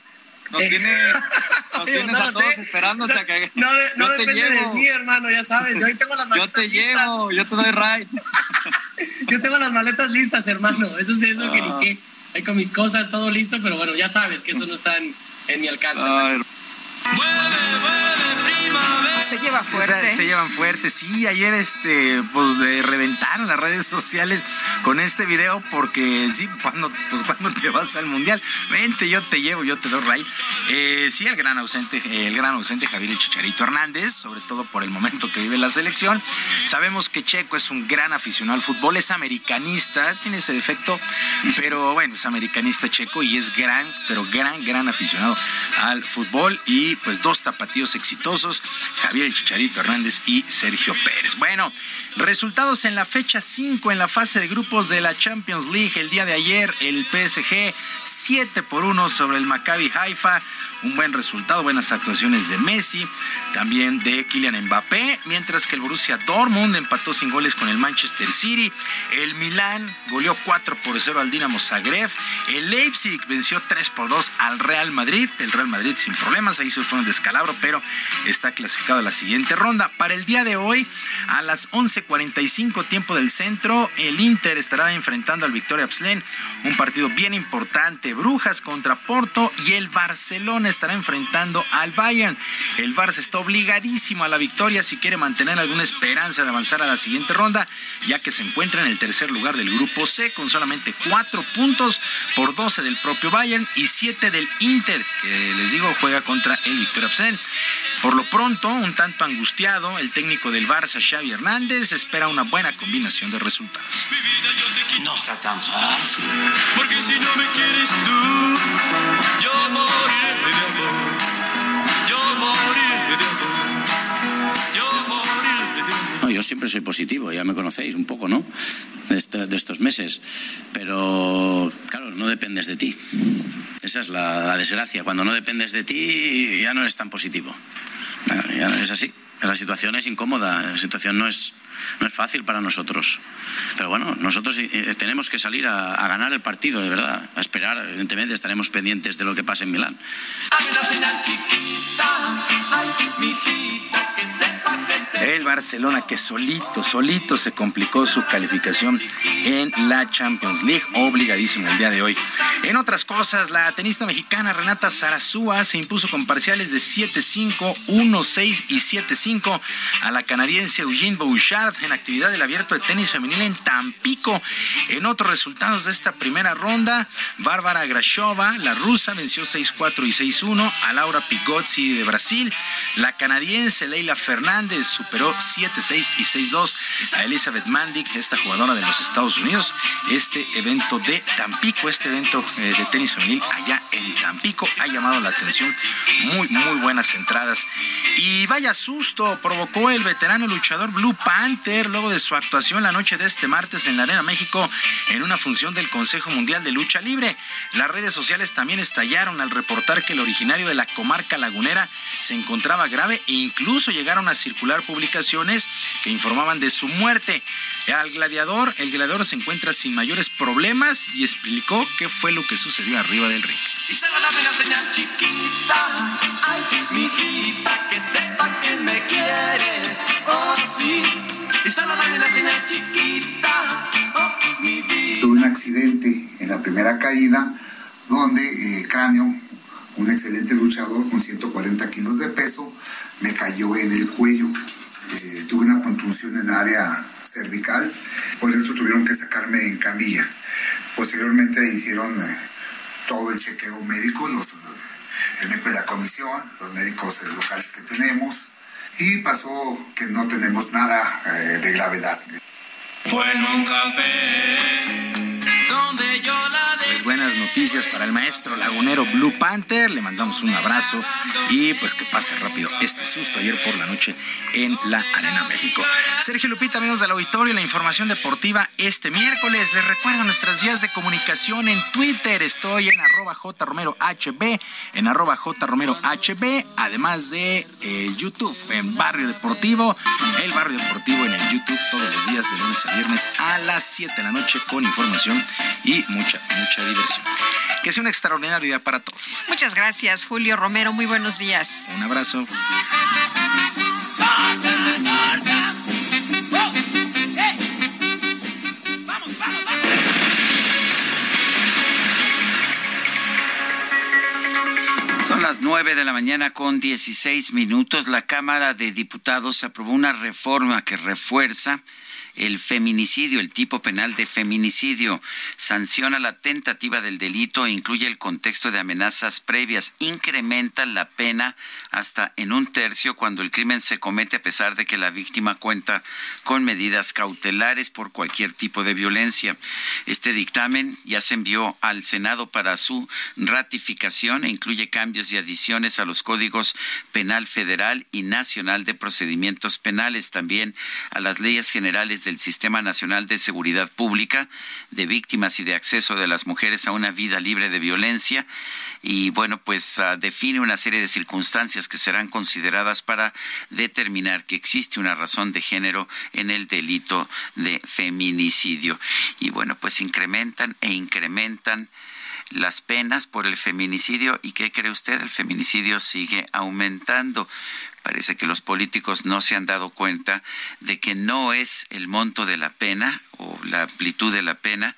Eh. tiene, nos tienes a todos esperando hasta que. No, no depende de mí, hermano, ya sabes. Yo ahí tengo las maletas. Yo te llevo, yo te doy ride. yo tengo las maletas listas, hermano. Eso es eso que ni ah. qué. Ahí con mis cosas, todo listo, pero bueno, ya sabes que eso no está en, en mi alcance se lleva fuerte. Se llevan fuerte, sí. Ayer este, pues de reventaron las redes sociales con este video porque sí, cuando, pues cuando te vas al mundial, vente, yo te llevo, yo te doy ray. Eh, sí, el gran ausente, el gran ausente Javier Chicharito Hernández, sobre todo por el momento que vive la selección. Sabemos que Checo es un gran aficionado al fútbol, es americanista, tiene ese defecto, pero bueno, es americanista checo y es gran, pero gran, gran aficionado al fútbol y pues dos tapatíos exitosos. Javier Chicharito Hernández y Sergio Pérez. Bueno, resultados en la fecha 5 en la fase de grupos de la Champions League. El día de ayer, el PSG 7 por 1 sobre el Maccabi Haifa un buen resultado, buenas actuaciones de Messi, también de Kylian Mbappé, mientras que el Borussia Dortmund empató sin goles con el Manchester City, el Milán goleó 4 por 0 al Dinamo Zagreb, el Leipzig venció 3 por 2 al Real Madrid, el Real Madrid sin problemas, ahí fue un descalabro, pero está clasificado a la siguiente ronda. Para el día de hoy, a las 11:45 tiempo del centro, el Inter estará enfrentando al Victoria Pslen, un partido bien importante, Brujas contra Porto y el Barcelona estará enfrentando al Bayern. El Barça está obligadísimo a la victoria si quiere mantener alguna esperanza de avanzar a la siguiente ronda, ya que se encuentra en el tercer lugar del grupo C con solamente cuatro puntos por 12 del propio Bayern y siete del Inter, que les digo juega contra el Victoria Psen. Por lo pronto, un tanto angustiado, el técnico del Barça, Xavi Hernández, espera una buena combinación de resultados. No está tan fácil. Porque si no me quieres tú, yo moriré yo siempre soy positivo, ya me conocéis un poco, ¿no? De, estos meses. Pero, claro, no dependes de ti. Esa es la, desgracia. Cuando no dependes de ti, ya no eres tan positivo. Ya no es así. La situación es incómoda, la situación no es, no es fácil para nosotros. Pero bueno, nosotros eh, eh, tenemos que salir a, a, ganar el partido, de verdad, a esperar. Evidentemente estaremos pendientes de lo que pase en Milán. El Barcelona que solito, solito se complicó su calificación en la Champions League, obligadísimo el día de hoy. En otras cosas, la tenista mexicana Renata Zarazúa se impuso con parciales de 7-5, 1-6 y 7-5 a la canadiense Eugene Bouchard en actividad del abierto de tenis femenil en Tampico. En otros resultados de esta primera ronda, Bárbara Grashova, la rusa, venció 6-4 y 6-1 a Laura Pigozzi de Brasil. La canadiense Leila Fernández superó 7-6 y 6-2 a Elizabeth Mandic, esta jugadora de los Estados Unidos. Este evento de Tampico, este evento eh, de tenis femenil allá en Tampico ha llamado la atención. Muy, muy buenas entradas. Y vaya susto provocó el veterano luchador Blue Panther luego de su actuación la noche de este martes en la Arena México en una función del Consejo Mundial de Lucha Libre. Las redes sociales también estallaron al reportar que el originario de la comarca lagunera se encontraba grave e incluso llegaron a circular publicaciones que informaban de su muerte. Al gladiador, el gladiador se encuentra sin mayores problemas y explicó qué fue lo que sucedió arriba del ring. Y se la señal chiquita, ay, mijita, que sepa que me quieres, oh sí. Y se la señal chiquita, oh, mi vida. Tuve un accidente en la primera caída donde eh, Cráneo, un excelente luchador con 140 kilos de peso, me cayó en el cuello. Eh, tuve una contusión en área cervical, por eso tuvieron que sacarme en camilla. Posteriormente hicieron eh, todo el chequeo médico, los, el médico de la comisión, los médicos locales que tenemos, y pasó que no tenemos nada eh, de gravedad. Fue un café pues buenas noticias para el maestro lagunero Blue Panther. Le mandamos un abrazo y pues que pase rápido este susto ayer por la noche en la Arena México. Sergio Lupita, amigos del auditorio, la información deportiva este miércoles. Les recuerdo nuestras vías de comunicación en Twitter. Estoy en arroba jromerohb, en arroba jromerohb, además de eh, YouTube en Barrio Deportivo, el Barrio Deportivo en el YouTube todos los días de lunes a viernes a las 7 de la noche con información y mucha, mucha diversión. Que sea un extraordinario día para todos. Muchas gracias, Julio Romero. Muy buenos días. Un abrazo. Son las nueve de la mañana con 16 minutos. La Cámara de Diputados aprobó una reforma que refuerza el feminicidio, el tipo penal de feminicidio. Sanciona la tentativa del delito e incluye el contexto de amenazas previas. Incrementa la pena hasta en un tercio cuando el crimen se comete a pesar de que la víctima cuenta con medidas cautelares por cualquier tipo de violencia. Este dictamen ya se envió al Senado para su ratificación e incluye cambios y adiciones a los códigos penal federal y nacional de procedimientos penales, también a las leyes generales del Sistema Nacional de Seguridad Pública de víctimas y de acceso de las mujeres a una vida libre de violencia y bueno, pues uh, define una serie de circunstancias que serán consideradas para determinar que existe una razón de género en el delito de feminicidio. Y bueno, pues incrementan e incrementan las penas por el feminicidio y qué cree usted el feminicidio sigue aumentando parece que los políticos no se han dado cuenta de que no es el monto de la pena o la amplitud de la pena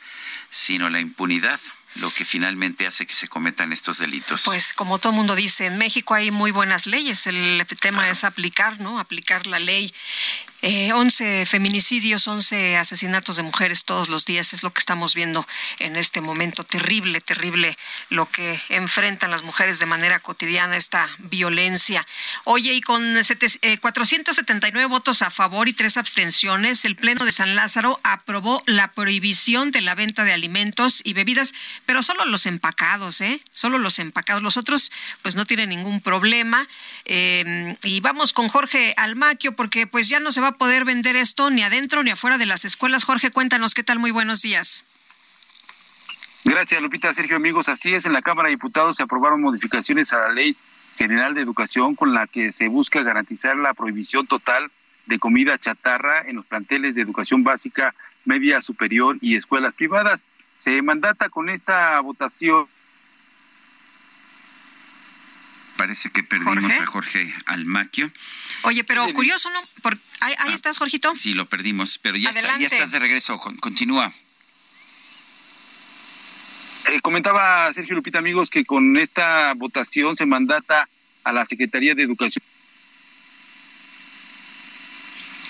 sino la impunidad lo que finalmente hace que se cometan estos delitos. Pues como todo mundo dice, en México hay muy buenas leyes, el tema es aplicar, ¿no? Aplicar la ley. Eh, 11 feminicidios, 11 asesinatos de mujeres todos los días es lo que estamos viendo en este momento. Terrible, terrible lo que enfrentan las mujeres de manera cotidiana, esta violencia. Oye, y con 479 eh, votos a favor y tres abstenciones, el Pleno de San Lázaro aprobó la prohibición de la venta de alimentos y bebidas pero solo los empacados, ¿eh? Solo los empacados. Los otros, pues no tienen ningún problema. Eh, y vamos con Jorge Almaquio, porque pues ya no se va a poder vender esto ni adentro ni afuera de las escuelas. Jorge, cuéntanos qué tal. Muy buenos días. Gracias, Lupita. Sergio, amigos. Así es, en la Cámara de Diputados se aprobaron modificaciones a la Ley General de Educación con la que se busca garantizar la prohibición total de comida chatarra en los planteles de educación básica, media superior y escuelas privadas se mandata con esta votación. Parece que perdimos a Jorge Almaquio. Oye, pero curioso, ¿no? ahí, ah, estás, Jorgito. Sí, lo perdimos, pero ya, está, ya estás de regreso. continúa. Eh, comentaba Sergio Lupita, amigos, que con esta votación se mandata a la Secretaría de Educación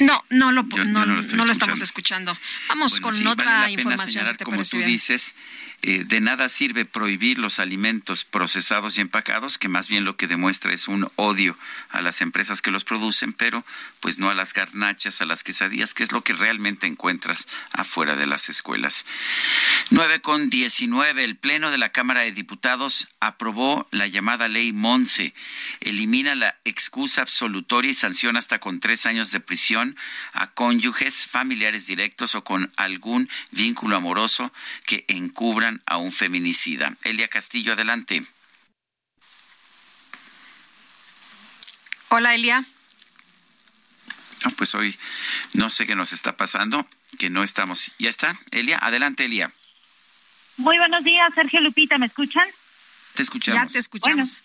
no, no lo, no, lo, estamos escuchando. Vamos con otra información. como tú dices, eh, de nada sirve prohibir los alimentos procesados y empacados, que más bien lo que demuestra es un odio a las empresas que los producen, pero pues no a las garnachas, a las quesadillas, que es lo que realmente encuentras afuera de las escuelas. 9 con 19, el Pleno de la Cámara de Diputados aprobó la llamada Ley Monse. Elimina la excusa absolutoria y sanciona hasta con tres años de prisión a cónyuges, familiares directos o con algún vínculo amoroso que a un feminicida. Elia Castillo, adelante. Hola, Elia. pues hoy no sé qué nos está pasando, que no estamos. ¿Ya está? Elia, adelante, Elia. Muy buenos días, Sergio Lupita, ¿me escuchan? Te escuchamos. Ya te escuchamos.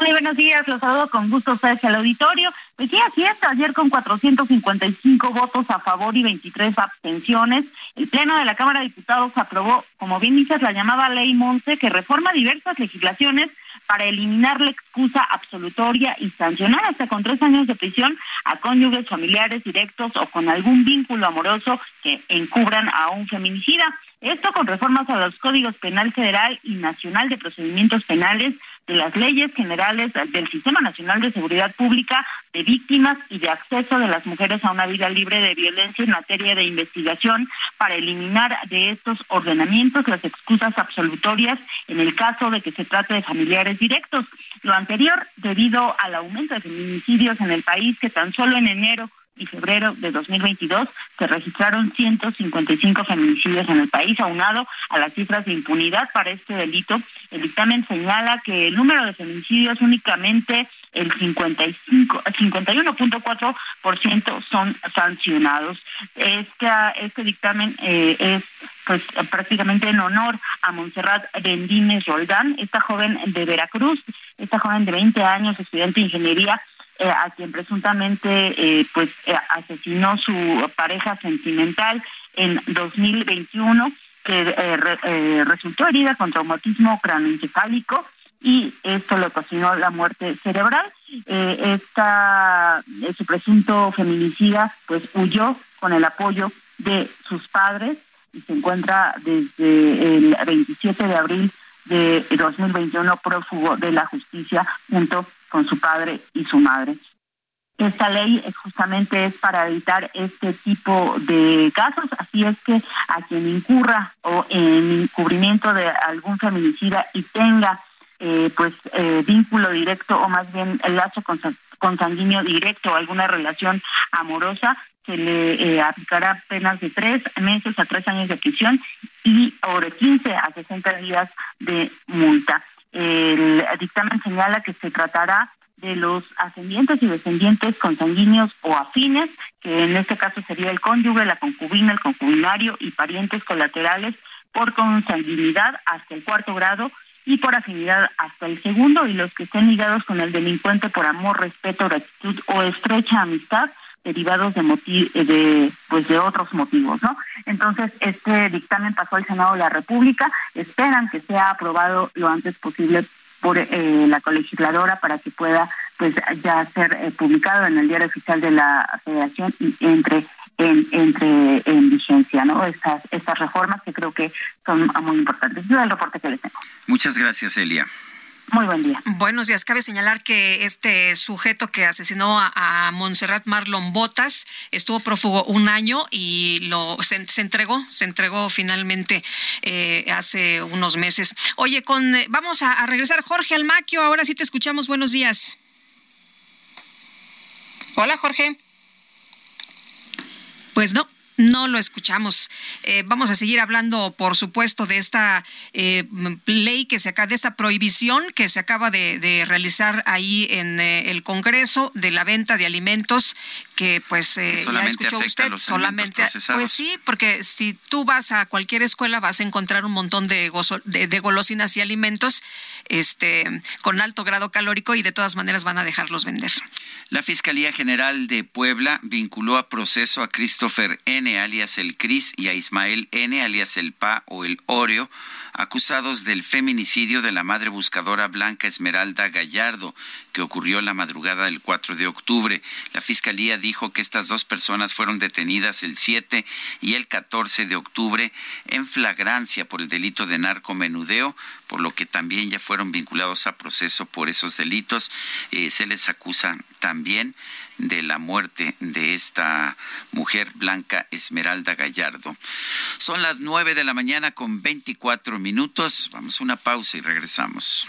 Muy buenos días, los saludo con gusto ustedes al auditorio. Pues sí, así es. Ayer con 455 votos a favor y 23 abstenciones, el Pleno de la Cámara de Diputados aprobó, como bien dices, la llamada Ley Monte, que reforma diversas legislaciones para eliminar la excusa absolutoria y sancionar hasta con tres años de prisión a cónyuges familiares directos o con algún vínculo amoroso que encubran a un feminicida. Esto con reformas a los códigos penal federal y nacional de procedimientos penales de las leyes generales del Sistema Nacional de Seguridad Pública de víctimas y de acceso de las mujeres a una vida libre de violencia en materia de investigación para eliminar de estos ordenamientos las excusas absolutorias en el caso de que se trate de familiares directos. Lo anterior debido al aumento de feminicidios en el país que tan solo en enero y febrero de 2022 se registraron 155 feminicidios en el país, aunado a las cifras de impunidad para este delito. El dictamen señala que el número de feminicidios únicamente el 55, 51.4% son sancionados. Esta, este dictamen eh, es pues prácticamente en honor a Montserrat Bendines Roldán, esta joven de Veracruz, esta joven de 20 años, estudiante de ingeniería, eh, a quien presuntamente eh, pues eh, asesinó su pareja sentimental en 2021 que resultó herida con traumatismo craneoencefálico y esto le ocasionó la muerte cerebral. esta su presunto feminicida pues huyó con el apoyo de sus padres y se encuentra desde el 27 de abril de 2021 prófugo de la justicia junto con su padre y su madre. Esta ley justamente es para evitar este tipo de casos, así es que a quien incurra o en encubrimiento de algún feminicida y tenga eh, pues eh, vínculo directo o más bien el lazo consanguíneo directo o alguna relación amorosa, se le eh, aplicará penas de tres meses a tres años de prisión y o de 15 a 60 días de multa. El dictamen señala que se tratará de los ascendientes y descendientes consanguíneos o afines, que en este caso sería el cónyuge, la concubina, el concubinario y parientes colaterales por consanguinidad hasta el cuarto grado y por afinidad hasta el segundo, y los que estén ligados con el delincuente por amor, respeto, gratitud o estrecha amistad derivados de de pues de otros motivos, ¿no? Entonces, este dictamen pasó al Senado de la República, esperan que sea aprobado lo antes posible por eh, la colegisladora para que pueda pues ya ser eh, publicado en el diario oficial de la Federación y entre en, entre en vigencia, ¿no? Estas estas reformas que creo que son muy importantes. Es el reporte que les tengo. Muchas gracias, Elia. Muy buen día. Buenos días. Cabe señalar que este sujeto que asesinó a, Montserrat Marlon Botas estuvo prófugo un año y lo se, entregó, se entregó finalmente eh, hace unos meses. Oye, con eh, vamos a, a regresar Jorge Almaquio. Ahora sí te escuchamos. Buenos días. Hola, Jorge. Pues no, no lo escuchamos. Eh, vamos a seguir hablando, por supuesto, de esta eh, ley que se acaba, de esta prohibición que se acaba de, realizar ahí en eh, el Congreso de la venta de alimentos que pues eh, solamente ya usted solamente pues sí porque si tú vas a cualquier escuela vas a encontrar un montón de, de, golosinas y alimentos este con alto grado calórico y de todas maneras van a dejarlos vender. La Fiscalía General de Puebla vinculó a proceso a Christopher N alias el Cris y a Ismael N alias el Pa o el Oreo acusados del feminicidio de la madre buscadora Blanca Esmeralda Gallardo, que ocurrió la madrugada del 4 de octubre. La Fiscalía dijo que estas dos personas fueron detenidas el 7 y el 14 de octubre en flagrancia por el delito de narcomenudeo, por lo que también ya fueron vinculados a proceso por esos delitos. Eh, se les acusa también de la muerte de esta mujer blanca Esmeralda Gallardo. Son las nueve de la mañana con 24 minutos. Vamos a una pausa y regresamos.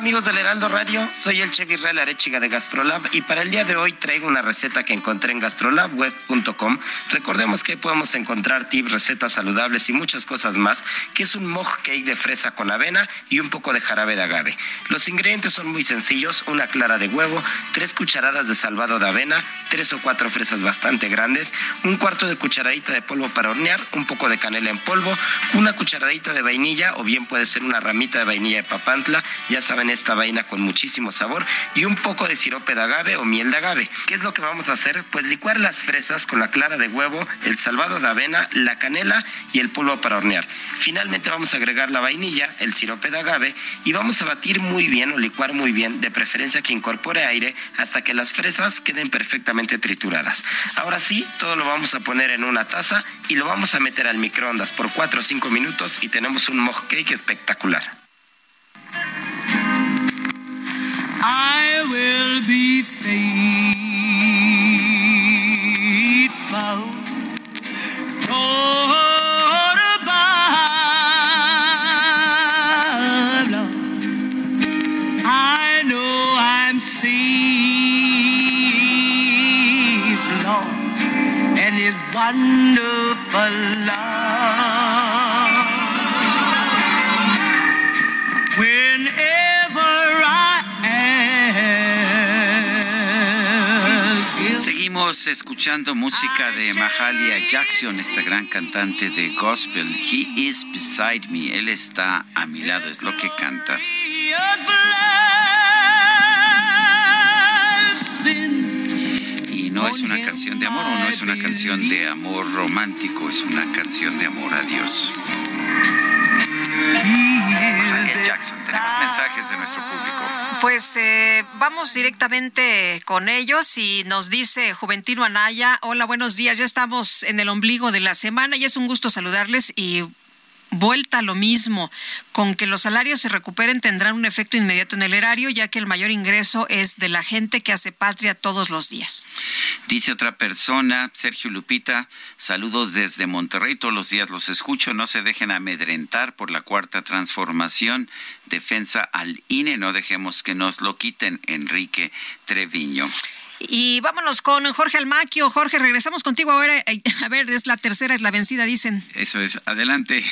Amigos del Heraldo Radio, soy el chef Israel Arechiga de Gastrolab y para el día de hoy traigo una receta que encontré en gastrolabweb.com. Recordemos que podemos encontrar tips, recetas saludables y muchas cosas más, que es un mug cake de fresa con avena y un poco de jarabe de agave. Los ingredientes son muy sencillos, una clara de huevo, tres cucharadas de salvado de avena, tres o cuatro fresas bastante grandes, un cuarto de cucharadita de polvo para hornear, un poco de canela en polvo, una cucharadita de vainilla o bien puede ser una ramita de vainilla de papantla, ya saben esta vaina con muchísimo sabor y un poco de sirope de agave o miel de agave. ¿Qué es lo que vamos a hacer? Pues licuar las fresas con la clara de huevo, el salvado de avena, la canela y el polvo para hornear. Finalmente vamos a agregar la vainilla, el sirope de agave y vamos a batir muy bien o licuar muy bien, de preferencia que incorpore aire hasta que las fresas queden perfectamente trituradas. Ahora sí, todo lo vamos a poner en una taza y lo vamos a meter al microondas por 4 o 5 minutos y tenemos un mug cake espectacular. I will be faithful. Seguimos escuchando música de Mahalia Jackson, esta gran cantante de gospel. He is beside me. Él está a mi lado, es lo que canta. Y no es una canción de amor o no es una canción de amor romántico, es una canción de amor a Dios. Mahalia Jackson, tenemos mensajes de nuestro público. Pues eh, vamos directamente con ellos y nos dice Juventino Anaya, hola, buenos días, ya estamos en el ombligo de la semana y es un gusto saludarles y vuelta a lo mismo, con que los salarios se recuperen tendrán un efecto inmediato en el erario, ya que el mayor ingreso es de la gente que hace patria todos los días. Dice otra persona, Sergio Lupita, saludos desde Monterrey, todos los días los escucho, no se dejen amedrentar por la cuarta transformación, defensa al INE, no dejemos que nos lo quiten, Enrique Treviño. Y vámonos con Jorge Almaquio. Jorge, regresamos contigo ahora. A ver, es la tercera, es la vencida, dicen. Eso es, adelante.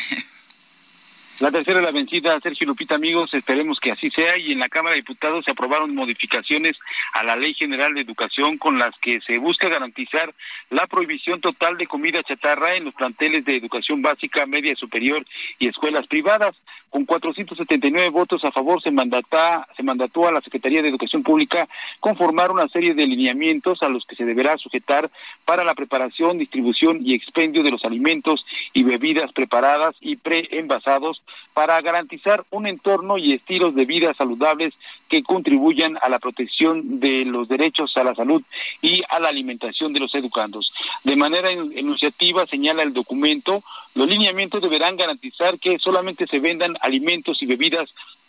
La tercera es la vencida, Sergio Lupita, amigos, esperemos que así sea. Y en la Cámara de Diputados se aprobaron modificaciones a la Ley General de Educación con las que se busca garantizar la prohibición total de comida chatarra en los planteles de educación básica, media superior y escuelas privadas. Con 479 votos a favor se mandata, se mandató a la Secretaría de Educación Pública conformar una serie de lineamientos a los que se deberá sujetar para la preparación, distribución y expendio de los alimentos y bebidas preparadas y preenvasados para garantizar un entorno y estilos de vida saludables que contribuyan a la protección de los derechos a la salud y a la alimentación de los educandos. De manera en- enunciativa señala el documento, los lineamientos deberán garantizar que solamente se vendan alimentos y bebidas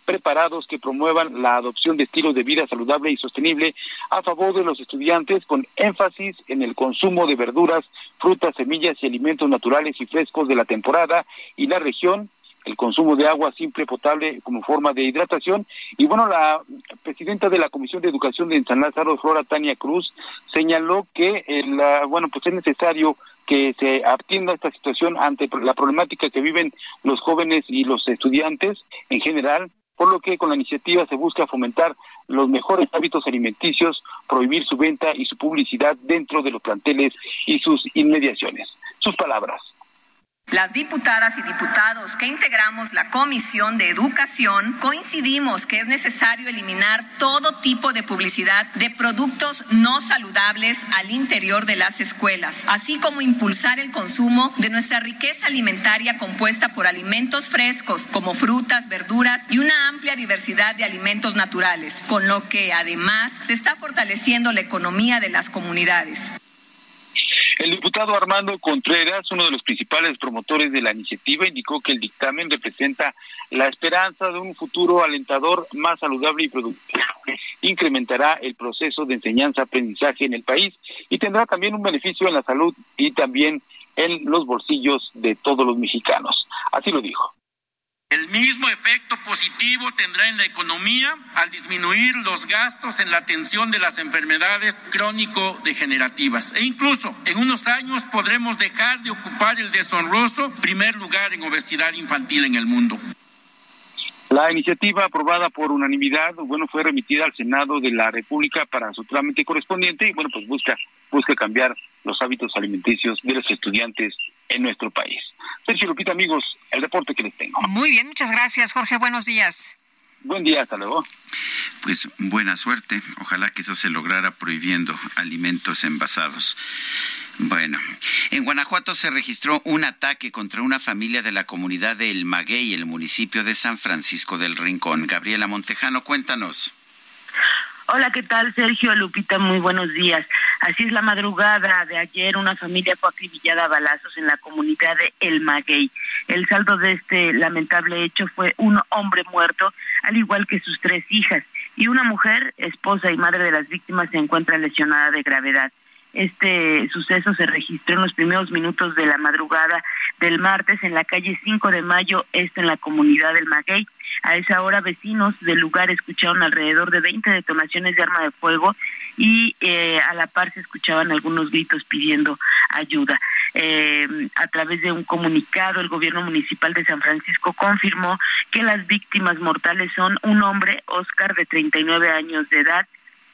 preparados que promuevan la adopción de estilos de vida saludable y sostenible a favor de los estudiantes con énfasis en el consumo de verduras, frutas, semillas y alimentos naturales y frescos de la temporada y la región, el consumo de agua simple potable como forma de hidratación y bueno la presidenta de la Comisión de Educación de San Lázaro Flora Tania Cruz señaló que eh, la- bueno pues es necesario que se atienda esta situación ante la problemática que viven los jóvenes y los estudiantes en general por lo que con la iniciativa se busca fomentar los mejores hábitos alimenticios, prohibir su venta y su publicidad dentro de los planteles y sus inmediaciones. Sus palabras. Las diputadas y diputados que integramos la Comisión de Educación coincidimos que es necesario eliminar todo tipo de publicidad de productos no saludables al interior de las escuelas, así como impulsar el consumo de nuestra riqueza alimentaria compuesta por alimentos frescos como frutas, verduras y una amplia diversidad de alimentos naturales, con lo que además se está fortaleciendo la economía de las comunidades. El diputado Armando Contreras, uno de los principales promotores de la iniciativa, indicó que el dictamen representa la esperanza de un futuro alentador más saludable y productivo. Incrementará el proceso de enseñanza-aprendizaje en el país y tendrá también un beneficio en la salud y también en los bolsillos de todos los mexicanos. Así lo dijo. El mismo efecto positivo tendrá en la economía al disminuir los gastos en la atención de las enfermedades crónico-degenerativas. E incluso en unos años podremos dejar de ocupar el deshonroso primer lugar en obesidad infantil en el mundo. La iniciativa aprobada por unanimidad, bueno, fue remitida al Senado de la República para su trámite correspondiente y bueno, pues busca busca cambiar los hábitos alimenticios de los estudiantes en nuestro país. Sergio Lupita, amigos, el reporte que les tengo. Muy bien, muchas gracias, Jorge. Buenos días. Buen día, hasta luego. Pues buena suerte. Ojalá que eso se lograra prohibiendo alimentos envasados. Bueno, en Guanajuato se registró un ataque contra una familia de la comunidad de El Maguey, el municipio de San Francisco del Rincón. Gabriela Montejano, cuéntanos. Hola, ¿qué tal, Sergio Lupita? Muy buenos días. Así es la madrugada de ayer, una familia fue acribillada a balazos en la comunidad de El Maguey. El saldo de este lamentable hecho fue un hombre muerto, al igual que sus tres hijas, y una mujer, esposa y madre de las víctimas, se encuentra lesionada de gravedad. Este suceso se registró en los primeros minutos de la madrugada del martes en la calle 5 de Mayo, esto en la comunidad del Maguey. A esa hora vecinos del lugar escucharon alrededor de 20 detonaciones de arma de fuego y eh, a la par se escuchaban algunos gritos pidiendo ayuda. Eh, a través de un comunicado, el gobierno municipal de San Francisco confirmó que las víctimas mortales son un hombre, Oscar, de 39 años de edad,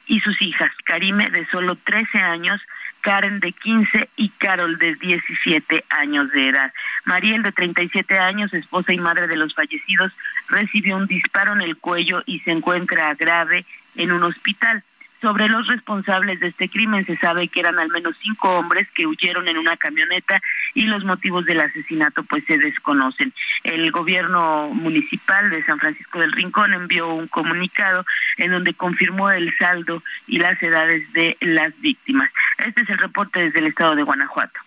y sus hijas, Karime de solo 13 años, Karen de 15 y Carol de 17 años de edad. Mariel de 37 años, esposa y madre de los fallecidos, recibió un disparo en el cuello y se encuentra grave en un hospital. Sobre los responsables de este crimen se sabe que eran al menos cinco hombres que huyeron en una camioneta y los motivos del asesinato pues se desconocen. El gobierno municipal de San Francisco del Rincón envió un comunicado en donde confirmó el saldo y las edades de las víctimas. Este es el reporte desde el estado de Guanajuato.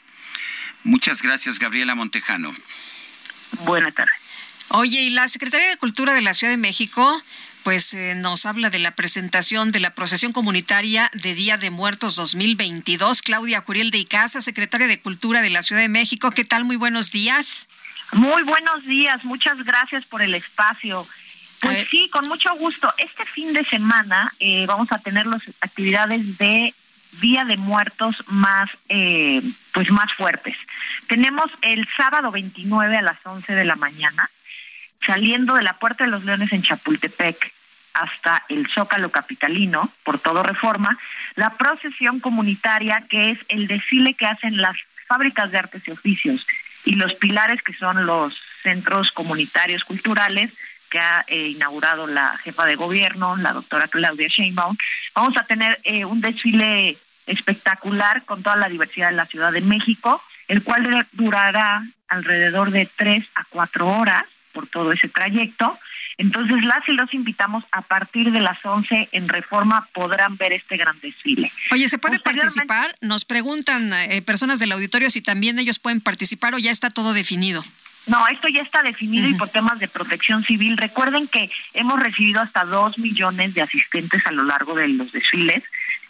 Muchas gracias, Gabriela Montejano. Buenas tardes. Oye, y la Secretaría de Cultura de la Ciudad de México pues eh, nos habla de la presentación de la procesión comunitaria de Día de Muertos 2022. Claudia Curiel de Icaza, secretaria de Cultura de la Ciudad de México. ¿Qué tal? Muy buenos días. Muy buenos días. Muchas gracias por el espacio. Pues sí, con mucho gusto. Este fin de semana eh, vamos a tener las actividades de Día de Muertos más, eh, pues más fuertes. Tenemos el sábado 29 a las 11 de la mañana saliendo de la Puerta de los Leones en Chapultepec hasta el Zócalo Capitalino, por todo reforma, la procesión comunitaria, que es el desfile que hacen las fábricas de artes y oficios, y los pilares que son los centros comunitarios culturales que ha eh, inaugurado la jefa de gobierno, la doctora Claudia Sheinbaum. Vamos a tener eh, un desfile espectacular con toda la diversidad de la Ciudad de México, el cual durará alrededor de tres a cuatro horas por todo ese trayecto. Entonces, las y los invitamos a partir de las 11 en Reforma podrán ver este gran desfile. Oye, ¿se puede participar? Nos preguntan eh, personas del auditorio si también ellos pueden participar o ya está todo definido. No, esto ya está definido y por temas de protección civil. Recuerden que hemos recibido hasta dos millones de asistentes a lo largo de los desfiles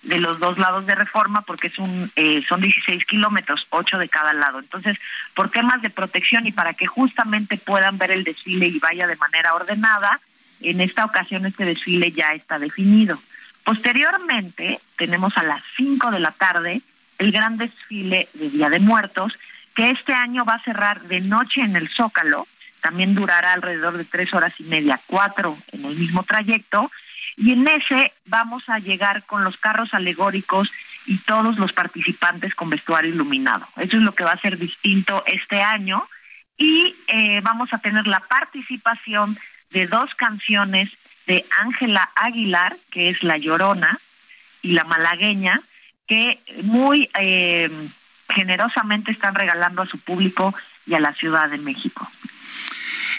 de los dos lados de reforma porque es un eh, son 16 kilómetros, 8 de cada lado. Entonces, por temas de protección y para que justamente puedan ver el desfile y vaya de manera ordenada, en esta ocasión este desfile ya está definido. Posteriormente, tenemos a las 5 de la tarde el gran desfile de Día de Muertos, que este año va a cerrar de noche en el Zócalo, también durará alrededor de tres horas y media, cuatro en el mismo trayecto, y en ese vamos a llegar con los carros alegóricos y todos los participantes con vestuario iluminado. Eso es lo que va a ser distinto este año. y eh, vamos a tener la participación de dos canciones de Ángela Aguilar, que es La Llorona, y La Malagueña, que muy eh, generosamente están regalando a su público y a la Ciudad de México.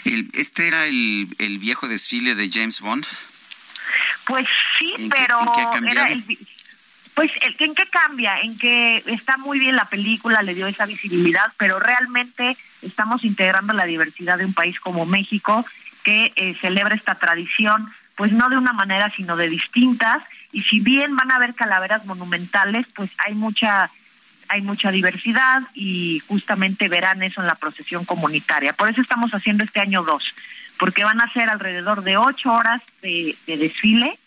¿Este era el, viejo desfile de James Bond? Pues sí, pero era el, pues ¿en qué cambia? En que está muy bien la película, le dio esa visibilidad, pero realmente estamos integrando la diversidad de un país como México que eh, celebra esta tradición, pues no de una manera, sino de distintas. Y si bien van a haber calaveras monumentales, pues hay mucha hay mucha diversidad y justamente verán eso en la procesión comunitaria. Por eso estamos haciendo este año dos, porque van a ser alrededor de ocho horas de, desfile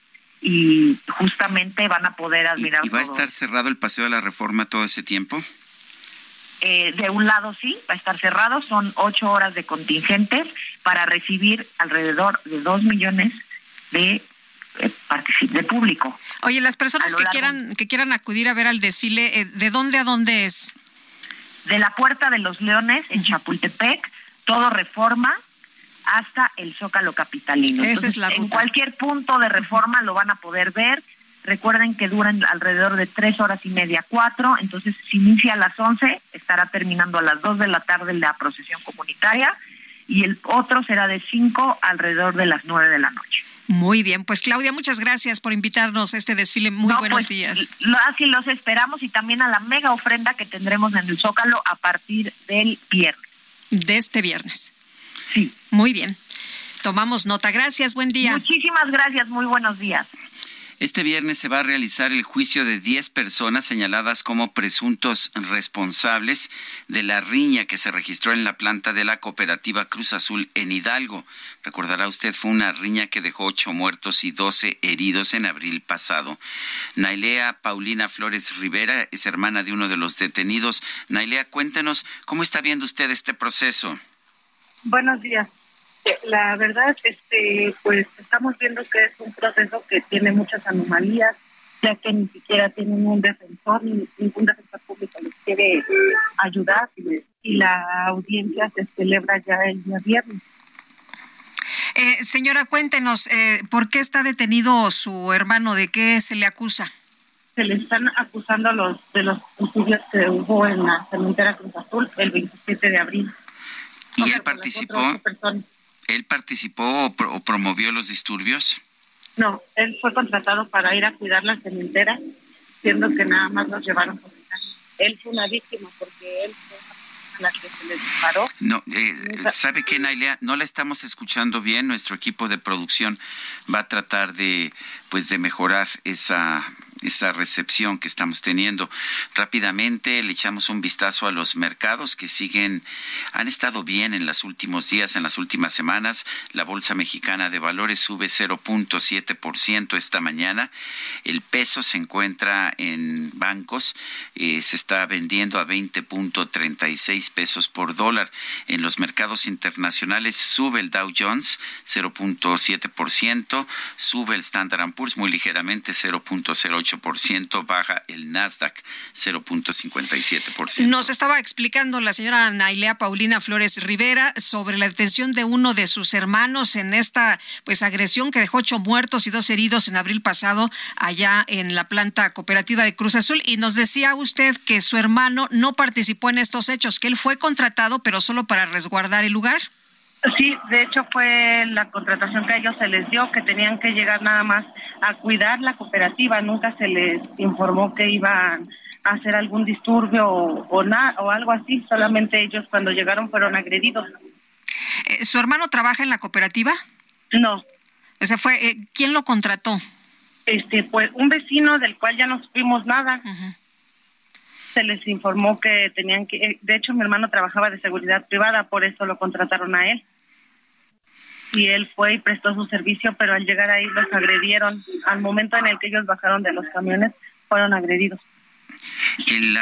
y justamente van a poder admirar. ¿Y, va a estar cerrado el Paseo de la Reforma todo ese tiempo? Eh, de un lado sí, va a estar cerrado, son ocho horas de contingentes para recibir alrededor de dos millones de eh, de público. Oye, las personas que quieran que quieran acudir a ver al desfile, eh, ¿de dónde a dónde es? De la Puerta de los Leones en Chapultepec, todo Reforma hasta el Zócalo capitalino. Esa es la En cualquier punto de Reforma lo van a poder ver. Recuerden que duran alrededor de tres horas y media, cuatro. Entonces, si inicia a las once, estará terminando a las dos de la tarde la procesión comunitaria y el otro será de cinco alrededor de las nueve de la noche. Muy bien, pues Claudia, muchas gracias por invitarnos a este desfile. Muy buenos pues, días. así los esperamos y también a la mega ofrenda que tendremos en el Zócalo a partir del viernes. De este viernes. Sí. Muy bien. Tomamos nota. Gracias, buen día. Muchísimas gracias, muy buenos días. Este viernes se va a realizar el juicio de 10 personas señaladas como presuntos responsables de la riña que se registró en la planta de la cooperativa Cruz Azul en Hidalgo. Recordará usted, fue una riña que dejó 8 muertos y 12 heridos en abril pasado. Nailea Paulina Flores Rivera es hermana de uno de los detenidos. Nailea, cuéntenos cómo está viendo usted este proceso. Buenos días. La verdad, este, pues estamos viendo que es un proceso que tiene muchas anomalías, ya que ni siquiera tienen un defensor, ni ningún defensor público les quiere ayudar y la audiencia se celebra ya el día viernes. Eh, señora, cuéntenos, eh, ¿por qué está detenido su hermano? ¿De qué se le acusa? Se le están acusando los de los estudios que hubo en la cementera Cruz Azul el 27 de abril. ¿Y él participó? ¿Él participó o, promovió los disturbios? No, él fue contratado para ir a cuidar la cementera, siendo que nada más los llevaron por Él fue una víctima porque él fue la que se le disparó. No, eh, ¿sabe qué, Nailea? No la estamos escuchando bien. Nuestro equipo de producción va a tratar de, pues, de mejorar esa esa recepción que estamos teniendo. Rápidamente le echamos un vistazo a los mercados que siguen, han estado bien en los últimos días, en las últimas semanas. La Bolsa Mexicana de Valores sube 0.7% esta mañana. El peso se encuentra en bancos, eh, se está vendiendo a 20.36 pesos por dólar. En los mercados internacionales sube el Dow Jones 0.7%, sube el Standard Poor's muy ligeramente 0.08 baja el Nasdaq 0.57%. Nos estaba explicando la señora Nailea Paulina Flores Rivera sobre la detención de uno de sus hermanos en esta pues agresión que dejó ocho muertos y dos heridos en abril pasado allá en la planta cooperativa de Cruz Azul y nos decía usted que su hermano no participó en estos hechos, que él fue contratado pero solo para resguardar el lugar. Sí, de hecho fue la contratación que a ellos se les dio, que tenían que llegar nada más a cuidar la cooperativa, nunca se les informó que iban a hacer algún disturbio o, o algo así, solamente ellos cuando llegaron fueron agredidos. Eh, ¿Su hermano trabaja en la cooperativa? No. O sea, fue eh, ¿quién lo contrató? Este, pues un vecino del cual ya no supimos nada. Se les informó que tenían que, eh, de hecho mi hermano trabajaba de seguridad privada, por eso lo contrataron a él y él fue y prestó su servicio, pero al llegar ahí los agredieron. Al momento en el que ellos bajaron de los camiones, fueron agredidos. El,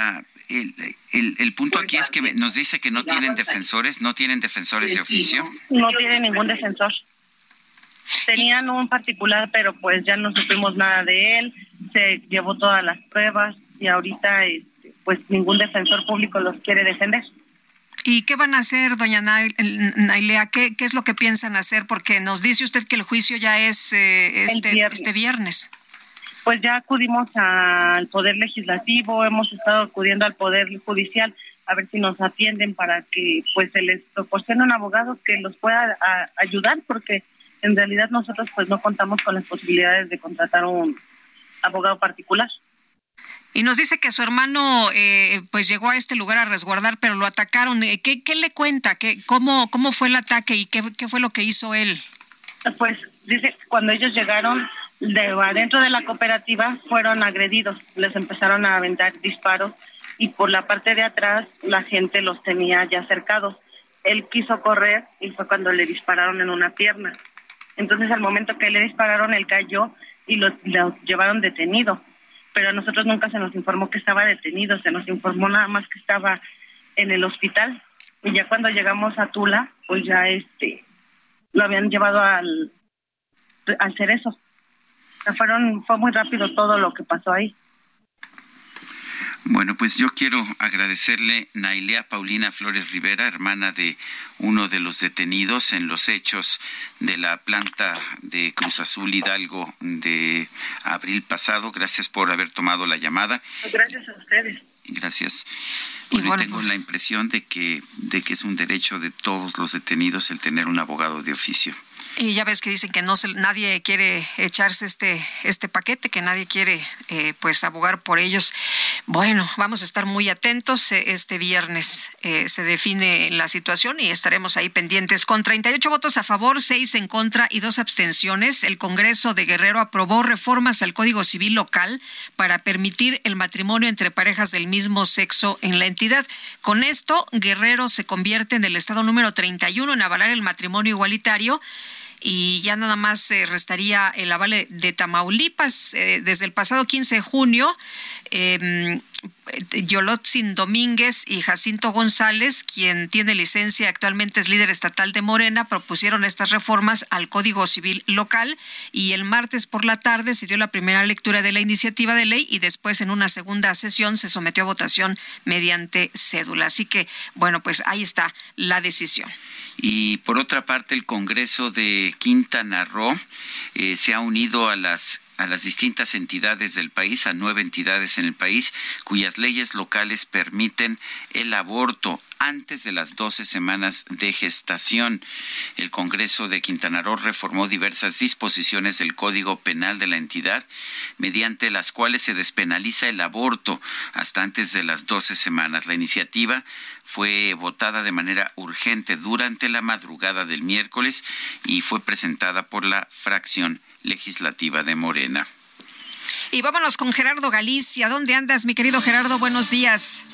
el, el, punto aquí es que nos dice que no tienen defensores, no tienen defensores de oficio. No tienen ningún defensor. Tenían un particular, pero pues ya no supimos nada de él. Se llevó todas las pruebas y ahorita este, pues ningún defensor público los quiere defender. ¿Y qué van a hacer, doña Nailea? ¿Qué, ¿Qué es lo que piensan hacer? Porque nos dice usted que el juicio ya es eh, este, viernes. este viernes. Pues ya acudimos al Poder Legislativo, hemos estado acudiendo al Poder Judicial a ver si nos atienden para que pues se les proporcione un abogado que los pueda ayudar, porque en realidad nosotros pues no contamos con las posibilidades de contratar un abogado particular. Y nos dice que su hermano eh, pues llegó a este lugar a resguardar, pero lo atacaron. Eh, ¿Qué, qué le cuenta? ¿Qué, cómo, ¿Cómo fue el ataque y qué, fue lo que hizo él? Pues dice, cuando ellos llegaron de adentro de la cooperativa fueron agredidos, les empezaron a aventar disparos y por la parte de atrás la gente los tenía ya cercados. Él quiso correr y fue cuando le dispararon en una pierna. Entonces al momento que le dispararon él cayó y lo, lo llevaron detenido pero a nosotros nunca se nos informó que estaba detenido, se nos informó nada más que estaba en el hospital y ya cuando llegamos a Tula, pues ya este lo habían llevado al al eso. fueron fue muy rápido todo lo que pasó ahí. Bueno, pues yo quiero agradecerle Nailea Paulina Flores Rivera, hermana de uno de los detenidos en los hechos de la planta de Cruz Azul Hidalgo de abril pasado. Gracias por haber tomado la llamada. Gracias a ustedes. Gracias. Bueno, tengo pues la impresión de que, de que es un derecho de todos los detenidos el tener un abogado de oficio. Y ya ves que dicen que no se, nadie quiere echarse este este paquete, que nadie quiere eh, pues abogar por ellos. Bueno, vamos a estar muy atentos. Eh, este viernes eh, se define la situación y estaremos ahí pendientes. Con 38 votos a favor, 6 en contra y dos abstenciones, el Congreso de Guerrero aprobó reformas al Código Civil local para permitir el matrimonio entre parejas del mismo sexo en la entidad. Con esto, Guerrero se convierte en el estado número 31 en avalar el matrimonio igualitario y ya nada más se restaría el avale de Tamaulipas. Eh, desde el pasado 15 de junio, eh, Yolotzin Domínguez y Jacinto González, quien tiene licencia actualmente es líder estatal de Morena, propusieron estas reformas al Código Civil local y el martes por la tarde se dio la primera lectura de la iniciativa de ley y después en una segunda sesión se sometió a votación mediante cédula. Así que, bueno, pues ahí está la decisión. Y por otra parte, el Congreso de Quintana Roo eh, se ha unido a las a las distintas entidades del país, a nueve entidades en el país, cuyas leyes locales permiten el aborto antes de las 12 semanas de gestación. El Congreso de Quintana Roo reformó diversas disposiciones del Código Penal de la entidad, mediante las cuales se despenaliza el aborto hasta antes de las 12 semanas. La iniciativa fue votada de manera urgente durante la madrugada del miércoles y fue presentada por la fracción legislativa de Morena. Y vámonos con Gerardo Galicia. ¿Dónde andas, mi querido Gerardo? Buenos días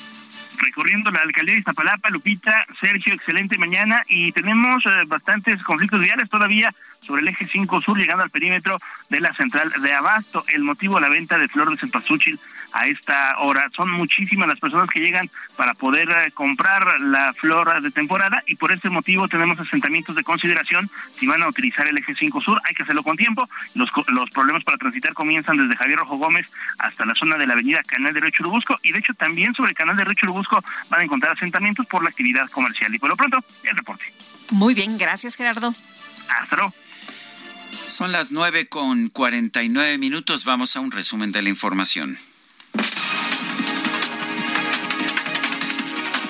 recorriendo la alcaldía de Iztapalapa, Lupita, Sergio, excelente mañana y tenemos eh, bastantes conflictos viales todavía sobre el eje 5 sur llegando al perímetro de la central de Abasto. El motivo la venta de flor de cempasúchil a esta hora. Son muchísimas las personas que llegan para poder eh, comprar la flor de temporada y por este motivo tenemos asentamientos de consideración. Si van a utilizar el eje 5 sur, hay que hacerlo con tiempo. Los, los problemas para transitar comienzan desde Javier Rojo Gómez hasta la zona de la avenida Canal de Río Churubusco y de hecho también sobre el Canal de Río Churubusco van a encontrar asentamientos por la actividad comercial. Y por lo pronto, el reporte. Muy bien, gracias Gerardo. Hasta luego. Son las nueve con cuarenta y nueve minutos. Vamos a un resumen de la información.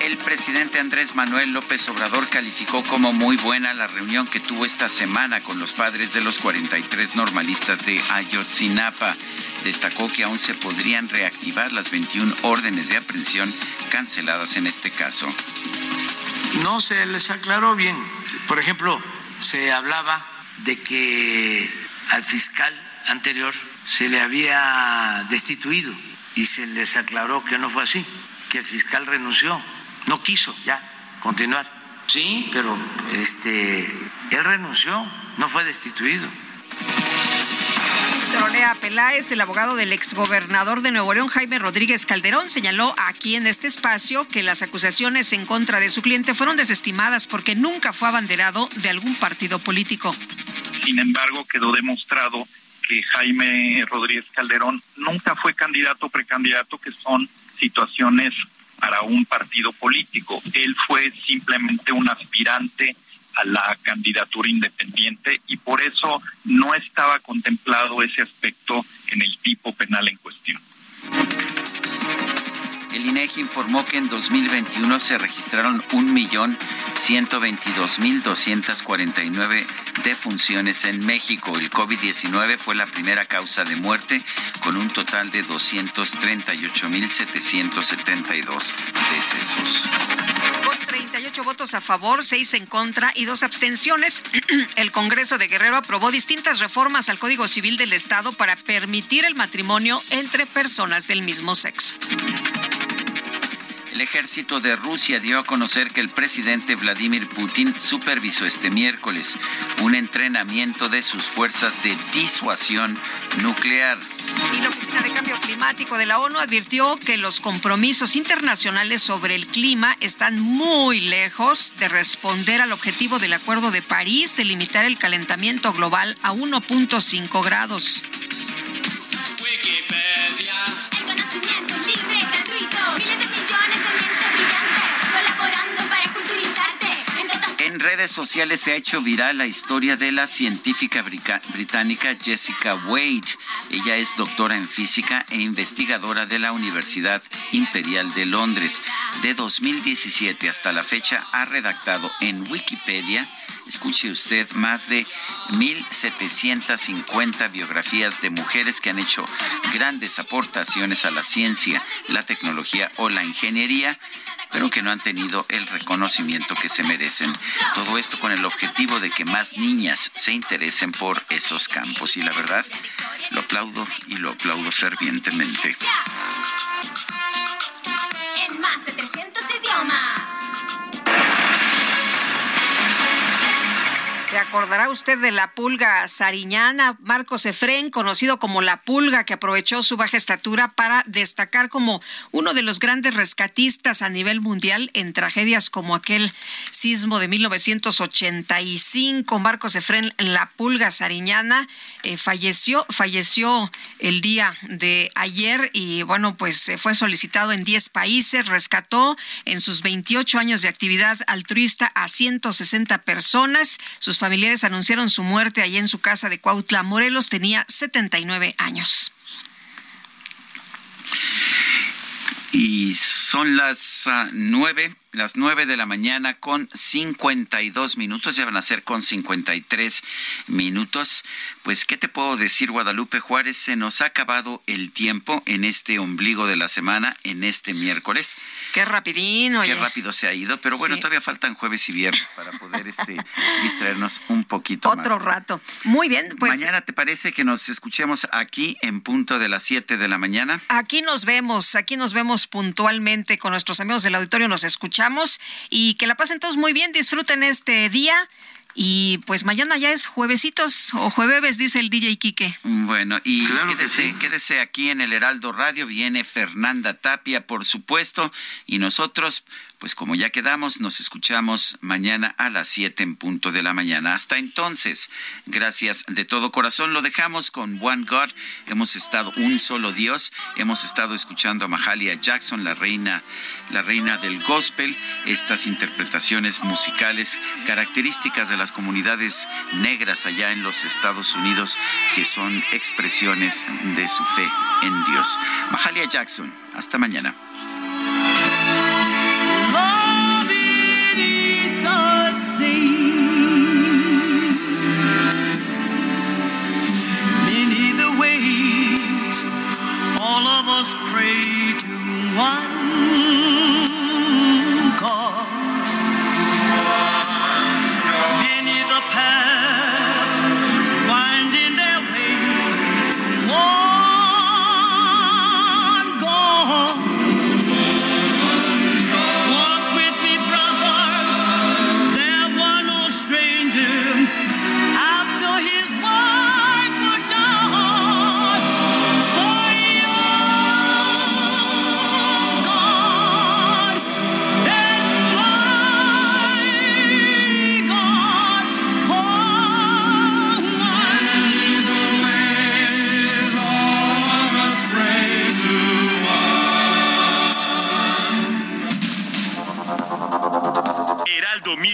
El presidente Andrés Manuel López Obrador calificó como muy buena la reunión que tuvo esta semana con los padres de los 43 normalistas de Ayotzinapa. Destacó que aún se podrían reactivar las 21 órdenes de aprehensión canceladas en este caso. No se les aclaró bien. Por ejemplo, se hablaba de que al fiscal anterior se le había destituido y se les aclaró que no fue así, que el fiscal renunció, no quiso ya continuar. Sí, pero este él renunció, no fue destituido. Tronea Peláez, el abogado del exgobernador de Nuevo León, Jaime Rodríguez Calderón, señaló aquí en este espacio que las acusaciones en contra de su cliente fueron desestimadas porque nunca fue abanderado de algún partido político. Sin embargo, quedó demostrado Jaime Rodríguez Calderón nunca fue candidato o precandidato, que son situaciones para un partido político. Él fue simplemente un aspirante a la candidatura independiente y por eso no estaba contemplado ese aspecto en el tipo penal en cuestión. El INEGI informó que en 2021 se registraron 1.122.249 defunciones en México. El COVID-19 fue la primera causa de muerte con un total de 238.772 decesos. Con 38 votos a favor, 6 en contra y dos abstenciones, el Congreso de Guerrero aprobó distintas reformas al Código Civil del Estado para permitir el matrimonio entre personas del mismo sexo. El ejército de Rusia dio a conocer que el presidente Vladimir Putin supervisó este miércoles un entrenamiento de sus fuerzas de disuasión nuclear. Y la Oficina de Cambio Climático de la ONU advirtió que los compromisos internacionales sobre el clima están muy lejos de responder al objetivo del Acuerdo de París de limitar el calentamiento global a 1.5 grados. En redes sociales se ha hecho viral la historia de la científica británica Jessica Wade. Ella es doctora en física e investigadora de la Universidad Imperial de Londres. De 2017 hasta la fecha ha redactado en Wikipedia escuche usted, más de 1.750 biografías de mujeres que han hecho grandes aportaciones a la ciencia, la tecnología o la ingeniería pero que no han tenido el reconocimiento que se merecen. Todo esto con el objetivo de que más niñas se interesen por esos campos. Y la verdad, lo aplaudo y lo aplaudo fervientemente. En más de 300 idiomas. Se acordará usted de la pulga sariñana, Marcos Efrén, conocido como la pulga, que aprovechó su baja estatura para destacar como uno de los grandes rescatistas a nivel mundial en tragedias como aquel sismo de 1985. Marcos Efrén, la pulga sariñana, eh, falleció, falleció el día de ayer y bueno, pues fue solicitado en 10 países, rescató en sus 28 años de actividad altruista a 160 personas. Sus familiares anunciaron su muerte allí en su casa de Cuautla, Morelos. Tenía 79 años. Y son las uh, nueve las 9 de la mañana con 52 minutos, ya van a ser con 53 minutos. Pues, ¿qué te puedo decir, Guadalupe Juárez? Se nos ha acabado el tiempo en este ombligo de la semana, en este miércoles. Qué rapidín, oye. Qué rápido se ha ido, pero bueno, todavía faltan jueves y viernes para poder este, distraernos un poquito Otro rato. Muy bien, pues. Mañana, ¿te parece que nos escuchemos aquí en punto de las 7 de la mañana? Aquí nos vemos, aquí nos vemos puntualmente con nuestros amigos del auditorio, nos escuchamos y que la pasen todos muy bien, disfruten este día. Y pues mañana ya es juevesitos o jueves, dice el DJ Quique. Bueno, y quédese, quédese aquí en el Heraldo Radio. Viene Fernanda Tapia, por supuesto. Y nosotros, pues como ya quedamos, nos escuchamos mañana a las 7 en punto de la mañana. Hasta entonces, gracias de todo corazón. Lo dejamos con One God. Hemos estado un solo Dios. Hemos estado escuchando a Mahalia Jackson, la reina, la reina del gospel. Estas interpretaciones musicales características de las comunidades negras allá en los Estados Unidos, que son expresiones de su fe en Dios. Mahalia Jackson. Hasta mañana. All of us pray to one